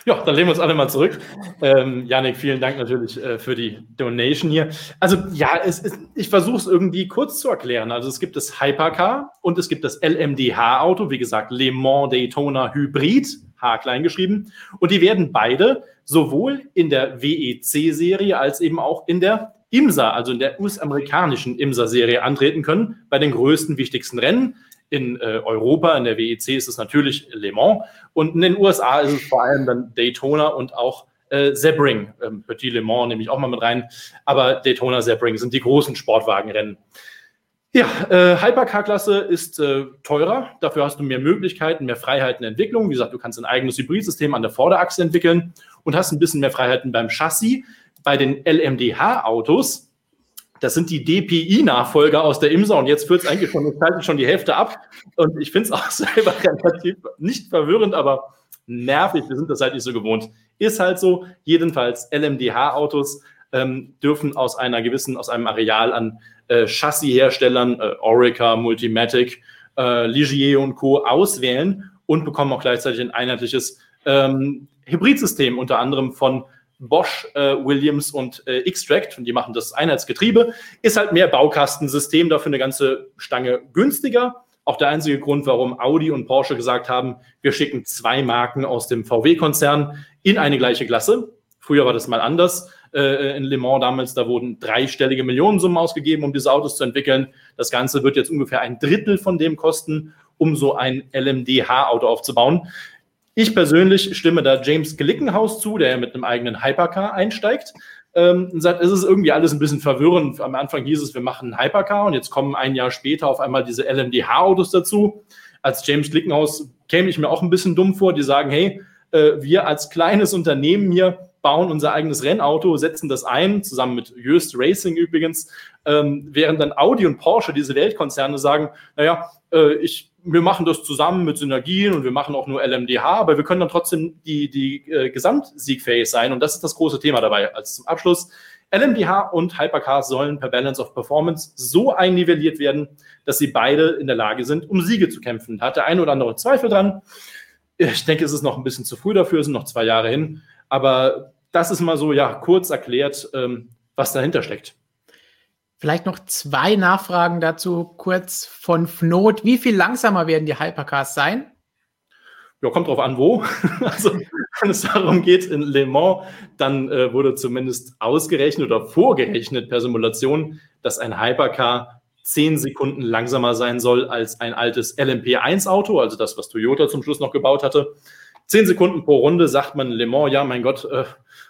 Ja, dann lehnen wir uns alle mal zurück. Ähm, Janik, vielen Dank natürlich äh, für die Donation hier. Also ja, es, es, ich versuche es irgendwie kurz zu erklären. Also es gibt das Hypercar und es gibt das LMDH-Auto, wie gesagt, Le Mans Daytona Hybrid, H klein geschrieben. Und die werden beide sowohl in der WEC-Serie als eben auch in der IMSA, also in der US-amerikanischen IMSA-Serie antreten können, bei den größten, wichtigsten Rennen. In äh, Europa, in der WEC ist es natürlich Le Mans und in den USA ist es vor allem dann Daytona und auch äh, Sebring, ähm, Petit Le Mans nehme ich auch mal mit rein, aber Daytona Sebring sind die großen Sportwagenrennen. Ja, äh, Hypercar-Klasse ist äh, teurer. Dafür hast du mehr Möglichkeiten, mehr Freiheiten in Entwicklung. Wie gesagt, du kannst ein eigenes Hybridsystem an der Vorderachse entwickeln und hast ein bisschen mehr Freiheiten beim Chassis. Bei den LMDH-Autos, das sind die DPI-Nachfolger aus der IMSA und jetzt führt es eigentlich schon, schon die Hälfte ab. Und ich finde es auch selber relativ nicht verwirrend, aber nervig. Wir sind das halt nicht so gewohnt. Ist halt so. Jedenfalls LMDH-Autos ähm, dürfen aus einer gewissen, aus einem Areal an äh, Chassisherstellern, äh, Orica, Multimatic, äh, Ligier und Co. auswählen und bekommen auch gleichzeitig ein einheitliches ähm, Hybridsystem, unter anderem von Bosch, äh, Williams und äh, Xtract, und die machen das Einheitsgetriebe, ist halt mehr Baukastensystem, dafür eine ganze Stange günstiger. Auch der einzige Grund, warum Audi und Porsche gesagt haben, wir schicken zwei Marken aus dem VW-Konzern in eine gleiche Klasse. Früher war das mal anders. Äh, in Le Mans damals, da wurden dreistellige Millionensummen ausgegeben, um diese Autos zu entwickeln. Das Ganze wird jetzt ungefähr ein Drittel von dem kosten, um so ein LMDH-Auto aufzubauen. Ich persönlich stimme da James Glickenhaus zu, der mit einem eigenen Hypercar einsteigt. Ähm, und sagt, es ist irgendwie alles ein bisschen verwirrend. Am Anfang hieß es, wir machen einen Hypercar und jetzt kommen ein Jahr später auf einmal diese LMDH-Autos dazu. Als James Glickenhaus käme ich mir auch ein bisschen dumm vor, die sagen, hey, äh, wir als kleines Unternehmen hier bauen unser eigenes Rennauto, setzen das ein, zusammen mit Just Racing übrigens, ähm, während dann Audi und Porsche, diese Weltkonzerne, sagen, naja, äh, ich, wir machen das zusammen mit Synergien und wir machen auch nur LMDH, aber wir können dann trotzdem die, die äh, gesamtsiegfähig sein und das ist das große Thema dabei. Als zum Abschluss, LMDH und Hypercars sollen per Balance of Performance so einnivelliert werden, dass sie beide in der Lage sind, um Siege zu kämpfen. Hat der ein oder andere Zweifel dran. Ich denke, es ist noch ein bisschen zu früh dafür, es sind noch zwei Jahre hin. Aber das ist mal so, ja, kurz erklärt, ähm, was dahinter steckt. Vielleicht noch zwei Nachfragen dazu, kurz von Fnot. Wie viel langsamer werden die Hypercars sein? Ja, kommt drauf an, wo. also, wenn es darum geht, in Le Mans, dann äh, wurde zumindest ausgerechnet oder vorgerechnet per Simulation, dass ein Hypercar zehn Sekunden langsamer sein soll als ein altes LMP1-Auto, also das, was Toyota zum Schluss noch gebaut hatte. Zehn Sekunden pro Runde sagt man Le Mans, ja, mein Gott, äh,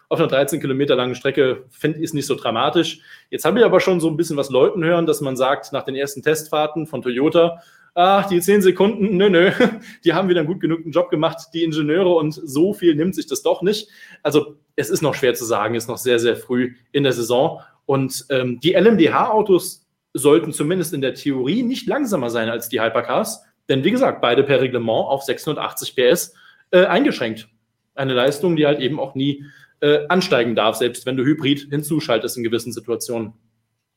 auf einer 13 Kilometer langen Strecke finde ich es nicht so dramatisch. Jetzt habe ich aber schon so ein bisschen was Leuten hören, dass man sagt, nach den ersten Testfahrten von Toyota, ach, die 10 Sekunden, nö, nö, die haben wieder einen gut genug Job gemacht, die Ingenieure und so viel nimmt sich das doch nicht. Also es ist noch schwer zu sagen, ist noch sehr, sehr früh in der Saison. Und ähm, die LMDH-Autos sollten zumindest in der Theorie nicht langsamer sein als die Hypercars, denn wie gesagt, beide per Reglement auf 680 PS äh, eingeschränkt. Eine Leistung, die halt eben auch nie äh, ansteigen darf, selbst wenn du Hybrid hinzuschaltest in gewissen Situationen.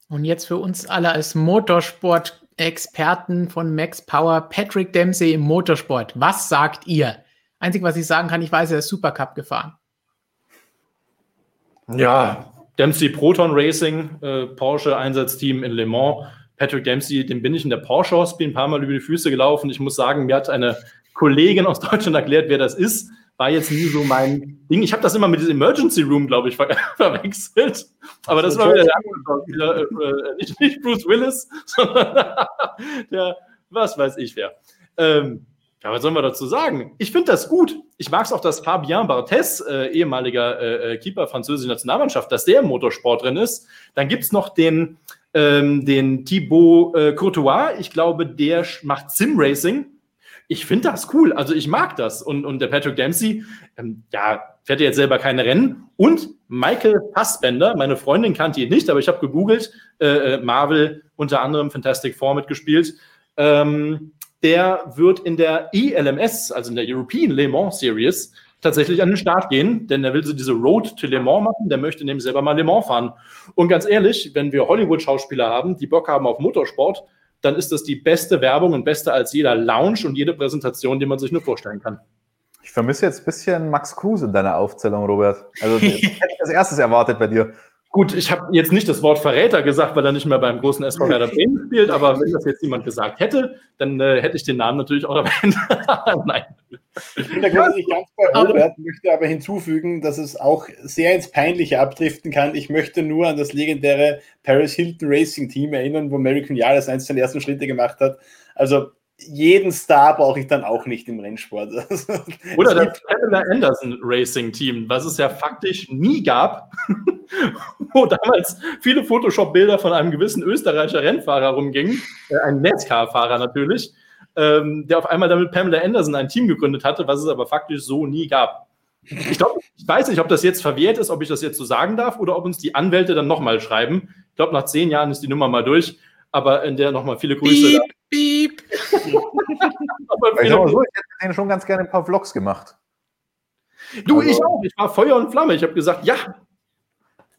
Und jetzt für uns alle als Motorsport-Experten von Max Power, Patrick Dempsey im Motorsport. Was sagt ihr? Einzig, was ich sagen kann, ich weiß, er ist Supercup gefahren. Ja, Dempsey Proton Racing, äh, Porsche Einsatzteam in Le Mans. Patrick Dempsey, dem bin ich in der Porsche Hospital ein paar Mal über die Füße gelaufen. Ich muss sagen, mir hat eine Kollegin aus Deutschland erklärt, wer das ist war jetzt nie so mein Ding. Ich habe das immer mit diesem Emergency Room, glaube ich, ver verwechselt. Aber das, das war wieder der andere, äh, nicht, nicht, Bruce Willis, sondern der, was weiß ich wer. Ähm, ja, was sollen wir dazu sagen? Ich finde das gut. Ich mag es auch, dass Fabien Barthez, äh, ehemaliger äh, äh, Keeper französischer Nationalmannschaft, dass der im Motorsport drin ist. Dann gibt es noch den, ähm, den Thibaut äh, Courtois. Ich glaube, der macht Sim Racing ich finde das cool. Also ich mag das. Und, und der Patrick Dempsey, ähm, ja, fährt jetzt selber keine Rennen. Und Michael Fassbender, meine Freundin kannte ihn nicht, aber ich habe gegoogelt, äh, äh, Marvel unter anderem Fantastic Four mitgespielt. Ähm, der wird in der ELMS, also in der European Le Mans Series, tatsächlich an den Start gehen, denn er will so diese Road to Le Mans machen, der möchte nämlich selber mal Le Mans fahren. Und ganz ehrlich, wenn wir Hollywood-Schauspieler haben, die Bock haben auf Motorsport, dann ist das die beste Werbung und beste als jeder Lounge und jede Präsentation, die man sich nur vorstellen kann. Ich vermisse jetzt ein bisschen Max Kruse in deiner Aufzählung, Robert. Also hätte ich als erstes erwartet bei dir. Gut, ich habe jetzt nicht das Wort Verräter gesagt, weil er nicht mehr beim großen SV Werder Bremen spielt, aber wenn das jetzt jemand gesagt hätte, dann äh, hätte ich den Namen natürlich auch erwähnt. Nein. Ich bin da grundsätzlich ganz bei Robert, möchte aber hinzufügen, dass es auch sehr ins Peinliche abdriften kann. Ich möchte nur an das legendäre Paris Hilton Racing Team erinnern, wo American Yaris eins seine ersten Schritte gemacht hat. Also jeden Star brauche ich dann auch nicht im Rennsport. Oder das Pamela Anderson Racing Team, was es ja faktisch nie gab, wo damals viele Photoshop-Bilder von einem gewissen Österreicher Rennfahrer rumgingen, äh, ein NASCAR-Fahrer natürlich, ähm, der auf einmal damit Pamela Anderson ein Team gegründet hatte, was es aber faktisch so nie gab. Ich glaube, ich weiß nicht, ob das jetzt verwehrt ist, ob ich das jetzt so sagen darf oder ob uns die Anwälte dann nochmal schreiben. Ich glaube, nach zehn Jahren ist die Nummer mal durch, aber in der nochmal viele Grüße. Piep, piep. aber ich, so, ich hätte denen schon ganz gerne ein paar Vlogs gemacht. Du, also, ich auch. Ich war Feuer und Flamme. Ich habe gesagt, ja,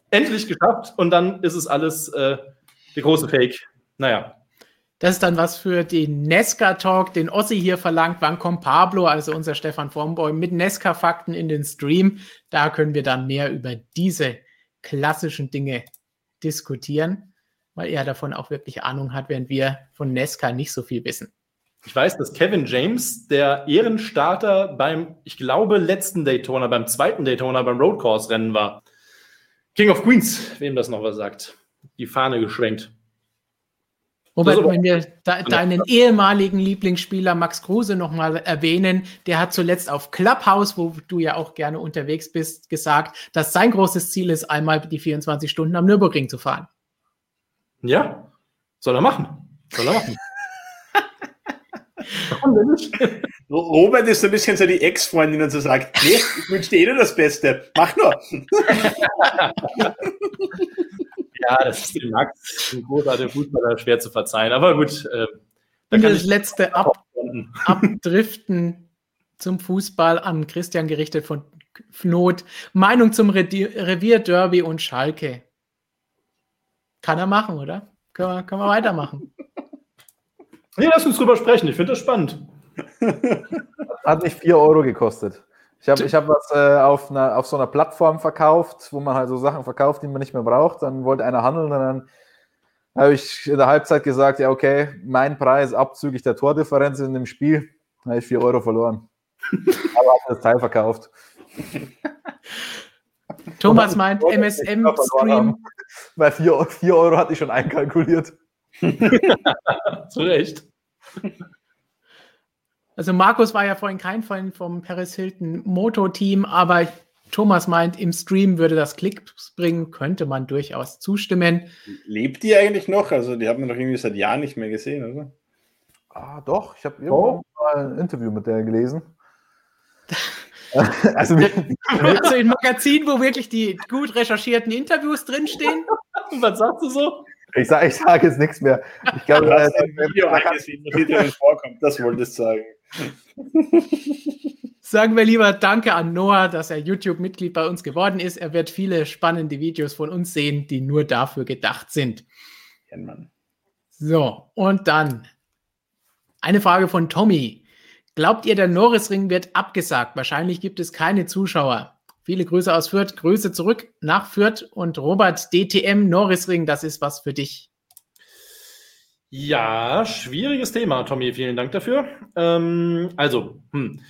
endlich geschafft. Und dann ist es alles äh, der große Fake. Naja. Das ist dann was für den Nesca-Talk, den Ossi hier verlangt. Wann kommt Pablo, also unser Stefan Formboy, mit Nesca-Fakten in den Stream? Da können wir dann mehr über diese klassischen Dinge diskutieren, weil er davon auch wirklich Ahnung hat, während wir von Nesca nicht so viel wissen. Ich weiß, dass Kevin James der Ehrenstarter beim, ich glaube, letzten Daytona, beim zweiten Daytona, beim Roadcourse-Rennen war. King of Queens, wem das noch was sagt. Die Fahne geschwenkt. Robert, wenn wir da, deinen ehemaligen Lieblingsspieler Max Kruse nochmal erwähnen, der hat zuletzt auf Clubhouse, wo du ja auch gerne unterwegs bist, gesagt, dass sein großes Ziel ist, einmal die 24 Stunden am Nürburgring zu fahren. Ja, soll er machen. Soll er machen. Robert ist ein bisschen so die Ex-Freundin und so sagt, nee, ich wünsche dir eh nur das Beste. Mach nur. Ja, das ist dem Max, ein großartiger Fußballer, schwer zu verzeihen. Aber gut. Äh, da Und das letzte Ab Abdriften zum Fußball an Christian gerichtet von Not. Meinung zum Revierderby und Schalke. Kann er machen, oder? Können wir, können wir weitermachen. Nee, lass uns drüber sprechen. Ich finde das spannend. Hat nicht 4 Euro gekostet. Ich habe ich hab was äh, auf, einer, auf so einer Plattform verkauft, wo man halt so Sachen verkauft, die man nicht mehr braucht. Dann wollte einer handeln und dann habe ich in der Halbzeit gesagt, ja okay, mein Preis abzüglich der Tordifferenz in dem Spiel, habe ich 4 Euro verloren. Aber habe das Teil verkauft. Thomas meint MSM-Stream. Bei 4, 4 Euro hatte ich schon einkalkuliert. Zu Recht. Also Markus war ja vorhin kein Fan vom Paris Hilton Moto-Team, aber Thomas meint, im Stream würde das Klicks bringen, könnte man durchaus zustimmen. Lebt die eigentlich noch? Also die haben wir doch irgendwie seit Jahren nicht mehr gesehen, oder? Ah, doch. Ich habe irgendwann oh. mal ein Interview mit der gelesen. also, also ein Magazin, wo wirklich die gut recherchierten Interviews drinstehen. Was sagst du so? Ich sage ich sag jetzt nichts mehr. Ich glaube, das ist ein Video angesehen, was hier vorkommt. Das wolltest du sagen. Sagen wir lieber Danke an Noah, dass er YouTube-Mitglied bei uns geworden ist. Er wird viele spannende Videos von uns sehen, die nur dafür gedacht sind. Ja, so, und dann eine Frage von Tommy. Glaubt ihr, der Norrisring wird abgesagt? Wahrscheinlich gibt es keine Zuschauer. Viele Grüße aus Fürth, Grüße zurück nach Fürth und Robert DTM Norrisring, das ist was für dich. Ja, schwieriges Thema, Tommy. Vielen Dank dafür. Ähm, also, hm.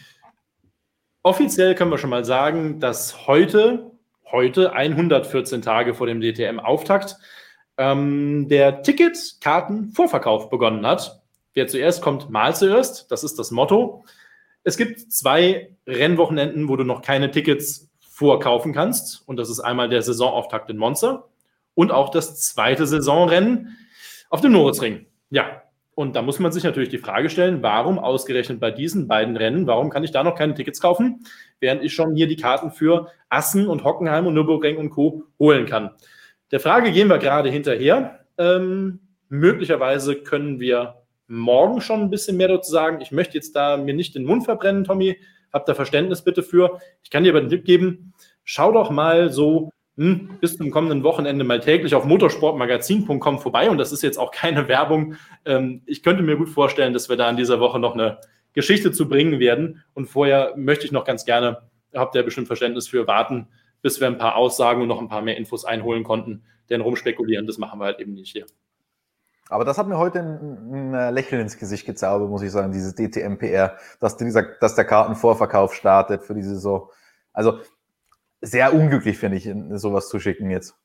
offiziell können wir schon mal sagen, dass heute, heute 114 Tage vor dem DTM-Auftakt, ähm, der Ticket-Karten-Vorverkauf begonnen hat. Wer zuerst kommt, mal zuerst. Das ist das Motto. Es gibt zwei Rennwochenenden, wo du noch keine Tickets vorkaufen kannst. Und das ist einmal der Saisonauftakt in Monza und auch das zweite Saisonrennen auf dem Noritzring. Ja, und da muss man sich natürlich die Frage stellen, warum ausgerechnet bei diesen beiden Rennen, warum kann ich da noch keine Tickets kaufen, während ich schon hier die Karten für Assen und Hockenheim und Nürburgring und Co. holen kann. Der Frage gehen wir gerade hinterher. Ähm, möglicherweise können wir morgen schon ein bisschen mehr dazu sagen. Ich möchte jetzt da mir nicht den Mund verbrennen, Tommy. Habt da Verständnis bitte für. Ich kann dir aber den Tipp geben, schau doch mal so hm, bis zum kommenden Wochenende mal täglich auf motorsportmagazin.com vorbei. Und das ist jetzt auch keine Werbung. Ähm, ich könnte mir gut vorstellen, dass wir da in dieser Woche noch eine Geschichte zu bringen werden. Und vorher möchte ich noch ganz gerne, habt ihr bestimmt Verständnis für, warten, bis wir ein paar Aussagen und noch ein paar mehr Infos einholen konnten. Denn rumspekulieren, das machen wir halt eben nicht hier. Aber das hat mir heute ein, ein Lächeln ins Gesicht gezaubert, muss ich sagen, dieses DTMPR, dass, dieser, dass der Kartenvorverkauf startet für die Saison. Also sehr unglücklich, finde ich, sowas zu schicken jetzt.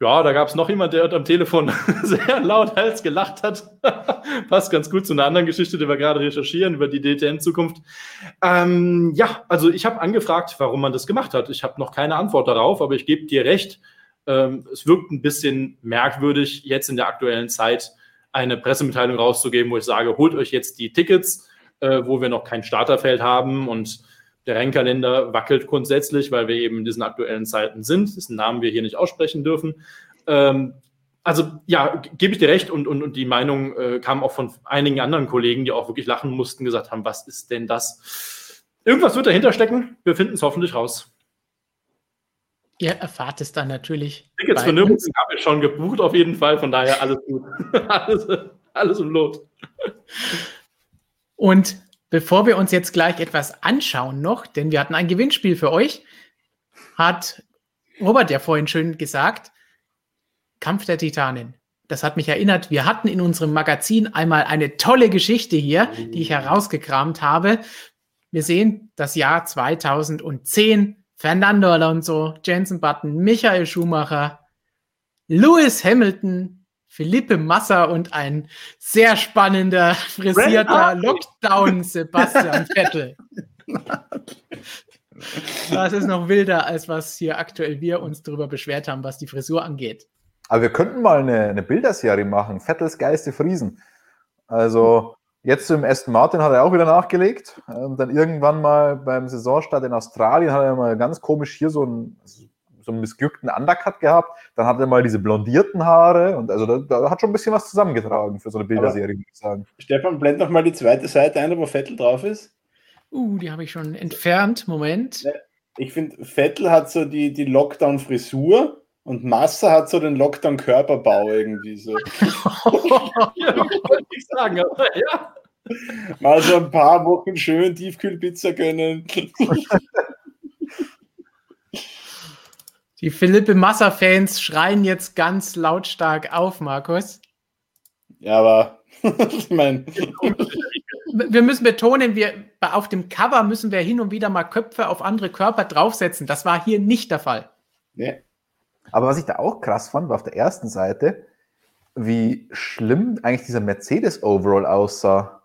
ja, da gab es noch jemand, der am Telefon sehr laut als gelacht hat. Passt ganz gut zu einer anderen Geschichte, die wir gerade recherchieren über die DTN-Zukunft. Ähm, ja, also ich habe angefragt, warum man das gemacht hat. Ich habe noch keine Antwort darauf, aber ich gebe dir recht. Ähm, es wirkt ein bisschen merkwürdig, jetzt in der aktuellen Zeit eine Pressemitteilung rauszugeben, wo ich sage, holt euch jetzt die Tickets, äh, wo wir noch kein Starterfeld haben und der Rennkalender wackelt grundsätzlich, weil wir eben in diesen aktuellen Zeiten sind, dessen Namen wir hier nicht aussprechen dürfen. Ähm, also ja, gebe ich dir recht und, und, und die Meinung äh, kam auch von einigen anderen Kollegen, die auch wirklich lachen mussten, gesagt haben, was ist denn das? Irgendwas wird dahinter stecken, wir finden es hoffentlich raus. Ihr erfahrt es dann natürlich. Tickets für Nürburgring habe ich schon gebucht, auf jeden Fall. Von daher alles gut. alles, alles im Lot. Und bevor wir uns jetzt gleich etwas anschauen noch, denn wir hatten ein Gewinnspiel für euch, hat Robert ja vorhin schön gesagt, Kampf der Titanen. Das hat mich erinnert, wir hatten in unserem Magazin einmal eine tolle Geschichte hier, die ich herausgekramt habe. Wir sehen das Jahr 2010 Fernando Alonso, Jensen Button, Michael Schumacher, Lewis Hamilton, Philippe Massa und ein sehr spannender, frisierter Lockdown Sebastian Vettel. Das ist noch wilder, als was hier aktuell wir uns darüber beschwert haben, was die Frisur angeht. Aber wir könnten mal eine, eine Bilderserie machen. Vettels geilste Friesen. Also Jetzt im Aston Martin hat er auch wieder nachgelegt. Ähm, dann irgendwann mal beim Saisonstart in Australien hat er mal ganz komisch hier so einen, so einen missglückten Undercut gehabt. Dann hat er mal diese blondierten Haare und also da, da hat schon ein bisschen was zusammengetragen für so eine Bilderserie, würde ich sagen. Stefan, blend noch mal die zweite Seite ein, wo Vettel drauf ist. Uh, die habe ich schon entfernt. Moment. Ich finde, Vettel hat so die, die Lockdown-Frisur und Massa hat so den Lockdown-Körperbau irgendwie so. ja, wollte ich sagen, aber ja. Mal so ein paar Wochen schön Tiefkühlpizza gönnen. Die Philippe Massa-Fans schreien jetzt ganz lautstark auf, Markus. Ja, aber ich meine. Wir müssen betonen, wir auf dem Cover müssen wir hin und wieder mal Köpfe auf andere Körper draufsetzen. Das war hier nicht der Fall. Nee. Aber was ich da auch krass fand, war auf der ersten Seite, wie schlimm eigentlich dieser Mercedes-Overall aussah.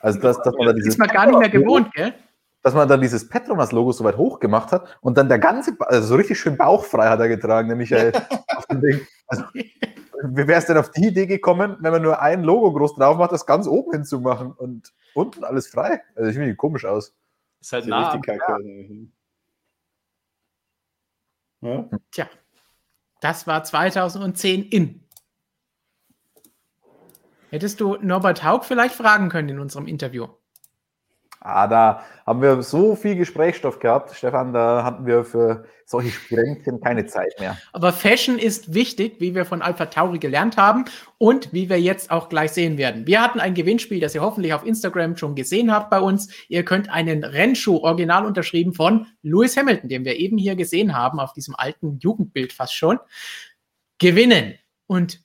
Also, dass, dass man da dieses. Ist man gar nicht mehr gewohnt, gell? Dass man dann dieses Petronas-Logo so weit hoch gemacht hat und dann der ganze, also so richtig schön bauchfrei hat er getragen, der Michael. auf dem Ding. Also, wie wäre es denn auf die Idee gekommen, wenn man nur ein Logo groß drauf macht, das ganz oben hinzumachen und unten alles frei? Also, ich finde komisch aus. Ist halt nah. Richtig kacke. Ja. Tja. Das war 2010 in. Hättest du Norbert Haug vielleicht fragen können in unserem Interview? Ah, da haben wir so viel Gesprächsstoff gehabt, Stefan, da hatten wir für solche Sprengchen keine Zeit mehr. Aber Fashion ist wichtig, wie wir von Alpha Tauri gelernt haben und wie wir jetzt auch gleich sehen werden. Wir hatten ein Gewinnspiel, das ihr hoffentlich auf Instagram schon gesehen habt bei uns. Ihr könnt einen Rennschuh original unterschrieben von Lewis Hamilton, den wir eben hier gesehen haben, auf diesem alten Jugendbild fast schon, gewinnen. Und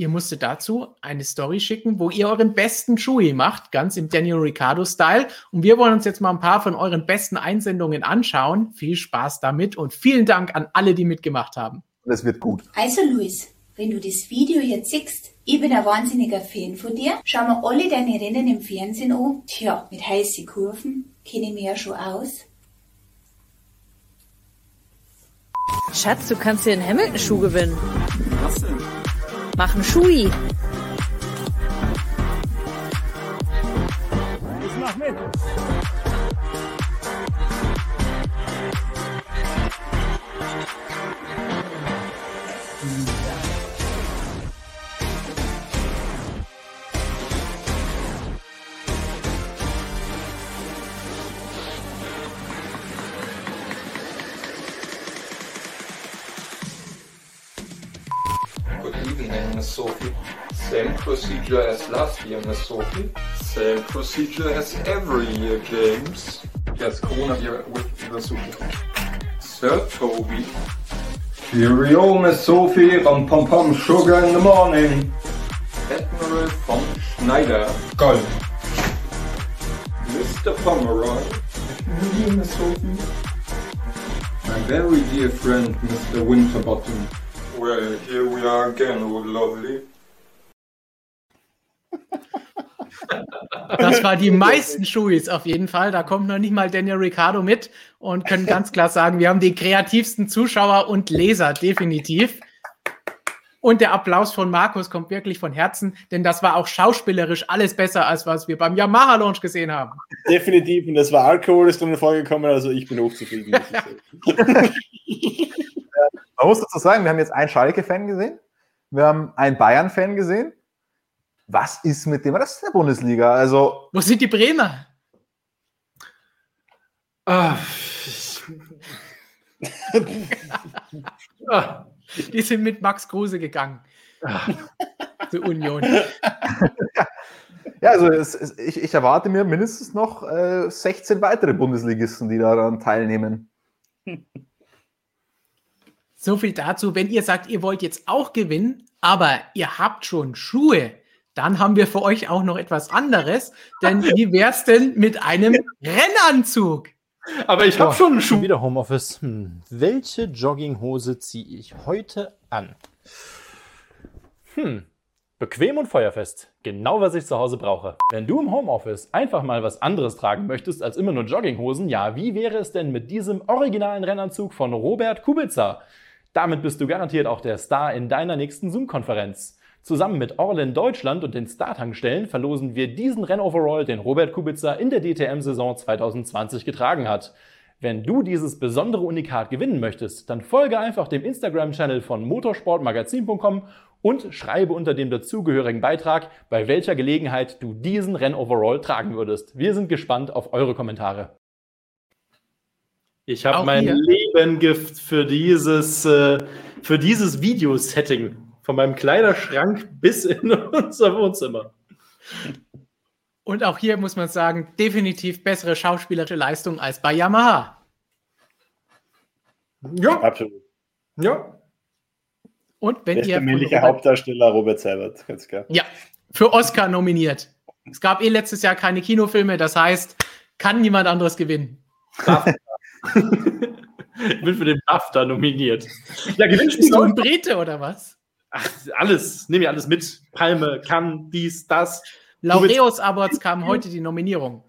Ihr musstet dazu eine Story schicken, wo ihr euren besten Chewie macht, ganz im Daniel Ricciardo-Style. Und wir wollen uns jetzt mal ein paar von euren besten Einsendungen anschauen. Viel Spaß damit und vielen Dank an alle, die mitgemacht haben. Das wird gut. Also Luis, wenn du das Video jetzt siehst, ich bin ein wahnsinniger Fan von dir. Schau mir alle deine Rennen im Fernsehen an. Tja, mit heißen Kurven kenne ich mich ja schon aus. Schatz, du kannst dir einen Hamilton-Schuh gewinnen. Was denn? Machen Schui. Ich mach mit. Sophie. Same procedure as last year, Miss Sophie. Same procedure as every year, James. Yes, Corona here with the Sophie. Sir Toby. Cheerio, Miss Sophie. Rum pom pom sugar in the morning. Admiral von Schneider. Gold. Mr. Pomeroy. Miss Sophie. My very dear friend, Mr. Winterbottom. Well, here we are again, oh lovely. Das war die meisten Schuis auf jeden Fall. Da kommt noch nicht mal Daniel Ricciardo mit und können ganz klar sagen, wir haben die kreativsten Zuschauer und Leser, definitiv. Und der Applaus von Markus kommt wirklich von Herzen, denn das war auch schauspielerisch alles besser, als was wir beim Yamaha Launch gesehen haben. Definitiv. Und das war Alkohol, ist drin vorgekommen, also ich bin hochzufrieden. Man muss dazu sagen, wir haben jetzt einen Schalke-Fan gesehen, wir haben einen Bayern-Fan gesehen. Was ist mit dem Rest der Bundesliga? Also, Wo sind die Bremer? Ah, ah, Die sind mit Max Kruse gegangen. Zur Union. ja, also es, es, ich, ich erwarte mir mindestens noch äh, 16 weitere Bundesligisten, die daran teilnehmen. So viel dazu. Wenn ihr sagt, ihr wollt jetzt auch gewinnen, aber ihr habt schon Schuhe, dann haben wir für euch auch noch etwas anderes. Denn wie wär's denn mit einem Rennanzug? aber ich habe Oh, schon einen Schuh. Wieder Homeoffice. Hm. Welche Jogginghose ziehe ich heute an? Hm. Bequem und feuerfest. Genau, was ich zu Hause brauche. Wenn du im Homeoffice einfach mal was anderes tragen möchtest als immer nur Jogginghosen, ja, wie wäre es denn mit diesem originalen Rennanzug von Robert Kubica? Damit bist du garantiert auch der Star in deiner nächsten Zoom-Konferenz. Zusammen mit Orlen Deutschland und den Startankstellen verlosen wir diesen Rennoverall, den Robert Kubica in der DTM-Saison 2020 getragen hat. Wenn du dieses besondere Unikat gewinnen möchtest, dann folge einfach dem Instagram-Channel von motorsportmagazin.com und schreibe unter dem dazugehörigen Beitrag, bei welcher Gelegenheit du diesen Rennoverall tragen würdest. Wir sind gespannt auf eure Kommentare. Ich habe mein hier? Leben Gift für dieses, äh, für dieses Videosetting. Von meinem Kleiderschrank bis in unser Wohnzimmer. Und auch hier muss man sagen, definitiv bessere schauspielerische Leistung als bei Yamaha. Ja, Absolut. ja. Und wenn ihr Bester von männlicher Robert- Hauptdarsteller Robert Seibert, ganz klar. Ja, für Oscar nominiert. Es gab eh letztes Jahr keine Kinofilme, das heißt, kann niemand anderes gewinnen. Ich bin für den BAFTA nominiert. Ja, Gewinnspiel. Bist du ein Brite oder was? Ach, alles. Nehme ich alles mit. Palme, kann, dies, das. Laureus Awards kam heute die Nominierung.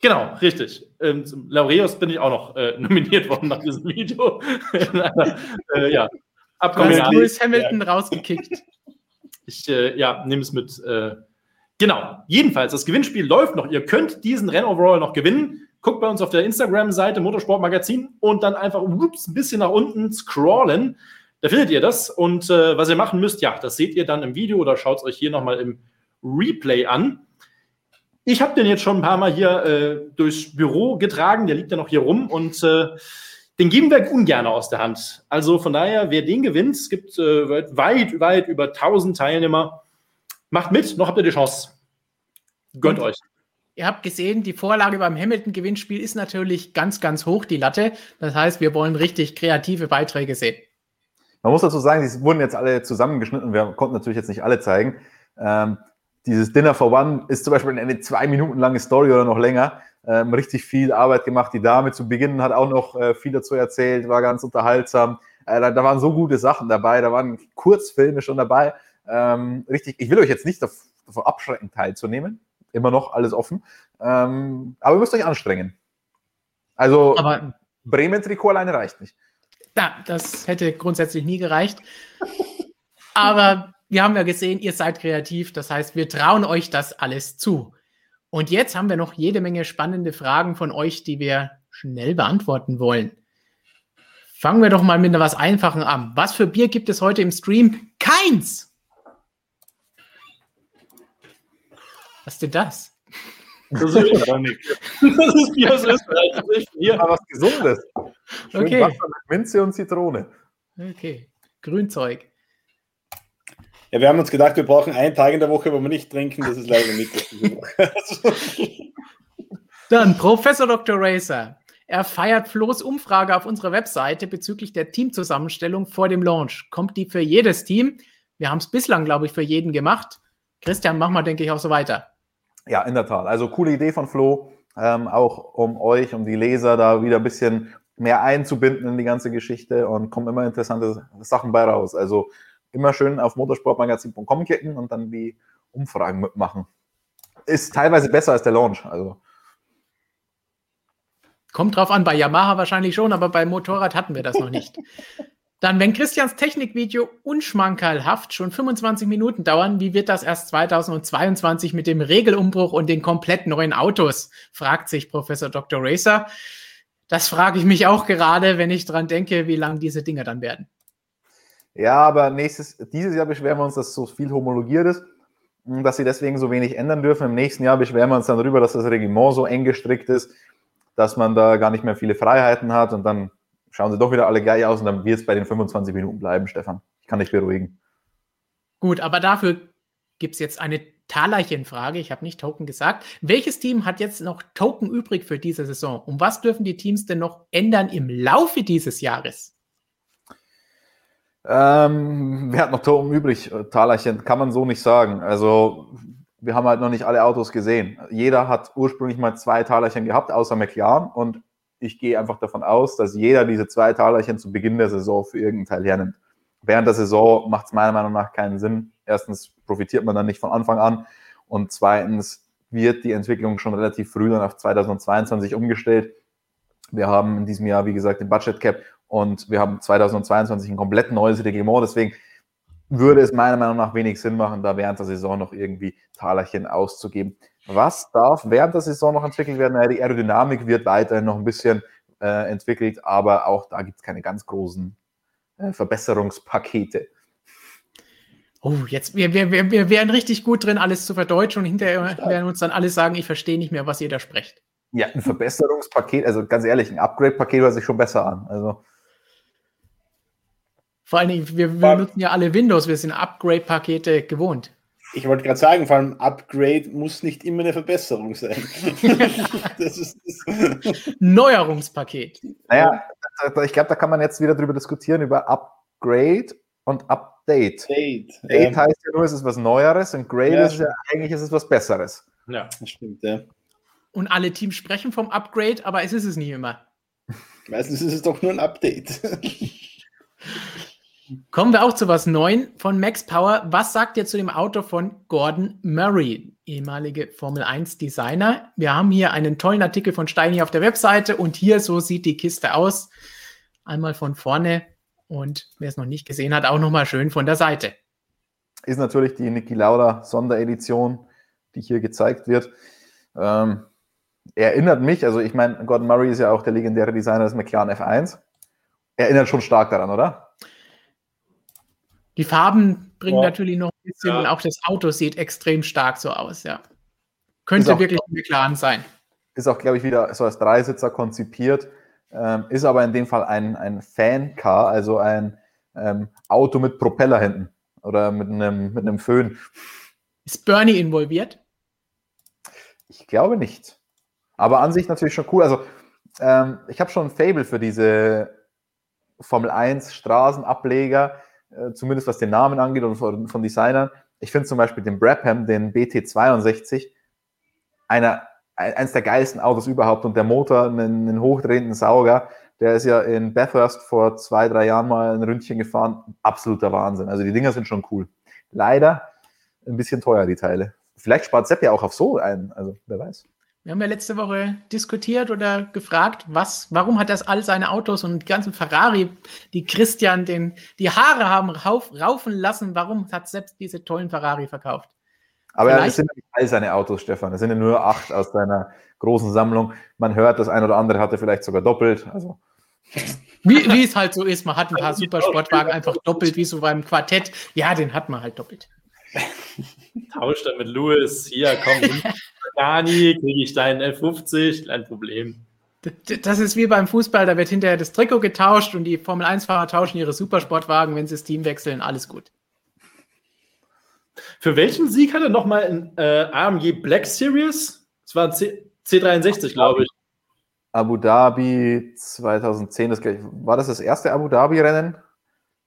Genau, richtig. Ähm, zum Laureus bin ich auch noch äh, nominiert worden nach diesem Video. Äh, ja. Du Abkommen. hast Lewis Hamilton rausgekickt. Ich äh, ja, nehme es mit. Äh, genau. Jedenfalls, das Gewinnspiel läuft noch. Ihr könnt diesen Rennoverall noch gewinnen. Guckt bei uns auf der Instagram-Seite Motorsportmagazin und dann einfach ups, ein bisschen nach unten scrollen. Da findet ihr das. Und äh, was ihr machen müsst, ja, das seht ihr dann im Video oder schaut es euch hier nochmal im Replay an. Ich habe den jetzt schon ein paar Mal hier äh, durchs Büro getragen. Der liegt ja noch hier rum und äh, den geben wir ungern aus der Hand. Also von daher, wer den gewinnt, es gibt äh, weit, weit über 1000 Teilnehmer. Macht mit, noch habt ihr die Chance. Gönnt Und- euch. Ihr habt gesehen, die Vorlage beim Hamilton-Gewinnspiel ist natürlich ganz, ganz hoch, die Latte. Das heißt, wir wollen richtig kreative Beiträge sehen. Man muss dazu sagen, die wurden jetzt alle zusammengeschnitten. Wir konnten natürlich jetzt nicht alle zeigen. Ähm, dieses Dinner for One ist zum Beispiel eine zwei Minuten lange Story oder noch länger. Ähm, richtig viel Arbeit gemacht. Die Dame zu Beginn hat auch noch äh, viel dazu erzählt, war ganz unterhaltsam. Äh, da, da waren so gute Sachen dabei, da waren Kurzfilme schon dabei. Ähm, richtig, ich will euch jetzt nicht dav- davon abschrecken, teilzunehmen. Immer noch alles offen. Ähm, aber ihr müsst euch anstrengen. Also Aber Bremen-Trikot alleine reicht nicht. ja, das hätte grundsätzlich nie gereicht. Aber wir haben ja gesehen, ihr seid kreativ. Das heißt, wir trauen euch das alles zu. Und jetzt haben wir noch jede Menge spannende Fragen von euch, die wir schnell beantworten wollen. Fangen wir doch mal mit etwas Einfachen an. Was für Bier gibt es heute im Stream? Keins! Was ist denn das? Das ist, das ist Bier aus Österreich. Das ist Bier. Aber was Gesundes. Schön Okay. Wasser mit Minze und Zitrone. Okay, Grünzeug. Ja, wir haben uns gedacht, wir brauchen einen Tag in der Woche, wo wir nicht trinken. Das ist leider Woche. Dann Professor Dr. Racer. Er feiert Flo's Umfrage auf unserer Webseite bezüglich der Teamzusammenstellung vor dem Launch. Kommt die für jedes Team? Wir haben es bislang, glaube ich, für jeden gemacht. Christian, mach mal, denke ich, auch so weiter. Ja, in der Tat. Also coole Idee von Flo. Ähm, auch um euch, um die Leser da wieder ein bisschen mehr einzubinden in die ganze Geschichte und kommen immer interessante Sachen bei raus. Also immer schön auf motorsportmagazin.com klicken und dann die Umfragen mitmachen. Ist teilweise besser als der Launch. Also Kommt drauf an, bei Yamaha wahrscheinlich schon, aber beim Motorrad hatten wir das noch nicht. Dann, wenn Christians Technikvideo unschmankerlhaft schon 25 Minuten dauern, wie wird das erst 2022 mit dem Regelumbruch und den komplett neuen Autos? fragt sich Professor Dr. Racer. Das frage ich mich auch gerade, wenn ich dran denke, wie lang diese Dinger dann werden. Ja, aber nächstes, dieses Jahr beschweren wir uns, dass so viel homologiert ist, dass sie deswegen so wenig ändern dürfen. Im nächsten Jahr beschweren wir uns dann darüber, dass das Reglement so eng gestrickt ist, dass man da gar nicht mehr viele Freiheiten hat und dann schauen sie doch wieder alle gleich aus und dann wird es bei den 25 Minuten bleiben, Stefan. Ich kann dich beruhigen. Gut, aber dafür gibt es jetzt eine Talerchen-Frage. Ich habe nicht Token gesagt. Welches Team hat jetzt noch Token übrig für diese Saison? Und was dürfen die Teams denn noch ändern im Laufe dieses Jahres? Ähm, wer hat noch Token übrig? Talerchen kann man so nicht sagen. Also wir haben halt noch nicht alle Autos gesehen. Jeder hat ursprünglich mal zwei Talerchen gehabt, außer McLaren. Und ich gehe einfach davon aus, dass jeder diese zwei Talerchen zu Beginn der Saison für irgendeinen Teil hernimmt. Während der Saison macht es meiner Meinung nach keinen Sinn. Erstens profitiert man dann nicht von Anfang an und zweitens wird die Entwicklung schon relativ früh dann auf 2022 umgestellt. Wir haben in diesem Jahr, wie gesagt, den Budget Cap und wir haben 2022 ein komplett neues Reglement. Deswegen würde es meiner Meinung nach wenig Sinn machen, da während der Saison noch irgendwie Talerchen auszugeben. Was darf während der Saison noch entwickelt werden? Ja, die Aerodynamik wird weiterhin noch ein bisschen äh, entwickelt, aber auch da gibt es keine ganz großen äh, Verbesserungspakete. Oh, jetzt, wir, wir, wir, wir wären richtig gut drin, alles zu verdeutschen und hinterher werden uns dann alle sagen, ich verstehe nicht mehr, was ihr da sprecht. Ja, ein Verbesserungspaket, also ganz ehrlich, ein Upgrade-Paket hört sich schon besser an. Also. Vor allen Dingen, wir, wir nutzen ja alle Windows, wir sind Upgrade-Pakete gewohnt. Ich wollte gerade sagen, vor allem Upgrade muss nicht immer eine Verbesserung sein. das ist das Neuerungspaket. Naja, ich glaube, da kann man jetzt wieder drüber diskutieren, über Upgrade und Update. Update, Update ja. heißt ja nur, es ist was Neueres und Grade ja, ist ja eigentlich ist es was Besseres. Ja, das stimmt, ja. Und alle Teams sprechen vom Upgrade, aber es ist es nie immer. Meistens ist es doch nur ein Update. Kommen wir auch zu was Neuem von Max Power. Was sagt ihr zu dem Auto von Gordon Murray, ehemalige Formel 1 Designer? Wir haben hier einen tollen Artikel von Steini auf der Webseite und hier so sieht die Kiste aus. Einmal von vorne und wer es noch nicht gesehen hat, auch nochmal schön von der Seite. Ist natürlich die Niki Lauda Sonderedition, die hier gezeigt wird. Ähm, erinnert mich, also ich meine, Gordon Murray ist ja auch der legendäre Designer des McLaren F1. Erinnert schon stark daran, oder? Die Farben bringen ja. natürlich noch ein bisschen ja. und auch das Auto sieht extrem stark so aus, ja. Könnte auch, wirklich ein McLaren sein. Ist auch, glaube ich, wieder so als Dreisitzer konzipiert, ähm, ist aber in dem Fall ein, ein Fan-Car, also ein ähm, Auto mit Propeller hinten oder mit einem, mit einem Föhn. Ist Bernie involviert? Ich glaube nicht. Aber an sich natürlich schon cool. Also, ähm, ich habe schon ein Fable für diese Formel 1 Straßenableger äh, zumindest was den Namen angeht und von, von Designern. Ich finde zum Beispiel den Brabham, den BT62, einer, eines der geilsten Autos überhaupt und der Motor, einen, einen hochdrehenden Sauger, der ist ja in Bathurst vor zwei, drei Jahren mal ein Ründchen gefahren. Absoluter Wahnsinn. Also die Dinger sind schon cool. Leider ein bisschen teuer, die Teile. Vielleicht spart Sepp ja auch auf so ein, also wer weiß. Wir haben ja letzte Woche diskutiert oder gefragt, was, warum hat das all seine Autos und die ganzen Ferrari, die Christian den, die Haare haben rauf, raufen lassen, warum hat selbst diese tollen Ferrari verkauft? Aber Vielleicht, es sind nicht all seine Autos, Stefan. Es sind ja nur acht aus seiner großen Sammlung. Man hört, das ein oder andere hatte vielleicht sogar doppelt. Also. Wie, wie es halt so ist, man hat ein paar Supersportwagen einfach doppelt, wie so beim Quartett. Ja, den hat man halt doppelt. Tausch dann mit Louis. Hier, komm, Dani, kriege ich deinen F50, kein Problem. Das ist wie beim Fußball, da wird hinterher das Trikot getauscht und die Formel 1-Fahrer tauschen ihre Supersportwagen, wenn sie das Team wechseln, alles gut. Für welchen Sieg hat er nochmal ein äh, AMG Black Series? Das war C C63, glaube ich. Abu Dhabi 2010, das, war das das erste Abu Dhabi-Rennen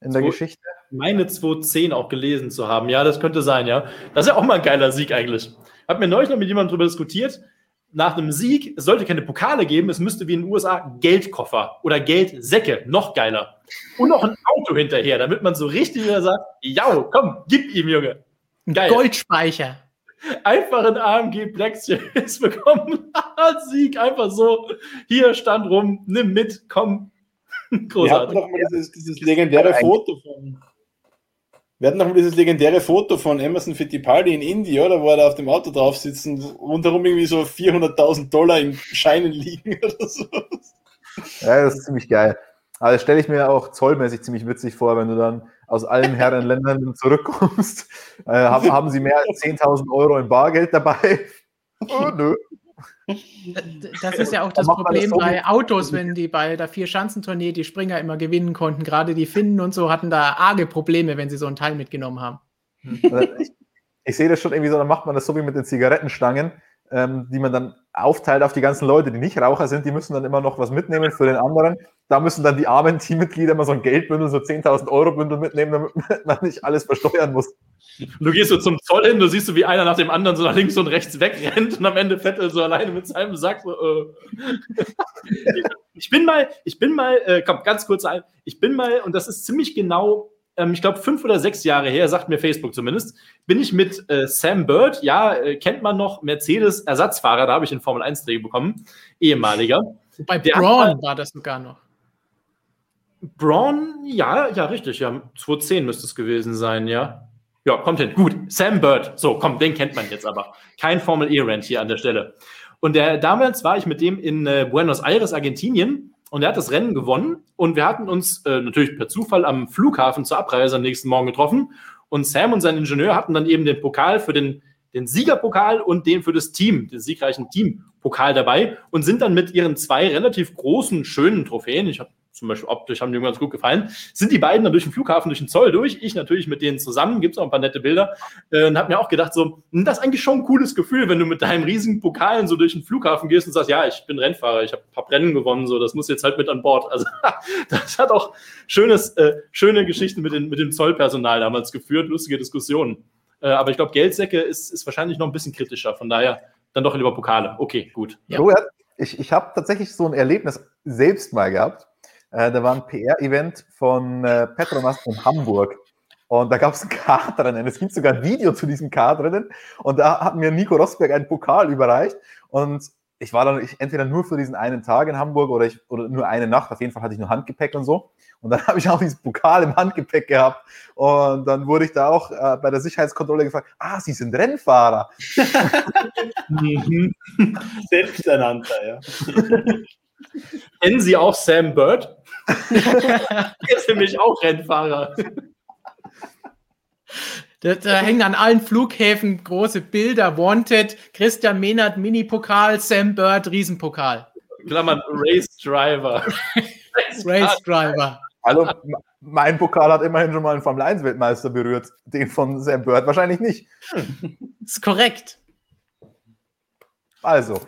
in der Zwei, Geschichte? Meine 2010 auch gelesen zu haben. Ja, das könnte sein, ja. Das ist ja auch mal ein geiler Sieg eigentlich. Hab mir neulich noch mit jemandem darüber diskutiert. nach einem Sieg, es sollte keine Pokale geben, es müsste wie in den USA Geldkoffer oder Geldsäcke, noch geiler. Und noch ein Auto hinterher, damit man so richtig wieder sagt, ja, komm, gib ihm, Junge. Geil. Goldspeicher. Einfach ein AMG Black Series bekommen. Sieg, einfach so. Hier stand rum, nimm mit, komm. Großartig. Wir hatten noch mal dieses, dieses legendäre Foto von. Wir hatten noch dieses legendäre Foto von Emerson Fittipaldi in Indie, oder? Wo er da auf dem Auto drauf sitzt und rundherum irgendwie so 400.000 Dollar in Scheinen liegen oder so. Ja, das ist ziemlich geil. Aber das stelle ich mir auch zollmäßig ziemlich witzig vor, wenn du dann aus allen Herrenländern zurückkommst. Äh, haben, haben sie mehr als 10.000 Euro in Bargeld dabei? Oh, nö. Das ist ja auch das Problem das bei Autos, wenn die bei der Vier-Schanzentournee die Springer immer gewinnen konnten. Gerade die Finnen und so hatten da arge Probleme, wenn sie so ein Teil mitgenommen haben. Also ich, ich sehe das schon irgendwie so, dann macht man das so wie mit den Zigarettenstangen, ähm, die man dann aufteilt auf die ganzen Leute, die nicht Raucher sind, die müssen dann immer noch was mitnehmen für den anderen. Da müssen dann die armen Teammitglieder immer so ein Geldbündel, so 10.000 Euro Bündel mitnehmen, damit man nicht alles versteuern muss. Du gehst so zum Zoll hin, du siehst so, wie einer nach dem anderen so nach links und rechts wegrennt und am Ende Vettel so alleine mit seinem Sack so, äh. Ich bin mal, ich bin mal, äh, komm, ganz kurz ein, ich bin mal, und das ist ziemlich genau ähm, ich glaube, fünf oder sechs Jahre her, sagt mir Facebook zumindest, bin ich mit äh, Sam Bird, ja, äh, kennt man noch, Mercedes-Ersatzfahrer, da habe ich den Formel 1-Dreh bekommen, ehemaliger. Bei Braun war das sogar noch. Braun, ja, ja, richtig, ja, 2010 müsste es gewesen sein, ja. Ja, kommt hin. Gut, Sam Bird, so, komm, den kennt man jetzt aber. Kein Formel E-Rant hier an der Stelle. Und der, damals war ich mit dem in äh, Buenos Aires, Argentinien und er hat das Rennen gewonnen und wir hatten uns äh, natürlich per Zufall am Flughafen zur Abreise am nächsten Morgen getroffen und Sam und sein Ingenieur hatten dann eben den Pokal für den, den Siegerpokal und den für das Team, den siegreichen Teampokal dabei und sind dann mit ihren zwei relativ großen, schönen Trophäen, ich habe zum Beispiel optisch haben die mir ganz gut gefallen, sind die beiden dann durch den Flughafen, durch den Zoll durch. Ich natürlich mit denen zusammen, gibt es auch ein paar nette Bilder. Äh, und habe mir auch gedacht, so, hm, das ist eigentlich schon ein cooles Gefühl, wenn du mit deinem riesigen Pokalen so durch den Flughafen gehst und sagst, ja, ich bin Rennfahrer, ich habe hab Rennen gewonnen, so, das muss jetzt halt mit an Bord. Also das hat auch schönes, äh, schöne Geschichten mit, den, mit dem Zollpersonal damals geführt, lustige Diskussionen. Äh, aber ich glaube, Geldsäcke ist, ist wahrscheinlich noch ein bisschen kritischer. Von daher dann doch lieber Pokale. Okay, gut. Ja. Ich, ich habe tatsächlich so ein Erlebnis selbst mal gehabt. Äh, da war ein PR-Event von äh, Petronas in Hamburg. Und da gab es ein Kartrennen. Es gibt sogar ein Video zu diesem Kartrennen. Und da hat mir Nico Rosberg einen Pokal überreicht. Und ich war dann ich, entweder nur für diesen einen Tag in Hamburg oder, ich, oder nur eine Nacht. Auf jeden Fall hatte ich nur Handgepäck und so. Und dann habe ich auch diesen Pokal im Handgepäck gehabt. Und dann wurde ich da auch äh, bei der Sicherheitskontrolle gefragt: Ah, Sie sind Rennfahrer. Mhm. Selbsternannter, ja. Kennen Sie auch Sam Bird? er ist für mich auch Rennfahrer. Da, da, hängen an allen Flughäfen große Bilder. Wanted, Christian Mehnert, Mini-Pokal, Sam Bird, Riesenpokal. Klammern, Race Driver. Race Driver. Hallo, mein Pokal hat immerhin schon mal einen Formel 1-Weltmeister berührt. Den von Sam Bird wahrscheinlich nicht. Ist korrekt. Also,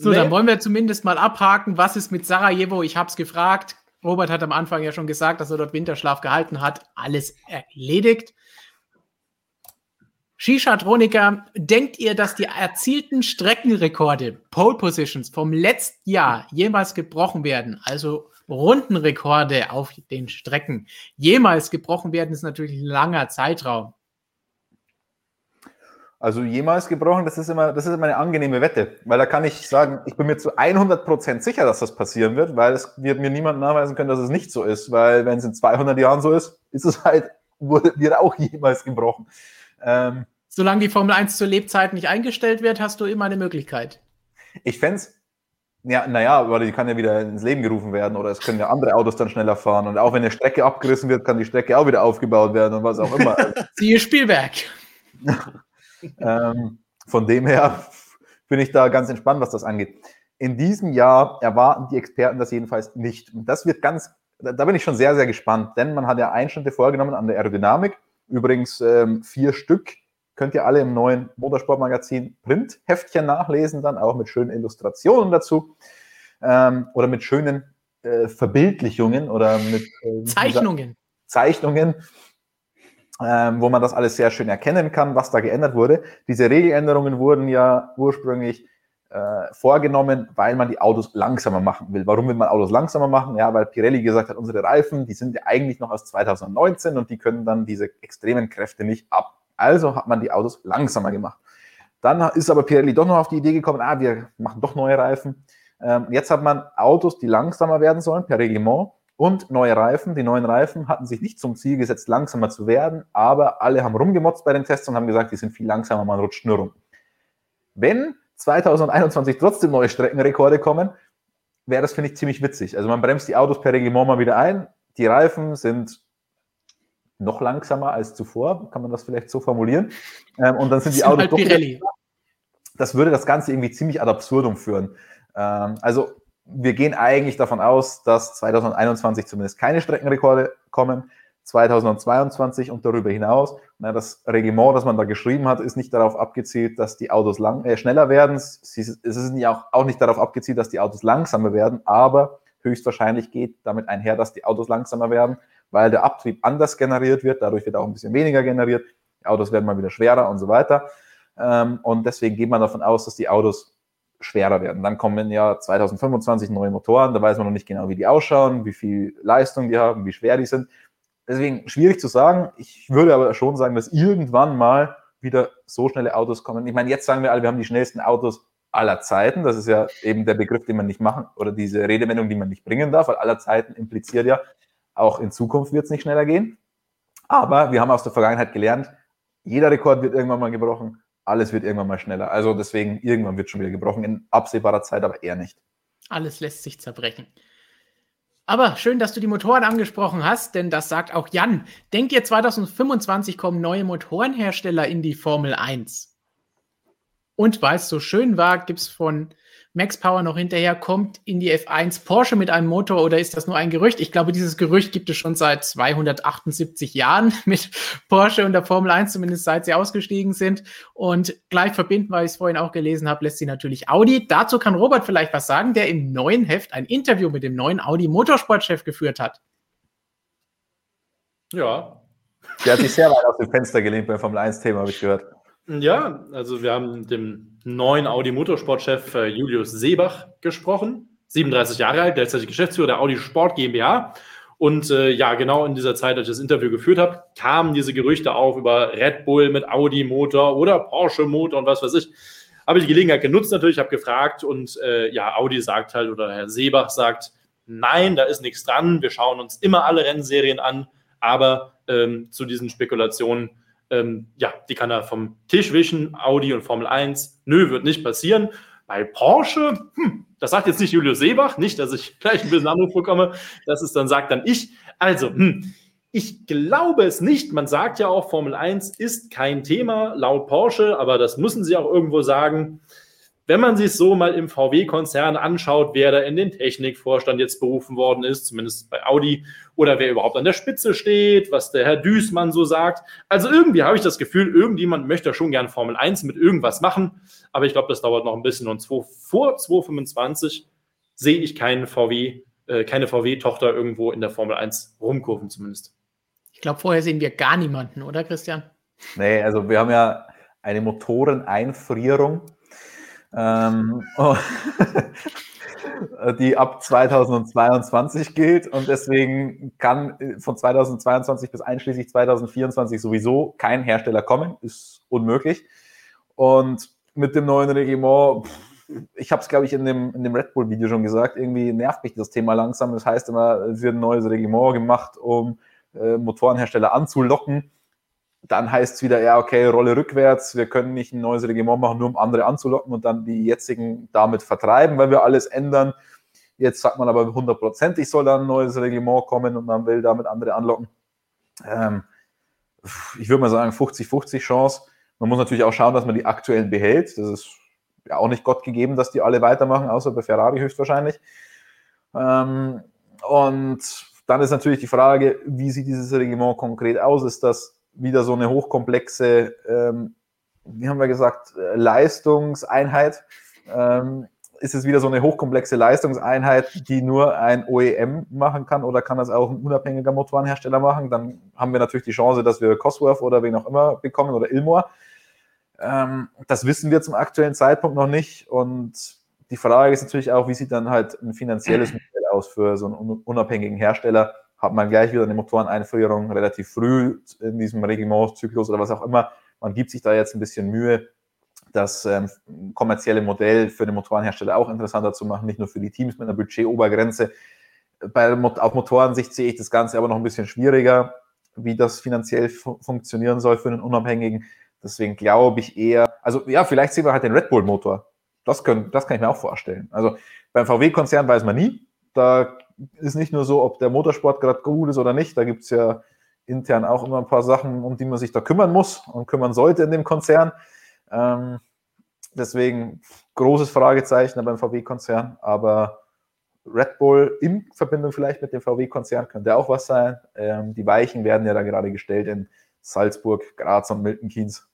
so, nee. dann wollen wir zumindest mal abhaken, was ist mit Sarajevo? Ich habe es gefragt. Robert hat am Anfang ja schon gesagt, dass er dort Winterschlaf gehalten hat. Alles erledigt. Shisha-Troniker, denkt ihr, dass die erzielten Streckenrekorde, Pole Positions vom letzten Jahr jemals gebrochen werden? Also Rundenrekorde auf den Strecken jemals gebrochen werden, ist natürlich ein langer Zeitraum. Also jemals gebrochen, das ist immer, das ist immer eine angenehme Wette, weil da kann ich sagen, ich bin mir zu 100% sicher, dass das passieren wird, weil es wird mir niemand nachweisen können, dass es nicht so ist, weil wenn es in 200 Jahren so ist, ist es halt, wurde, wird auch jemals gebrochen. Ähm, Solange die Formel 1 zur Lebzeit nicht eingestellt wird, hast du immer eine Möglichkeit. Ich fände es, ja, naja, weil die kann ja wieder ins Leben gerufen werden oder es können ja andere Autos dann schneller fahren und auch wenn eine Strecke abgerissen wird, kann die Strecke auch wieder aufgebaut werden und was auch immer. Siehe Spielwerk. ähm, von dem her bin ich da ganz entspannt, was das angeht. In diesem Jahr erwarten die Experten das jedenfalls nicht. Und das wird ganz, da bin ich schon sehr, sehr gespannt, denn man hat ja Einschnitte vorgenommen an der Aerodynamik. Übrigens ähm, vier Stück könnt ihr alle im neuen Motorsportmagazin Print-Heftchen nachlesen, dann auch mit schönen Illustrationen dazu ähm, oder mit schönen äh, Verbildlichungen oder mit äh, Zeichnungen. Zeichnungen ähm, wo man das alles sehr schön erkennen kann, was da geändert wurde. Diese Regeländerungen wurden ja ursprünglich äh, vorgenommen, weil man die Autos langsamer machen will. Warum will man Autos langsamer machen? Ja, weil Pirelli gesagt hat, unsere Reifen, die sind ja eigentlich noch aus 2019 und die können dann diese extremen Kräfte nicht ab. Also hat man die Autos langsamer gemacht. Dann ist aber Pirelli doch noch auf die Idee gekommen, ah, wir machen doch neue Reifen. Ähm, jetzt hat man Autos, die langsamer werden sollen, per Reglement, und neue Reifen. Die neuen Reifen hatten sich nicht zum Ziel gesetzt, langsamer zu werden, aber alle haben rumgemotzt bei den Tests und haben gesagt, die sind viel langsamer, man rutscht nur rum. Wenn 2021 trotzdem neue Streckenrekorde kommen, wäre das, finde ich, ziemlich witzig. Also man bremst die Autos per Reglement mal wieder ein, die Reifen sind noch langsamer als zuvor, kann man das vielleicht so formulieren. Ähm, und dann sind die Autos halt Das würde das Ganze irgendwie ziemlich ad absurdum führen. Ähm, also wir gehen eigentlich davon aus, dass 2021 zumindest keine Streckenrekorde kommen. 2022 und darüber hinaus. Na, das Reglement, das man da geschrieben hat, ist nicht darauf abgezielt, dass die Autos lang, äh, schneller werden. es ist ja auch, auch nicht darauf abgezielt, dass die Autos langsamer werden, aber höchstwahrscheinlich geht damit einher, dass die Autos langsamer werden, weil der Abtrieb anders generiert wird, dadurch wird auch ein bisschen weniger generiert, die Autos werden mal wieder schwerer und so weiter. Ähm, und deswegen geht man davon aus, dass die Autos schwerer werden. Dann kommen ja 2025 neue Motoren, da weiß man noch nicht genau, wie die ausschauen, wie viel Leistung die haben, wie schwer die sind. Deswegen schwierig zu sagen. Ich würde aber schon sagen, dass irgendwann mal wieder so schnelle Autos kommen. Ich meine, jetzt sagen wir alle, wir haben die schnellsten Autos aller Zeiten. Das ist ja eben der Begriff, den man nicht machen oder diese Redewendung, die man nicht bringen darf, weil aller Zeiten impliziert ja, auch in Zukunft wird es nicht schneller gehen. Aber wir haben aus der Vergangenheit gelernt, jeder Rekord wird irgendwann mal gebrochen, alles wird irgendwann mal schneller. Also deswegen, irgendwann wird schon wieder gebrochen, in absehbarer Zeit aber eher nicht. Alles lässt sich zerbrechen. Aber schön, dass du die Motoren angesprochen hast, denn das sagt auch Jan. Denkt ihr, 2025 kommen neue Motorenhersteller in die Formel 1? Und weil es so schön war, gibt es von Max Power noch hinterher kommt in die F1 Porsche mit einem Motor oder ist das nur ein Gerücht? Ich glaube, dieses Gerücht gibt es schon seit 278 Jahren mit Porsche und der Formel 1, zumindest seit sie ausgestiegen sind. Und gleich verbinden, weil ich es vorhin auch gelesen habe, lässt sie natürlich Audi. Dazu kann Robert vielleicht was sagen, der im neuen Heft ein Interview mit dem neuen Audi Motorsportchef geführt hat. Ja. Der hat sich sehr weit aus dem Fenster gelehnt beim Formel 1-Thema, habe ich gehört. Ja, also wir haben dem neuen Audi Motorsportchef äh, Julius Seebach gesprochen, 37 Jahre alt, gleichzeitig Geschäftsführer der Audi Sport GmbH. Und äh, ja, genau in dieser Zeit, als ich das Interview geführt habe, kamen diese Gerüchte auf über Red Bull mit Audi-Motor oder Porsche-Motor und was weiß ich. Habe ich die Gelegenheit genutzt natürlich, habe gefragt und äh, ja, Audi sagt halt oder Herr Seebach sagt, nein, da ist nichts dran. Wir schauen uns immer alle Rennserien an, aber ähm, zu diesen Spekulationen ähm, ja, die kann er vom Tisch wischen, Audi und Formel 1. Nö, wird nicht passieren. Bei Porsche, hm, das sagt jetzt nicht Julius Seebach, nicht, dass ich gleich ein bisschen Anruf bekomme, das ist dann, sagt dann ich. Also, hm, ich glaube es nicht. Man sagt ja auch, Formel 1 ist kein Thema laut Porsche, aber das müssen sie auch irgendwo sagen wenn man sich so mal im VW-Konzern anschaut, wer da in den Technikvorstand jetzt berufen worden ist, zumindest bei Audi, oder wer überhaupt an der Spitze steht, was der Herr Düßmann so sagt. Also irgendwie habe ich das Gefühl, irgendjemand möchte schon gern Formel 1 mit irgendwas machen, aber ich glaube, das dauert noch ein bisschen und vor 2025 sehe ich keinen VW, äh, keine VW-Tochter irgendwo in der Formel 1 rumkurven zumindest. Ich glaube, vorher sehen wir gar niemanden, oder Christian? Nee, also wir haben ja eine Motoreneinfrierung ähm, die ab 2022 gilt und deswegen kann von 2022 bis einschließlich 2024 sowieso kein Hersteller kommen, ist unmöglich. Und mit dem neuen Reglement, ich habe es glaube ich in dem, in dem Red Bull Video schon gesagt, irgendwie nervt mich das Thema langsam. Das heißt immer, es wird ein neues Reglement gemacht, um äh, Motorenhersteller anzulocken dann heißt es wieder, ja, okay, Rolle rückwärts, wir können nicht ein neues Regiment machen, nur um andere anzulocken und dann die jetzigen damit vertreiben, weil wir alles ändern. Jetzt sagt man aber hundertprozentig soll da ein neues Reglement kommen und man will damit andere anlocken. Ähm, ich würde mal sagen, 50-50 Chance. Man muss natürlich auch schauen, dass man die aktuellen behält. Das ist ja auch nicht Gott gegeben, dass die alle weitermachen, außer bei Ferrari höchstwahrscheinlich. Ähm, und dann ist natürlich die Frage, wie sieht dieses Reglement konkret aus? Ist das wieder so eine hochkomplexe, ähm, wie haben wir gesagt, Leistungseinheit. Ähm, ist es wieder so eine hochkomplexe Leistungseinheit, die nur ein OEM machen kann oder kann das auch ein unabhängiger Motorenhersteller machen? Dann haben wir natürlich die Chance, dass wir Cosworth oder wen auch immer bekommen oder Ilmor. Ähm, das wissen wir zum aktuellen Zeitpunkt noch nicht. Und die Frage ist natürlich auch, wie sieht dann halt ein finanzielles Modell aus für so einen unabhängigen Hersteller? Hat man gleich wieder eine Motoreneinführung relativ früh in diesem Reglementzyklus oder was auch immer? Man gibt sich da jetzt ein bisschen Mühe, das ähm, kommerzielle Modell für den Motorenhersteller auch interessanter zu machen, nicht nur für die Teams mit einer Budgetobergrenze. Bei, auf Motorensicht sehe ich das Ganze aber noch ein bisschen schwieriger, wie das finanziell fu funktionieren soll für einen Unabhängigen. Deswegen glaube ich eher, also ja, vielleicht sehen wir halt den Red Bull-Motor. Das, das kann ich mir auch vorstellen. Also beim VW-Konzern weiß man nie. Da ist nicht nur so, ob der Motorsport gerade gut ist oder nicht. Da gibt es ja intern auch immer ein paar Sachen, um die man sich da kümmern muss und kümmern sollte in dem Konzern. Ähm, deswegen großes Fragezeichen beim VW-Konzern, aber Red Bull in Verbindung vielleicht mit dem VW-Konzern könnte auch was sein. Ähm, die Weichen werden ja da gerade gestellt in Salzburg, Graz und Milton Keynes.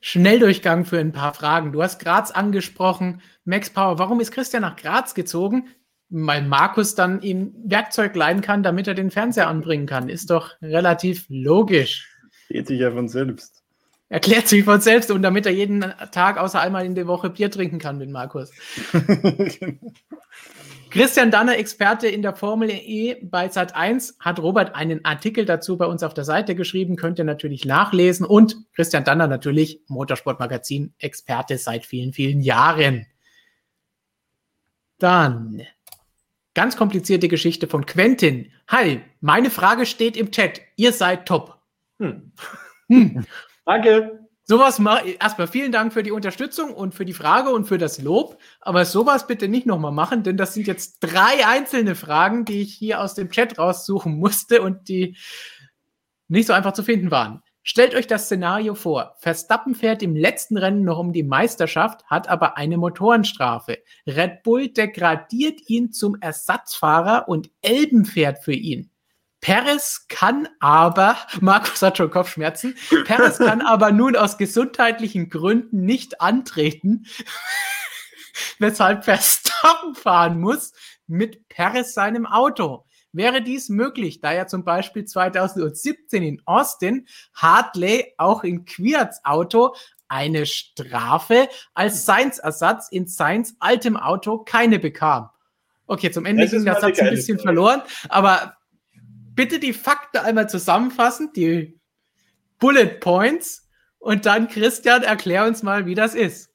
Schnelldurchgang für ein paar Fragen. Du hast Graz angesprochen. Max Power, warum ist Christian nach Graz gezogen? Weil Markus dann ihm Werkzeug leihen kann, damit er den Fernseher anbringen kann. Ist doch relativ logisch. Geht sich ja von selbst. Erklärt sich von selbst und damit er jeden Tag außer einmal in der Woche Bier trinken kann mit Markus. Christian Danner, Experte in der Formel E bei Sat1, hat Robert einen Artikel dazu bei uns auf der Seite geschrieben, könnt ihr natürlich nachlesen. Und Christian Danner natürlich Motorsportmagazin, Experte seit vielen, vielen Jahren. Dann ganz komplizierte Geschichte von Quentin. Hi, meine Frage steht im Chat. Ihr seid top. Hm. Hm. Danke. Sowas mal erstmal vielen Dank für die Unterstützung und für die Frage und für das Lob. Aber sowas bitte nicht nochmal machen, denn das sind jetzt drei einzelne Fragen, die ich hier aus dem Chat raussuchen musste und die nicht so einfach zu finden waren. Stellt euch das Szenario vor. Verstappen fährt im letzten Rennen noch um die Meisterschaft, hat aber eine Motorenstrafe. Red Bull degradiert ihn zum Ersatzfahrer und Elben fährt für ihn. Perez kann aber, Markus hat schon Kopfschmerzen, Perez kann aber nun aus gesundheitlichen Gründen nicht antreten, weshalb Verstappen fahren muss mit Perez seinem Auto. Wäre dies möglich, da ja zum Beispiel 2017 in Austin Hartley auch in Queerts Auto eine Strafe als Sainz-Ersatz in Sainz altem Auto keine bekam? Okay, zum Ende ging der Satz ein bisschen verloren, aber bitte die Fakten einmal zusammenfassen, die Bullet Points und dann Christian, erklär uns mal, wie das ist.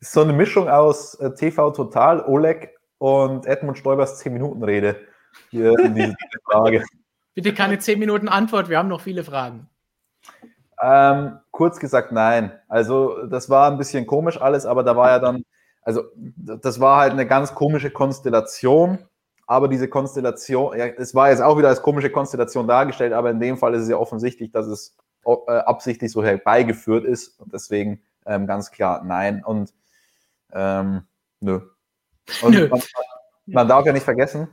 So eine Mischung aus äh, TV Total, Oleg und Edmund Stoibers 10-Minuten-Rede hier in dieser Frage. Bitte keine 10 Minuten Antwort, wir haben noch viele Fragen. Ähm, kurz gesagt, nein. Also, das war ein bisschen komisch alles, aber da war ja dann, also, das war halt eine ganz komische Konstellation aber diese Konstellation, ja, es war jetzt auch wieder als komische Konstellation dargestellt, aber in dem Fall ist es ja offensichtlich, dass es äh, absichtlich so herbeigeführt ist und deswegen ähm, ganz klar nein und ähm, nö. Und nö. Man, man, darf ja nicht vergessen,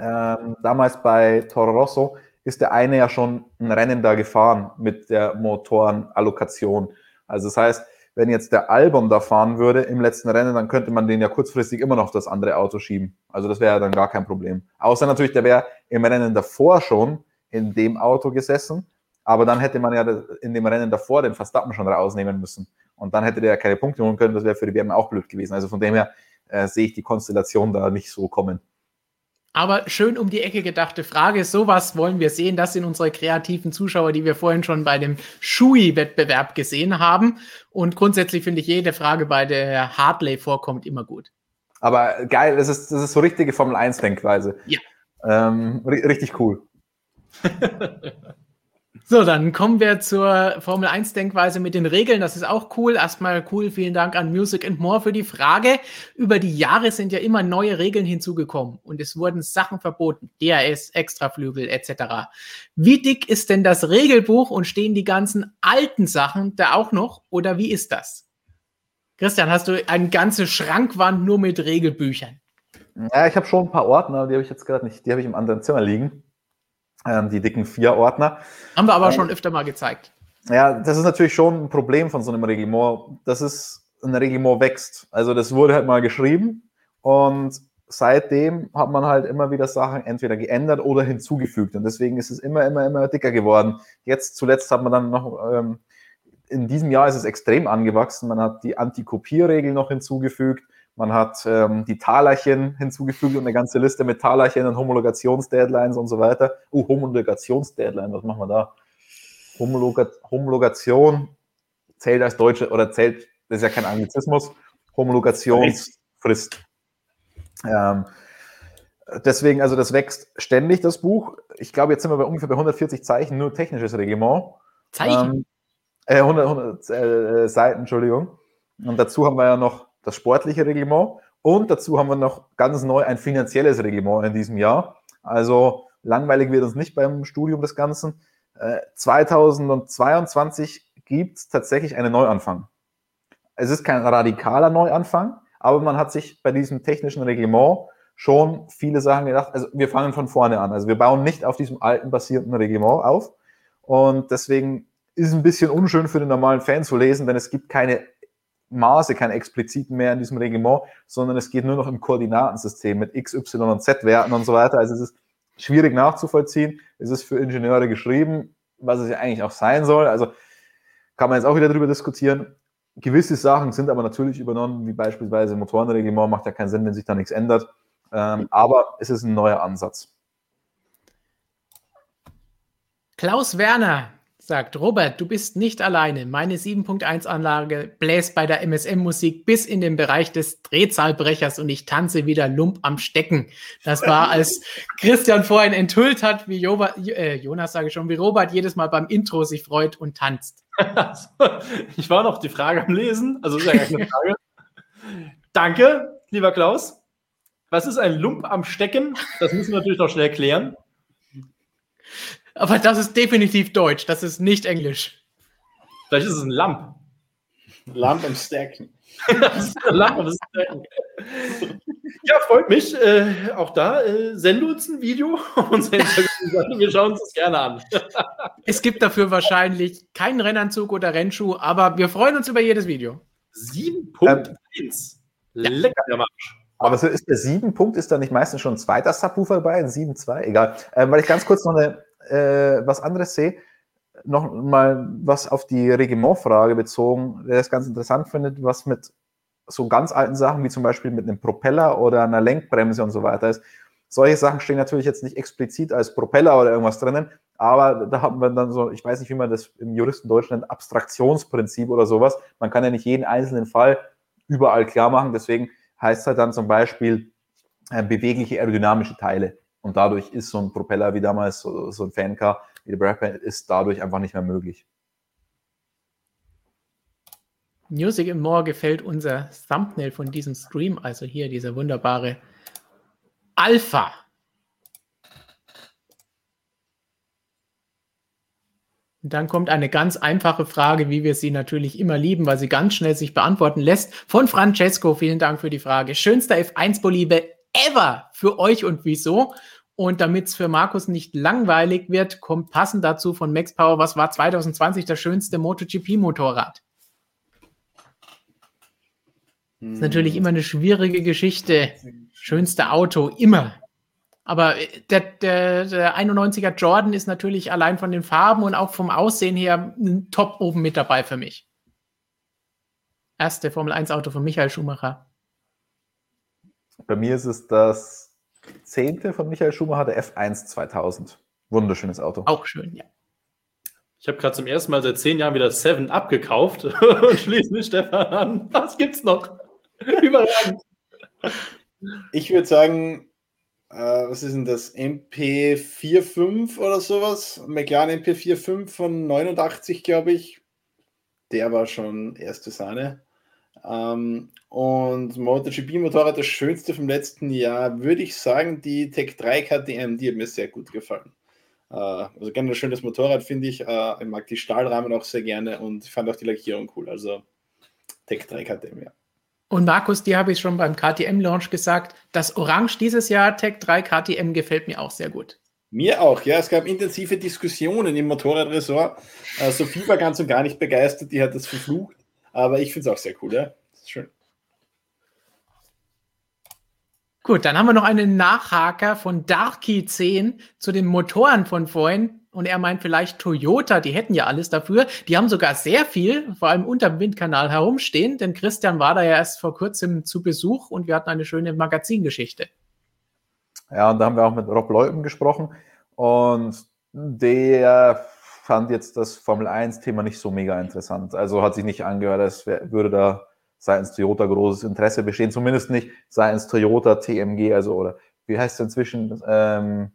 ähm, damals bei Toro Rosso ist der eine ja schon ein Rennen da gefahren mit der Motorenallokation. Also das heißt, wenn jetzt der Albon da fahren würde im letzten Rennen, dann könnte man den ja kurzfristig immer noch auf das andere Auto schieben. Also das wäre ja dann gar kein Problem. Außer natürlich, der wäre im Rennen davor schon in dem Auto gesessen, aber dann hätte man ja in dem Rennen davor den Verstappen schon rausnehmen müssen. Und dann hätte der ja keine Punkte holen können, das wäre für die WM auch blöd gewesen. Also von dem her äh, sehe ich die Konstellation da nicht so kommen. Aber schön um die Ecke gedachte Frage. Sowas wollen wir sehen. Das sind unsere kreativen Zuschauer, die wir vorhin schon bei dem Shui-Wettbewerb gesehen haben. Und grundsätzlich finde ich jede Frage, bei der Hartley vorkommt, immer gut. Aber geil, das ist, das ist so richtige Formel 1-Denkweise. Ja. Ähm, richtig cool. So, dann kommen wir zur Formel 1 Denkweise mit den Regeln. Das ist auch cool. Erstmal cool. Vielen Dank an Music and More für die Frage. Über die Jahre sind ja immer neue Regeln hinzugekommen und es wurden Sachen verboten. DRS, Extraflügel etc. Wie dick ist denn das Regelbuch und stehen die ganzen alten Sachen da auch noch oder wie ist das? Christian, hast du eine ganze Schrankwand nur mit Regelbüchern? Ja, ich habe schon ein paar Ordner, die habe ich jetzt gerade nicht, die habe ich im anderen Zimmer liegen ähm, die dicken Vier-Ordner. Haben wir aber ähm, schon öfter mal gezeigt. Ja, das ist natürlich schon ein Problem von so einem Reglement. Das ist, ein Reglement wächst. Also das wurde halt mal geschrieben und seitdem hat man halt immer wieder Sachen entweder geändert oder hinzugefügt und deswegen ist es immer, immer, immer dicker geworden. Jetzt zuletzt hat man dann noch ähm, in diesem Jahr ist es extrem angewachsen. Man hat die Antikopierregel noch hinzugefügt. Man hat ähm, die Talerchen hinzugefügt und eine ganze Liste mit Talerchen und Homologationsdeadlines und so weiter. Uh, Homologationsdeadline, was machen wir da? Homologa Homologation zählt als deutsche oder zählt, das ist ja kein Anglizismus, Homologationsfrist. Ähm, deswegen, also das wächst ständig, das Buch. Ich glaube, jetzt sind wir bei ungefähr bei 140 Zeichen, nur technisches Reglement. Zeichen? Ähm, äh, 100, 100 äh, Seiten, Entschuldigung. Und dazu haben wir ja noch das sportliche Reglement und dazu haben wir noch ganz neu ein finanzielles Reglement in diesem Jahr. Also langweilig wird uns nicht beim Studium des Ganzen. Äh, 2022 gibt es tatsächlich einen Neuanfang. Es ist kein radikaler Neuanfang, aber man hat sich bei diesem technischen Reglement schon viele Sachen gedacht. Also wir fangen von vorne an. Also wir bauen nicht auf diesem alten basierten Reglement auf. Und deswegen ist es ein bisschen unschön für den normalen Fan zu lesen, denn es gibt keine Maße, keine expliziten mehr in diesem Reglement, sondern es geht nur noch im Koordinatensystem mit X, Y und Z-Werten und so weiter. Also es ist schwierig nachzuvollziehen. Es ist für Ingenieure geschrieben, was es ja eigentlich auch sein soll. Also kann man jetzt auch wieder darüber diskutieren. Gewisse Sachen sind aber natürlich übernommen, wie beispielsweise Motorenreglement, macht ja keinen Sinn, wenn sich da nichts ändert. Ähm, aber es ist ein neuer Ansatz. Klaus Werner sagt, Robert, du bist nicht alleine. Meine 7.1-Anlage bläst bei der MSM-Musik bis in den Bereich des Drehzahlbrechers und ich tanze wieder Lump am Stecken. Das war, als Christian vorhin enthüllt hat, wie Joba, äh, Jonas sage ich schon, wie Robert jedes Mal beim Intro sich freut und tanzt. ich war noch die Frage am Lesen, also ist ja gar keine Frage. Danke, lieber Klaus. Was ist ein Lump am Stecken? Das müssen wir natürlich noch schnell klären. Aber das ist definitiv Deutsch, das ist nicht Englisch. Vielleicht ist es ein Lamp. Lamp im Stacken. Lamp im Stacken. Ja, freut mich. Äh, auch da, äh, send uns ein Video. Wir schauen uns das gerne an. es gibt dafür wahrscheinlich keinen Rennanzug oder Rennschuh, aber wir freuen uns über jedes Video. 7.1. Ähm, Lecker, der Marsch. Aber so ist der 7 Punkt, ist da nicht meistens schon ein zweiter Subwoofer dabei, ein 7.2? Egal. Ähm, weil ich ganz kurz noch eine äh, was anderes sehe, noch mal was auf die Regimentfrage bezogen, der es ganz interessant findet, was mit so ganz alten Sachen wie zum Beispiel mit einem Propeller oder einer Lenkbremse und so weiter ist. Solche Sachen stehen natürlich jetzt nicht explizit als Propeller oder irgendwas drinnen, aber da haben wir dann so, ich weiß nicht, wie man das im Juristendeutsch nennt, Abstraktionsprinzip oder sowas. Man kann ja nicht jeden einzelnen Fall überall klar machen, deswegen heißt es halt dann zum Beispiel äh, bewegliche aerodynamische Teile. Und dadurch ist so ein Propeller wie damals, so, so ein Fancar wie der Bradman, ist dadurch einfach nicht mehr möglich. Music im More gefällt unser Thumbnail von diesem Stream, also hier dieser wunderbare Alpha. Und dann kommt eine ganz einfache Frage, wie wir sie natürlich immer lieben, weil sie ganz schnell sich beantworten lässt. Von Francesco, vielen Dank für die Frage. Schönster F1-Poliebe ever für euch und wieso? Und damit es für Markus nicht langweilig wird, kommt passend dazu von Max Power, was war 2020 das schönste MotoGP-Motorrad? Hm. Ist natürlich immer eine schwierige Geschichte. Schönste Auto, immer. Aber der, der, der 91er Jordan ist natürlich allein von den Farben und auch vom Aussehen her ein Top oben mit dabei für mich. Erste Formel 1 Auto von Michael Schumacher. Bei mir ist es das Zehnte von Michael Schumacher, der F1 2000. Wunderschönes Auto. Auch schön, ja. Ich habe gerade zum ersten Mal seit zehn Jahren wieder Seven abgekauft und schließe mich Stefan an. Was gibt's noch? Überragend. Ich würde sagen, äh, was ist denn das? MP45 oder sowas? McLaren MP45 von 89, glaube ich. Der war schon erste Sahne. Ähm, und MotoGP-Motorrad, das schönste vom letzten Jahr, würde ich sagen, die Tech 3 KTM, die hat mir sehr gut gefallen. Äh, also gerne ein schönes Motorrad, finde ich. Äh, ich mag die Stahlrahmen auch sehr gerne und ich fand auch die Lackierung cool. Also Tech 3 KTM, ja. Und Markus, dir habe ich schon beim KTM-Launch gesagt, das Orange dieses Jahr, Tech 3 KTM, gefällt mir auch sehr gut. Mir auch, ja. Es gab intensive Diskussionen im Motorradressort. Äh, Sophie war ganz und gar nicht begeistert, die hat das verflucht. Aber ich finde es auch sehr cool, ja. Das ist schön. Gut, dann haben wir noch einen Nachhaker von Darky10 zu den Motoren von vorhin. Und er meint vielleicht Toyota, die hätten ja alles dafür. Die haben sogar sehr viel, vor allem unter dem Windkanal herumstehen, denn Christian war da ja erst vor kurzem zu Besuch und wir hatten eine schöne Magazingeschichte. Ja, und da haben wir auch mit Rob Leupen gesprochen und der fand jetzt das Formel 1-Thema nicht so mega interessant. Also hat sich nicht angehört, als würde da seitens Toyota großes Interesse bestehen, zumindest nicht seitens Toyota TMG, also oder wie heißt es inzwischen? Ähm,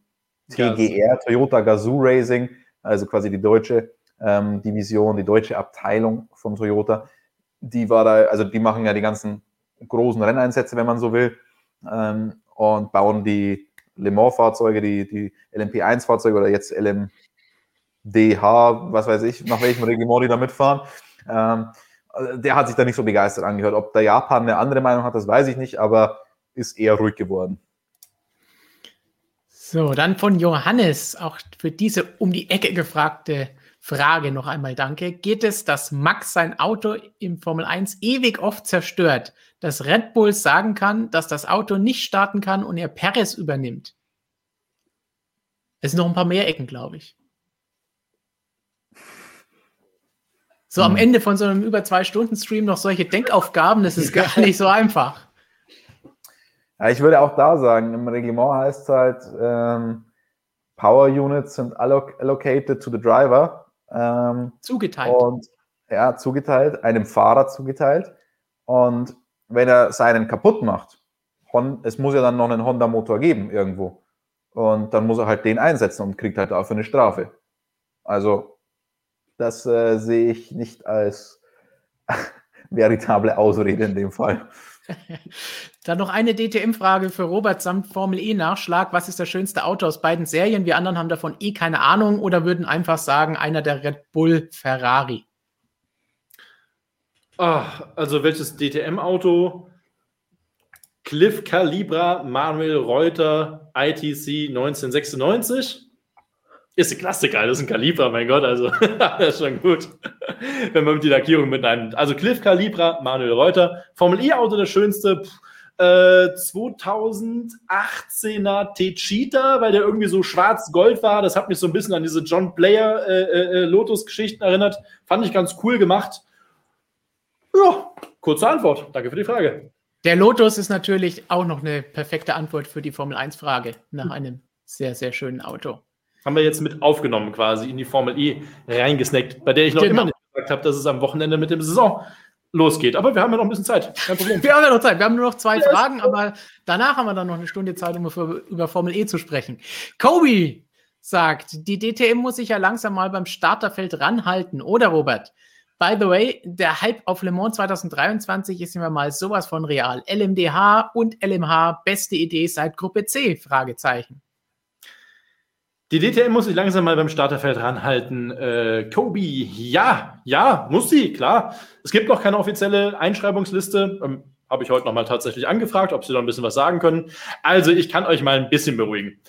TGR, Toyota Gazoo Racing, also quasi die deutsche ähm, Division, die deutsche Abteilung von Toyota. Die war da, also die machen ja die ganzen großen Renneinsätze, wenn man so will, ähm, und bauen die Le Mans-Fahrzeuge, die, die LMP1-Fahrzeuge oder jetzt LMDH, was weiß ich, nach welchem Reglement die da mitfahren. Ähm, der hat sich da nicht so begeistert angehört. Ob der Japan eine andere Meinung hat, das weiß ich nicht, aber ist eher ruhig geworden. So, dann von Johannes, auch für diese um die Ecke gefragte Frage noch einmal danke. Geht es, dass Max sein Auto im Formel 1 ewig oft zerstört, dass Red Bull sagen kann, dass das Auto nicht starten kann und er Perez übernimmt? Es sind noch ein paar mehr Ecken, glaube ich. So am hm. Ende von so einem über zwei Stunden Stream noch solche Denkaufgaben, das ist gar nicht so einfach. Ja, ich würde auch da sagen, im Reglement heißt es halt, ähm, Power Units sind alloc allocated to the driver. Ähm, zugeteilt. Und ja, zugeteilt, einem Fahrer zugeteilt. Und wenn er seinen kaputt macht, es muss ja dann noch einen Honda-Motor geben irgendwo. Und dann muss er halt den einsetzen und kriegt halt dafür eine Strafe. Also, das äh, sehe ich nicht als veritable Ausrede in dem Fall. Dann noch eine DTM-Frage für Robert samt Formel E-Nachschlag. Was ist das schönste Auto aus beiden Serien? Wir anderen haben davon eh keine Ahnung oder würden einfach sagen, einer der Red Bull Ferrari. Ach, also welches DTM-Auto? Cliff Calibra Manuel Reuter ITC 1996. Ist ein Klassiker, das ist ein Kaliber, mein Gott, also das ist schon gut. Wenn man die Lackierung mit einem, also Cliff Calibra, Manuel Reuter, Formel E-Auto das schönste, äh, 2018er T-Cheetah, weil der irgendwie so schwarz-gold war. Das hat mich so ein bisschen an diese John Player äh, äh, Lotus-Geschichten erinnert. Fand ich ganz cool gemacht. Ja, kurze Antwort. Danke für die Frage. Der Lotus ist natürlich auch noch eine perfekte Antwort für die Formel 1-Frage nach einem sehr, sehr schönen Auto haben wir jetzt mit aufgenommen quasi in die Formel E reingesnackt, bei der ich noch genau. immer nicht gesagt habe, dass es am Wochenende mit dem Saison losgeht. Aber wir haben ja noch ein bisschen Zeit. Kein Problem. Wir haben ja noch Zeit. Wir haben nur noch zwei ja, Fragen, aber danach haben wir dann noch eine Stunde Zeit, um über Formel E zu sprechen. Kobe sagt, die DTM muss sich ja langsam mal beim Starterfeld ranhalten, oder Robert? By the way, der Hype auf Le Mans 2023 ist immer mal sowas von real. LMDH und LMH, beste Idee seit Gruppe C? Fragezeichen. Die DTM muss sich langsam mal beim Starterfeld ranhalten. Äh, Kobe, ja, ja, muss sie, klar. Es gibt noch keine offizielle Einschreibungsliste. Ähm, Habe ich heute nochmal tatsächlich angefragt, ob sie da ein bisschen was sagen können. Also, ich kann euch mal ein bisschen beruhigen.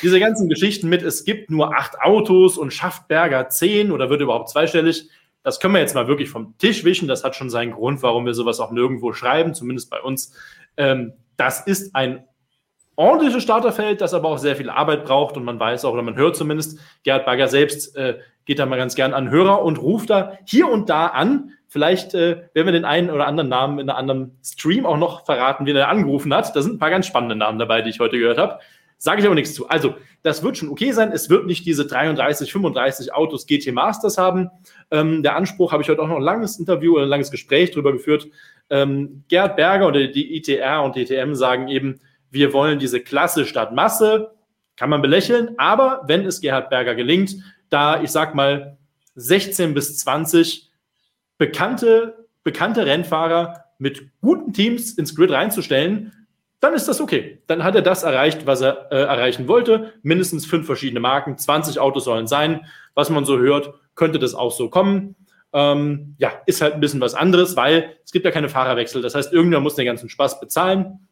Diese ganzen Geschichten mit, es gibt nur acht Autos und schafft Berger zehn oder wird überhaupt zweistellig, das können wir jetzt mal wirklich vom Tisch wischen. Das hat schon seinen Grund, warum wir sowas auch nirgendwo schreiben, zumindest bei uns. Ähm, das ist ein ordentliches Starterfeld, das aber auch sehr viel Arbeit braucht und man weiß auch, oder man hört zumindest, Gerhard Bagger selbst äh, geht da mal ganz gern an Hörer und ruft da hier und da an. Vielleicht äh, werden wir den einen oder anderen Namen in einem anderen Stream auch noch verraten, wie er angerufen hat. Da sind ein paar ganz spannende Namen dabei, die ich heute gehört habe. Sage ich aber nichts zu. Also, das wird schon okay sein. Es wird nicht diese 33, 35 Autos GT Masters haben. Ähm, der Anspruch habe ich heute auch noch ein langes Interview oder ein langes Gespräch darüber geführt. Ähm, Gerhard Berger oder die ITR und DTM sagen eben, wir wollen diese Klasse statt Masse, kann man belächeln, aber wenn es Gerhard Berger gelingt, da ich sag mal 16 bis 20 bekannte, bekannte Rennfahrer mit guten Teams ins Grid reinzustellen, dann ist das okay. Dann hat er das erreicht, was er äh, erreichen wollte. Mindestens fünf verschiedene Marken, 20 Autos sollen sein. Was man so hört, könnte das auch so kommen. Ähm, ja, ist halt ein bisschen was anderes, weil es gibt ja keine Fahrerwechsel. Das heißt, irgendwer muss den ganzen Spaß bezahlen.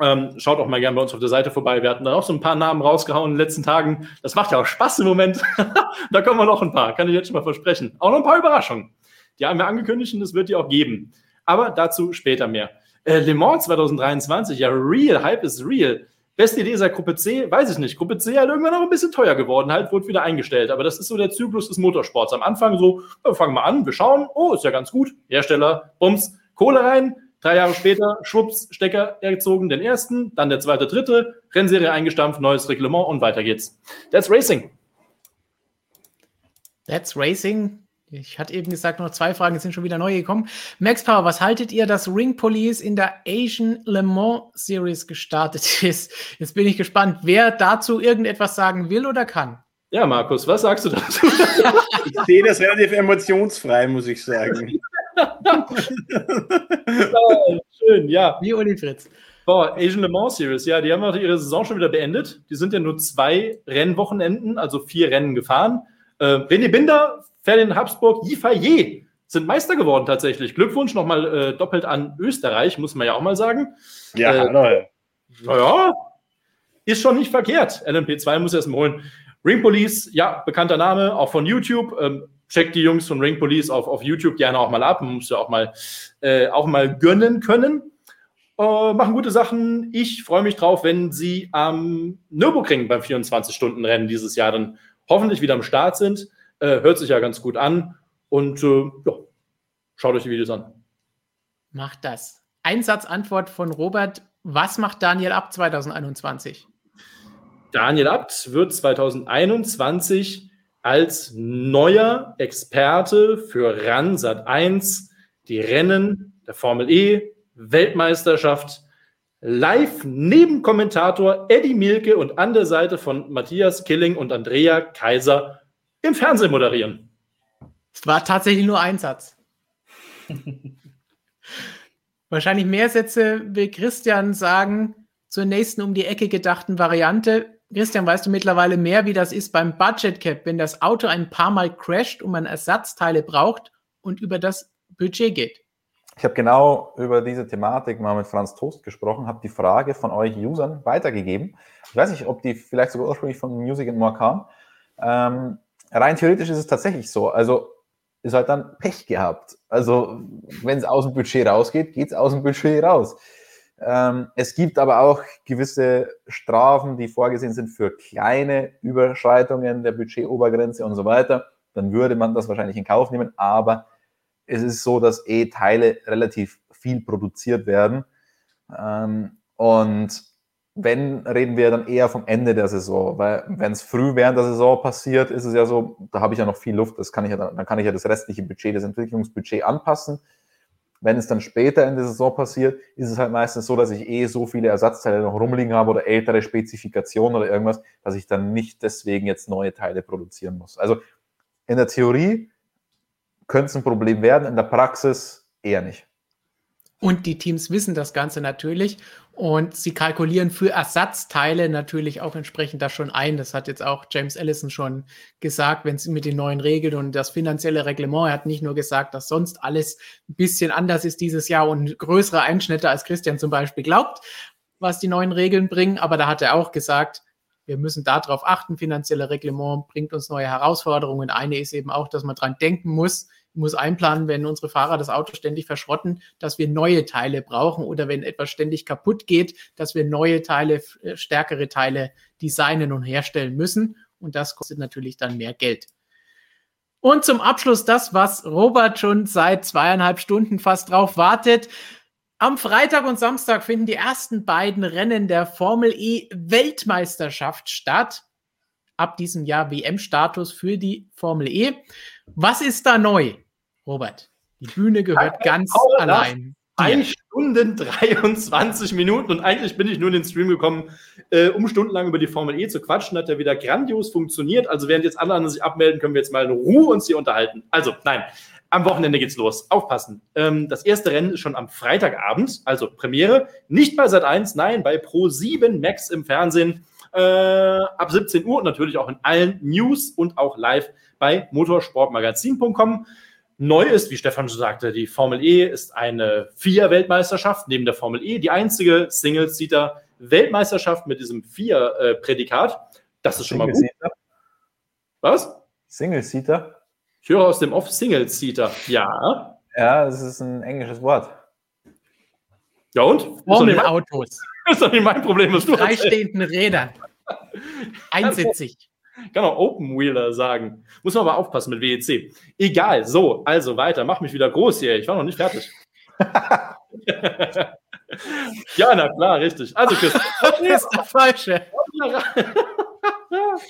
Ähm, schaut auch mal gerne bei uns auf der Seite vorbei. Wir hatten da auch so ein paar Namen rausgehauen in den letzten Tagen. Das macht ja auch Spaß im Moment. da kommen wir noch ein paar, kann ich jetzt schon mal versprechen. Auch noch ein paar Überraschungen. Die haben wir angekündigt und es wird die auch geben. Aber dazu später mehr. Äh, Le Mans 2023, ja, real, Hype ist real. Beste Idee seit Gruppe C, weiß ich nicht. Gruppe C halt irgendwann noch ein bisschen teuer geworden, halt, wurde wieder eingestellt. Aber das ist so der Zyklus des Motorsports. Am Anfang so, fangen wir an, wir schauen, oh, ist ja ganz gut. Hersteller, Bums, Kohle rein. Drei Jahre später, schwupps, Stecker erzogen, den ersten, dann der zweite, dritte, Rennserie eingestampft, neues Reglement und weiter geht's. That's Racing. That's Racing. Ich hatte eben gesagt, noch zwei Fragen sind schon wieder neu gekommen. Max Power, was haltet ihr, dass Ring Police in der Asian Le Mans Series gestartet ist? Jetzt bin ich gespannt, wer dazu irgendetwas sagen will oder kann. Ja, Markus, was sagst du dazu? ich sehe das relativ emotionsfrei, muss ich sagen. oh, schön, ja. Wie Uli Fritz. Boah, Asian Le Mans Series, ja, die haben auch ihre Saison schon wieder beendet. Die sind ja nur zwei Rennwochenenden, also vier Rennen gefahren. Äh, René Binder Ferdinand Habsburg, Yifaye sind Meister geworden tatsächlich. Glückwunsch nochmal äh, doppelt an Österreich, muss man ja auch mal sagen. Ja, äh. Naja, ist schon nicht verkehrt. LMP2 muss erst mal holen. Ring Police, ja, bekannter Name, auch von YouTube. Ähm, checkt die Jungs von Ring Police auf, auf YouTube gerne auch mal ab. Man muss ja auch mal, äh, auch mal gönnen können. Äh, machen gute Sachen. Ich freue mich drauf, wenn sie am Nürburgring beim 24-Stunden-Rennen dieses Jahr dann hoffentlich wieder am Start sind. Äh, hört sich ja ganz gut an. Und äh, ja, schaut euch die Videos an. Macht das. Einsatzantwort von Robert. Was macht Daniel ab 2021? Daniel Abt wird 2021 als neuer Experte für Ransat 1 die Rennen der Formel E, Weltmeisterschaft, live neben Kommentator Eddie Mielke und an der Seite von Matthias Killing und Andrea Kaiser im Fernsehen moderieren. Es war tatsächlich nur ein Satz. Wahrscheinlich mehr Sätze will Christian sagen zur nächsten um die Ecke gedachten Variante. Christian, weißt du mittlerweile mehr, wie das ist beim Budget Cap, wenn das Auto ein paar Mal crasht und man Ersatzteile braucht und über das Budget geht? Ich habe genau über diese Thematik mal mit Franz Toast gesprochen, habe die Frage von euch Usern weitergegeben. Ich weiß nicht, ob die vielleicht sogar ursprünglich von Music and More kam. Ähm, rein theoretisch ist es tatsächlich so. Also ist halt dann Pech gehabt. Also wenn es aus dem Budget rausgeht, geht es aus dem Budget raus. Ähm, es gibt aber auch gewisse Strafen, die vorgesehen sind für kleine Überschreitungen der Budgetobergrenze und so weiter. Dann würde man das wahrscheinlich in Kauf nehmen. Aber es ist so, dass eh Teile relativ viel produziert werden. Ähm, und wenn, reden wir dann eher vom Ende der Saison, weil wenn es früh während der Saison passiert, ist es ja so, da habe ich ja noch viel Luft, das kann ich ja dann, dann kann ich ja das restliche Budget, das Entwicklungsbudget anpassen. Wenn es dann später in der Saison passiert, ist es halt meistens so, dass ich eh so viele Ersatzteile noch rumliegen habe oder ältere Spezifikationen oder irgendwas, dass ich dann nicht deswegen jetzt neue Teile produzieren muss. Also in der Theorie könnte es ein Problem werden, in der Praxis eher nicht. Und die Teams wissen das Ganze natürlich und sie kalkulieren für Ersatzteile natürlich auch entsprechend das schon ein. Das hat jetzt auch James Ellison schon gesagt, wenn es mit den neuen Regeln und das finanzielle Reglement, er hat nicht nur gesagt, dass sonst alles ein bisschen anders ist dieses Jahr und größere Einschnitte als Christian zum Beispiel glaubt, was die neuen Regeln bringen, aber da hat er auch gesagt, wir müssen darauf achten, finanzielle Reglement bringt uns neue Herausforderungen. Eine ist eben auch, dass man dran denken muss, muss einplanen, wenn unsere Fahrer das Auto ständig verschrotten, dass wir neue Teile brauchen oder wenn etwas ständig kaputt geht, dass wir neue Teile, äh, stärkere Teile designen und herstellen müssen. Und das kostet natürlich dann mehr Geld. Und zum Abschluss das, was Robert schon seit zweieinhalb Stunden fast drauf wartet. Am Freitag und Samstag finden die ersten beiden Rennen der Formel E Weltmeisterschaft statt. Ab diesem Jahr WM-Status für die Formel E. Was ist da neu, Robert? Die Bühne gehört ganz allein. Ein Stunden 23 Minuten und eigentlich bin ich nur in den Stream gekommen, äh, um stundenlang über die Formel E zu quatschen. Hat ja wieder grandios funktioniert. Also während jetzt alle anderen sich abmelden, können wir jetzt mal in Ruhe uns hier unterhalten. Also nein, am Wochenende geht's los. Aufpassen. Ähm, das erste Rennen ist schon am Freitagabend, also Premiere. Nicht bei Sat 1, nein, bei Pro 7 Max im Fernsehen. Äh, ab 17 Uhr und natürlich auch in allen News und auch live bei motorsportmagazin.com. Neu ist, wie Stefan schon sagte, die Formel E ist eine Vier-Weltmeisterschaft neben der Formel E, die einzige Single-Seater-Weltmeisterschaft mit diesem Vier-Prädikat. Das ist schon mal gut. Was? Single-Seater? Ich höre aus dem Off Single-Seater. Ja. Ja, das ist ein englisches Wort. Ja und? Formelautos. Das ist doch nicht mein Problem, was du Freistehenden Rädern. Einsitzig. Kann auch Open Wheeler sagen. Muss man aber aufpassen mit WEC. Egal. So, also weiter. Mach mich wieder groß hier. Ich war noch nicht fertig. ja, na klar, richtig. Also, Chris. Das ist der falsche.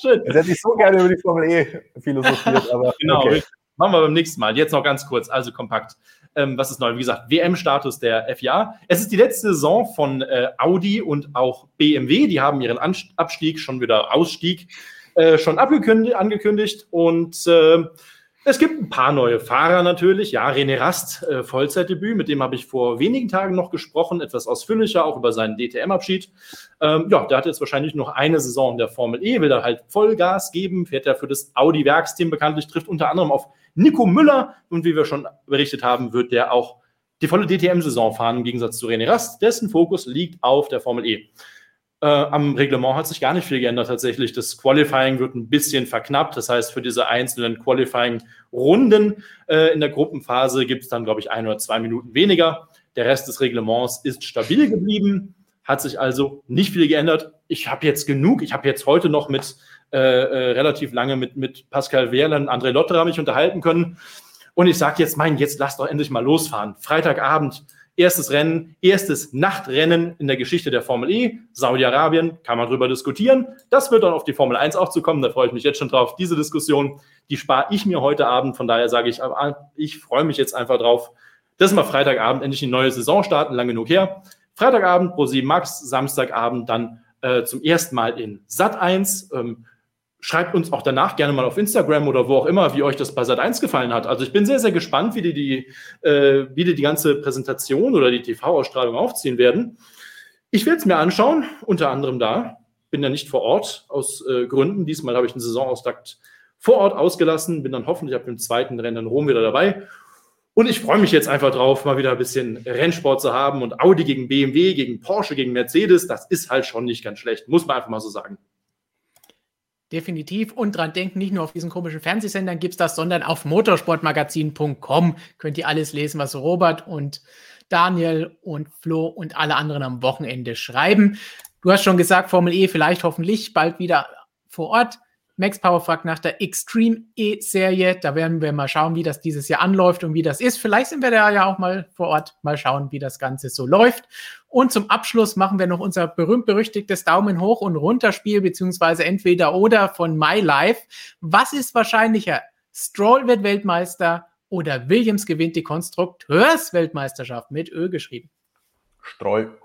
Schön. Jetzt hätte ich so gerne über die Formel E philosophiert, aber. Genau, okay. Machen wir beim nächsten Mal. Jetzt noch ganz kurz, also kompakt. Ähm, was ist neu? Wie gesagt, WM-Status der FIA. Es ist die letzte Saison von äh, Audi und auch BMW. Die haben ihren An Abstieg, schon wieder Ausstieg, äh, schon angekündigt. Und äh, es gibt ein paar neue Fahrer natürlich. Ja, René Rast, äh, Vollzeitdebüt, mit dem habe ich vor wenigen Tagen noch gesprochen, etwas ausführlicher, auch über seinen DTM-Abschied. Ähm, ja, der hat jetzt wahrscheinlich noch eine Saison in der Formel E, will da halt Vollgas geben, fährt ja für das Audi-Werksteam bekanntlich, trifft unter anderem auf Nico Müller und wie wir schon berichtet haben, wird der auch die volle DTM-Saison fahren, im Gegensatz zu René Rast. Dessen Fokus liegt auf der Formel E. Äh, am Reglement hat sich gar nicht viel geändert tatsächlich. Das Qualifying wird ein bisschen verknappt. Das heißt, für diese einzelnen Qualifying-Runden äh, in der Gruppenphase gibt es dann, glaube ich, ein oder zwei Minuten weniger. Der Rest des Reglements ist stabil geblieben, hat sich also nicht viel geändert. Ich habe jetzt genug. Ich habe jetzt heute noch mit äh, äh, relativ lange mit, mit Pascal Wehrlein, André Lotterer mich unterhalten können. Und ich sage jetzt, mein, jetzt lass doch endlich mal losfahren. Freitagabend, erstes Rennen, erstes Nachtrennen in der Geschichte der Formel E. Saudi-Arabien, kann man drüber diskutieren. Das wird dann auf die Formel 1 auch zu kommen. Da freue ich mich jetzt schon drauf. Diese Diskussion, die spare ich mir heute Abend. Von daher sage ich, ich freue mich jetzt einfach drauf, dass wir Freitagabend endlich eine neue Saison starten, lang genug her. Freitagabend pro 7 Max, Samstagabend dann äh, zum ersten Mal in Sat 1. Ähm, schreibt uns auch danach gerne mal auf Instagram oder wo auch immer, wie euch das bei Sat1 gefallen hat. Also ich bin sehr, sehr gespannt, wie die die, äh, wie die, die ganze Präsentation oder die TV-Ausstrahlung aufziehen werden. Ich werde es mir anschauen, unter anderem da. Bin ja nicht vor Ort aus äh, Gründen. Diesmal habe ich den Saisonauftakt vor Ort ausgelassen, bin dann hoffentlich ab dem zweiten Rennen in Rom wieder dabei. Und ich freue mich jetzt einfach drauf, mal wieder ein bisschen Rennsport zu haben und Audi gegen BMW, gegen Porsche, gegen Mercedes. Das ist halt schon nicht ganz schlecht, muss man einfach mal so sagen. Definitiv. Und dran denken, nicht nur auf diesen komischen Fernsehsendern gibt es das, sondern auf motorsportmagazin.com könnt ihr alles lesen, was Robert und Daniel und Flo und alle anderen am Wochenende schreiben. Du hast schon gesagt, Formel E vielleicht hoffentlich bald wieder vor Ort. Max Power fragt nach der Extreme E-Serie. Da werden wir mal schauen, wie das dieses Jahr anläuft und wie das ist. Vielleicht sind wir da ja auch mal vor Ort, mal schauen, wie das Ganze so läuft. Und zum Abschluss machen wir noch unser berühmt-berüchtigtes Daumen hoch und runter Spiel, beziehungsweise entweder oder von My Life. Was ist wahrscheinlicher? Stroll wird Weltmeister oder Williams gewinnt die Konstrukteursweltmeisterschaft mit Ö geschrieben? Stroll.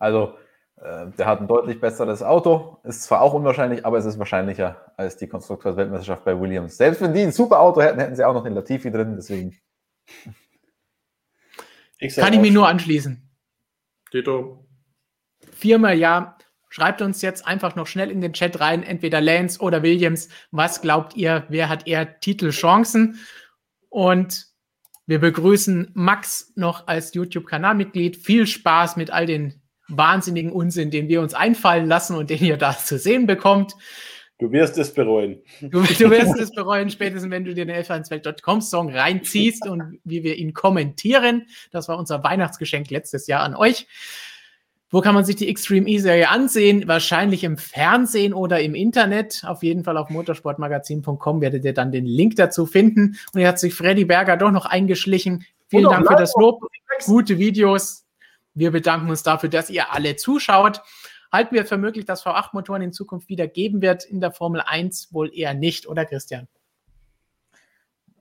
Also, der hat ein deutlich besseres Auto. Ist zwar auch unwahrscheinlich, aber es ist wahrscheinlicher als die Konstrukteursweltmeisterschaft bei Williams. Selbst wenn die ein super Auto hätten, hätten sie auch noch den Latifi drin. Deswegen. Ich Kann ich mich nur anschließen. Tito. Viermal ja. Schreibt uns jetzt einfach noch schnell in den Chat rein, entweder Lance oder Williams. Was glaubt ihr, wer hat eher Titelchancen? Und wir begrüßen Max noch als YouTube-Kanalmitglied. Viel Spaß mit all den wahnsinnigen Unsinn, den wir uns einfallen lassen und den ihr da zu sehen bekommt. Du wirst es bereuen. Du, du wirst es bereuen, spätestens wenn du dir den elfanswelt.com Song reinziehst und wie wir ihn kommentieren. Das war unser Weihnachtsgeschenk letztes Jahr an euch. Wo kann man sich die Extreme E-Serie ansehen? Wahrscheinlich im Fernsehen oder im Internet. Auf jeden Fall auf motorsportmagazin.com werdet ihr dann den Link dazu finden. Und hier hat sich Freddy Berger doch noch eingeschlichen. Vielen Dank für das Lob. Gute Videos. Wir bedanken uns dafür, dass ihr alle zuschaut. Halten wir für möglich, dass V8-Motoren in Zukunft wieder geben wird in der Formel 1? Wohl eher nicht, oder Christian?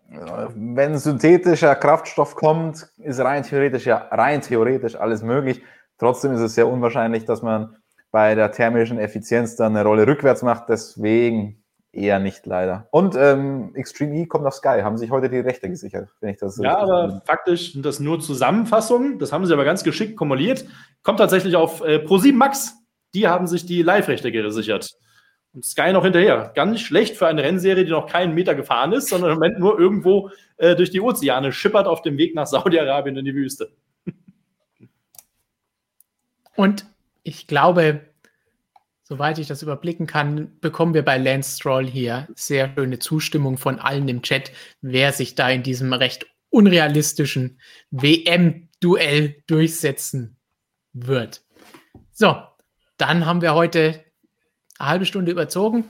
Wenn synthetischer Kraftstoff kommt, ist rein theoretisch ja rein theoretisch alles möglich. Trotzdem ist es sehr unwahrscheinlich, dass man bei der thermischen Effizienz dann eine Rolle rückwärts macht. Deswegen eher nicht leider. Und ähm, Extreme E kommt auf Sky, haben sich heute die Rechte gesichert, wenn ich das Ja, aber finde. faktisch sind das nur Zusammenfassungen. Das haben sie aber ganz geschickt kumuliert. Kommt tatsächlich auf äh, Pro7 Max. Die haben sich die Live-Rechte gesichert. Und Sky noch hinterher. Ganz schlecht für eine Rennserie, die noch keinen Meter gefahren ist, sondern im Moment nur irgendwo äh, durch die Ozeane schippert auf dem Weg nach Saudi-Arabien in die Wüste. Und ich glaube, soweit ich das überblicken kann, bekommen wir bei Lance Stroll hier sehr schöne Zustimmung von allen im Chat, wer sich da in diesem recht unrealistischen WM-Duell durchsetzen wird. So, dann haben wir heute eine halbe Stunde überzogen.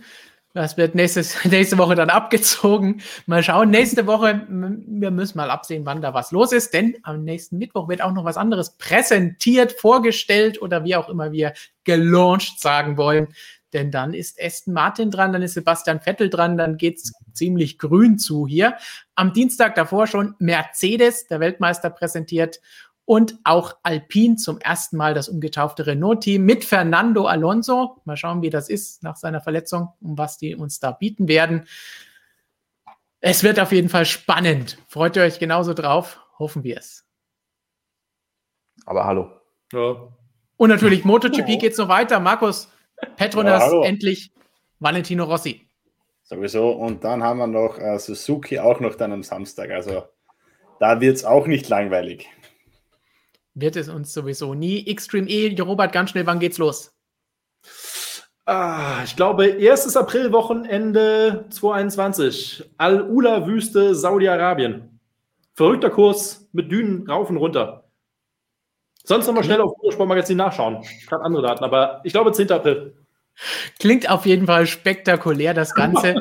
Das wird nächstes, nächste Woche dann abgezogen. Mal schauen. Nächste Woche, wir müssen mal absehen, wann da was los ist, denn am nächsten Mittwoch wird auch noch was anderes präsentiert, vorgestellt oder wie auch immer wir gelauncht sagen wollen. Denn dann ist Aston Martin dran, dann ist Sebastian Vettel dran, dann geht's ziemlich grün zu hier. Am Dienstag davor schon Mercedes, der Weltmeister, präsentiert und auch Alpine zum ersten Mal das umgetaufte Renault-Team mit Fernando Alonso. Mal schauen, wie das ist nach seiner Verletzung und was die uns da bieten werden. Es wird auf jeden Fall spannend. Freut ihr euch genauso drauf? Hoffen wir es. Aber hallo. Ja. Und natürlich MotoGP oh. geht es noch weiter. Markus, Petronas Ja, endlich Valentino Rossi. Sowieso. Und dann haben wir noch äh, Suzuki auch noch dann am Samstag. Also da wird es auch nicht langweilig. Wird es uns sowieso nie. Extreme E, Robert, ganz schnell, wann geht's los? Ah, ich glaube, erstes Aprilwochenende 2021. Al-Ula-Wüste, Saudi-Arabien. Verrückter Kurs mit Dünen rauf und runter. Sonst nochmal schnell auf Sportmagazin nachschauen. Ich habe andere Daten, aber ich glaube 10. April. Klingt auf jeden Fall spektakulär, das Ganze.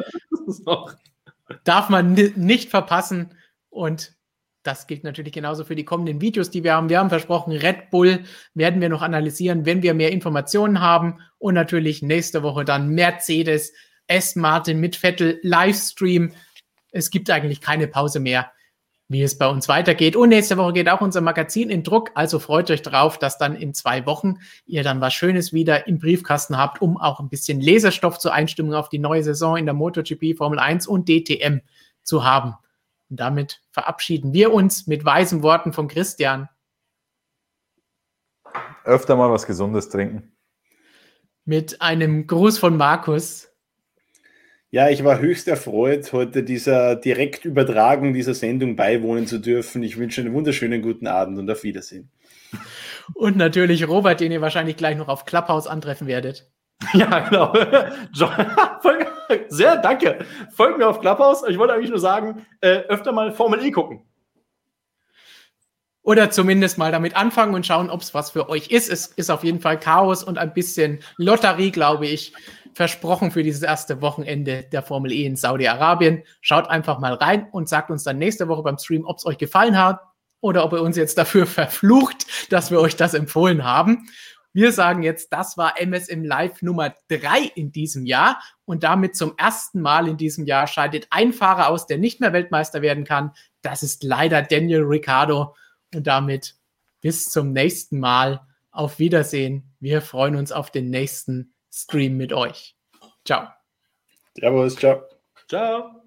Darf man ni- nicht verpassen. Und das gilt natürlich genauso für die kommenden Videos, die wir haben. Wir haben versprochen, Red Bull werden wir noch analysieren, wenn wir mehr Informationen haben. Und natürlich nächste Woche dann Mercedes, Aston Martin mit Vettel, Livestream. Es gibt eigentlich keine Pause mehr, wie es bei uns weitergeht. Und nächste Woche geht auch unser Magazin in Druck. Also freut euch drauf, dass dann in zwei Wochen ihr dann was Schönes wieder im Briefkasten habt, um auch ein bisschen Leserstoff zur Einstimmung auf die neue Saison in der MotoGP, Formel 1 und DTM zu haben. Und damit verabschieden wir uns mit weisen Worten von Christian. Öfter mal was Gesundes trinken. Mit einem Gruß von Markus. Ja, ich war höchst erfreut, heute dieser Direktübertragung dieser Sendung beiwohnen zu dürfen. Ich wünsche einen wunderschönen guten Abend und auf Wiedersehen. Und natürlich Robert, den ihr wahrscheinlich gleich noch auf Clubhouse antreffen werdet. Ja, genau. John, sehr, danke. Folgt mir auf Clubhouse. Ich wollte eigentlich nur sagen, äh, öfter mal Formel E gucken. Oder zumindest mal damit anfangen und schauen, ob es was für euch ist. Es ist auf jeden Fall Chaos und ein bisschen Lotterie, glaube ich, versprochen für dieses erste Wochenende der Formel E in Saudi-Arabien. Schaut einfach mal rein und sagt uns dann nächste Woche beim Stream, ob es euch gefallen hat oder ob ihr uns jetzt dafür verflucht, dass wir euch das empfohlen haben. Wir sagen jetzt, das war MSM Live Nummer drei in diesem Jahr und damit zum ersten Mal in diesem Jahr scheidet ein Fahrer aus, der nicht mehr Weltmeister werden kann. Das ist leider Daniel Ricciardo und damit bis zum nächsten Mal. Auf Wiedersehen. Wir freuen uns auf den nächsten Stream mit euch. Ciao. Servus, ciao. Ciao.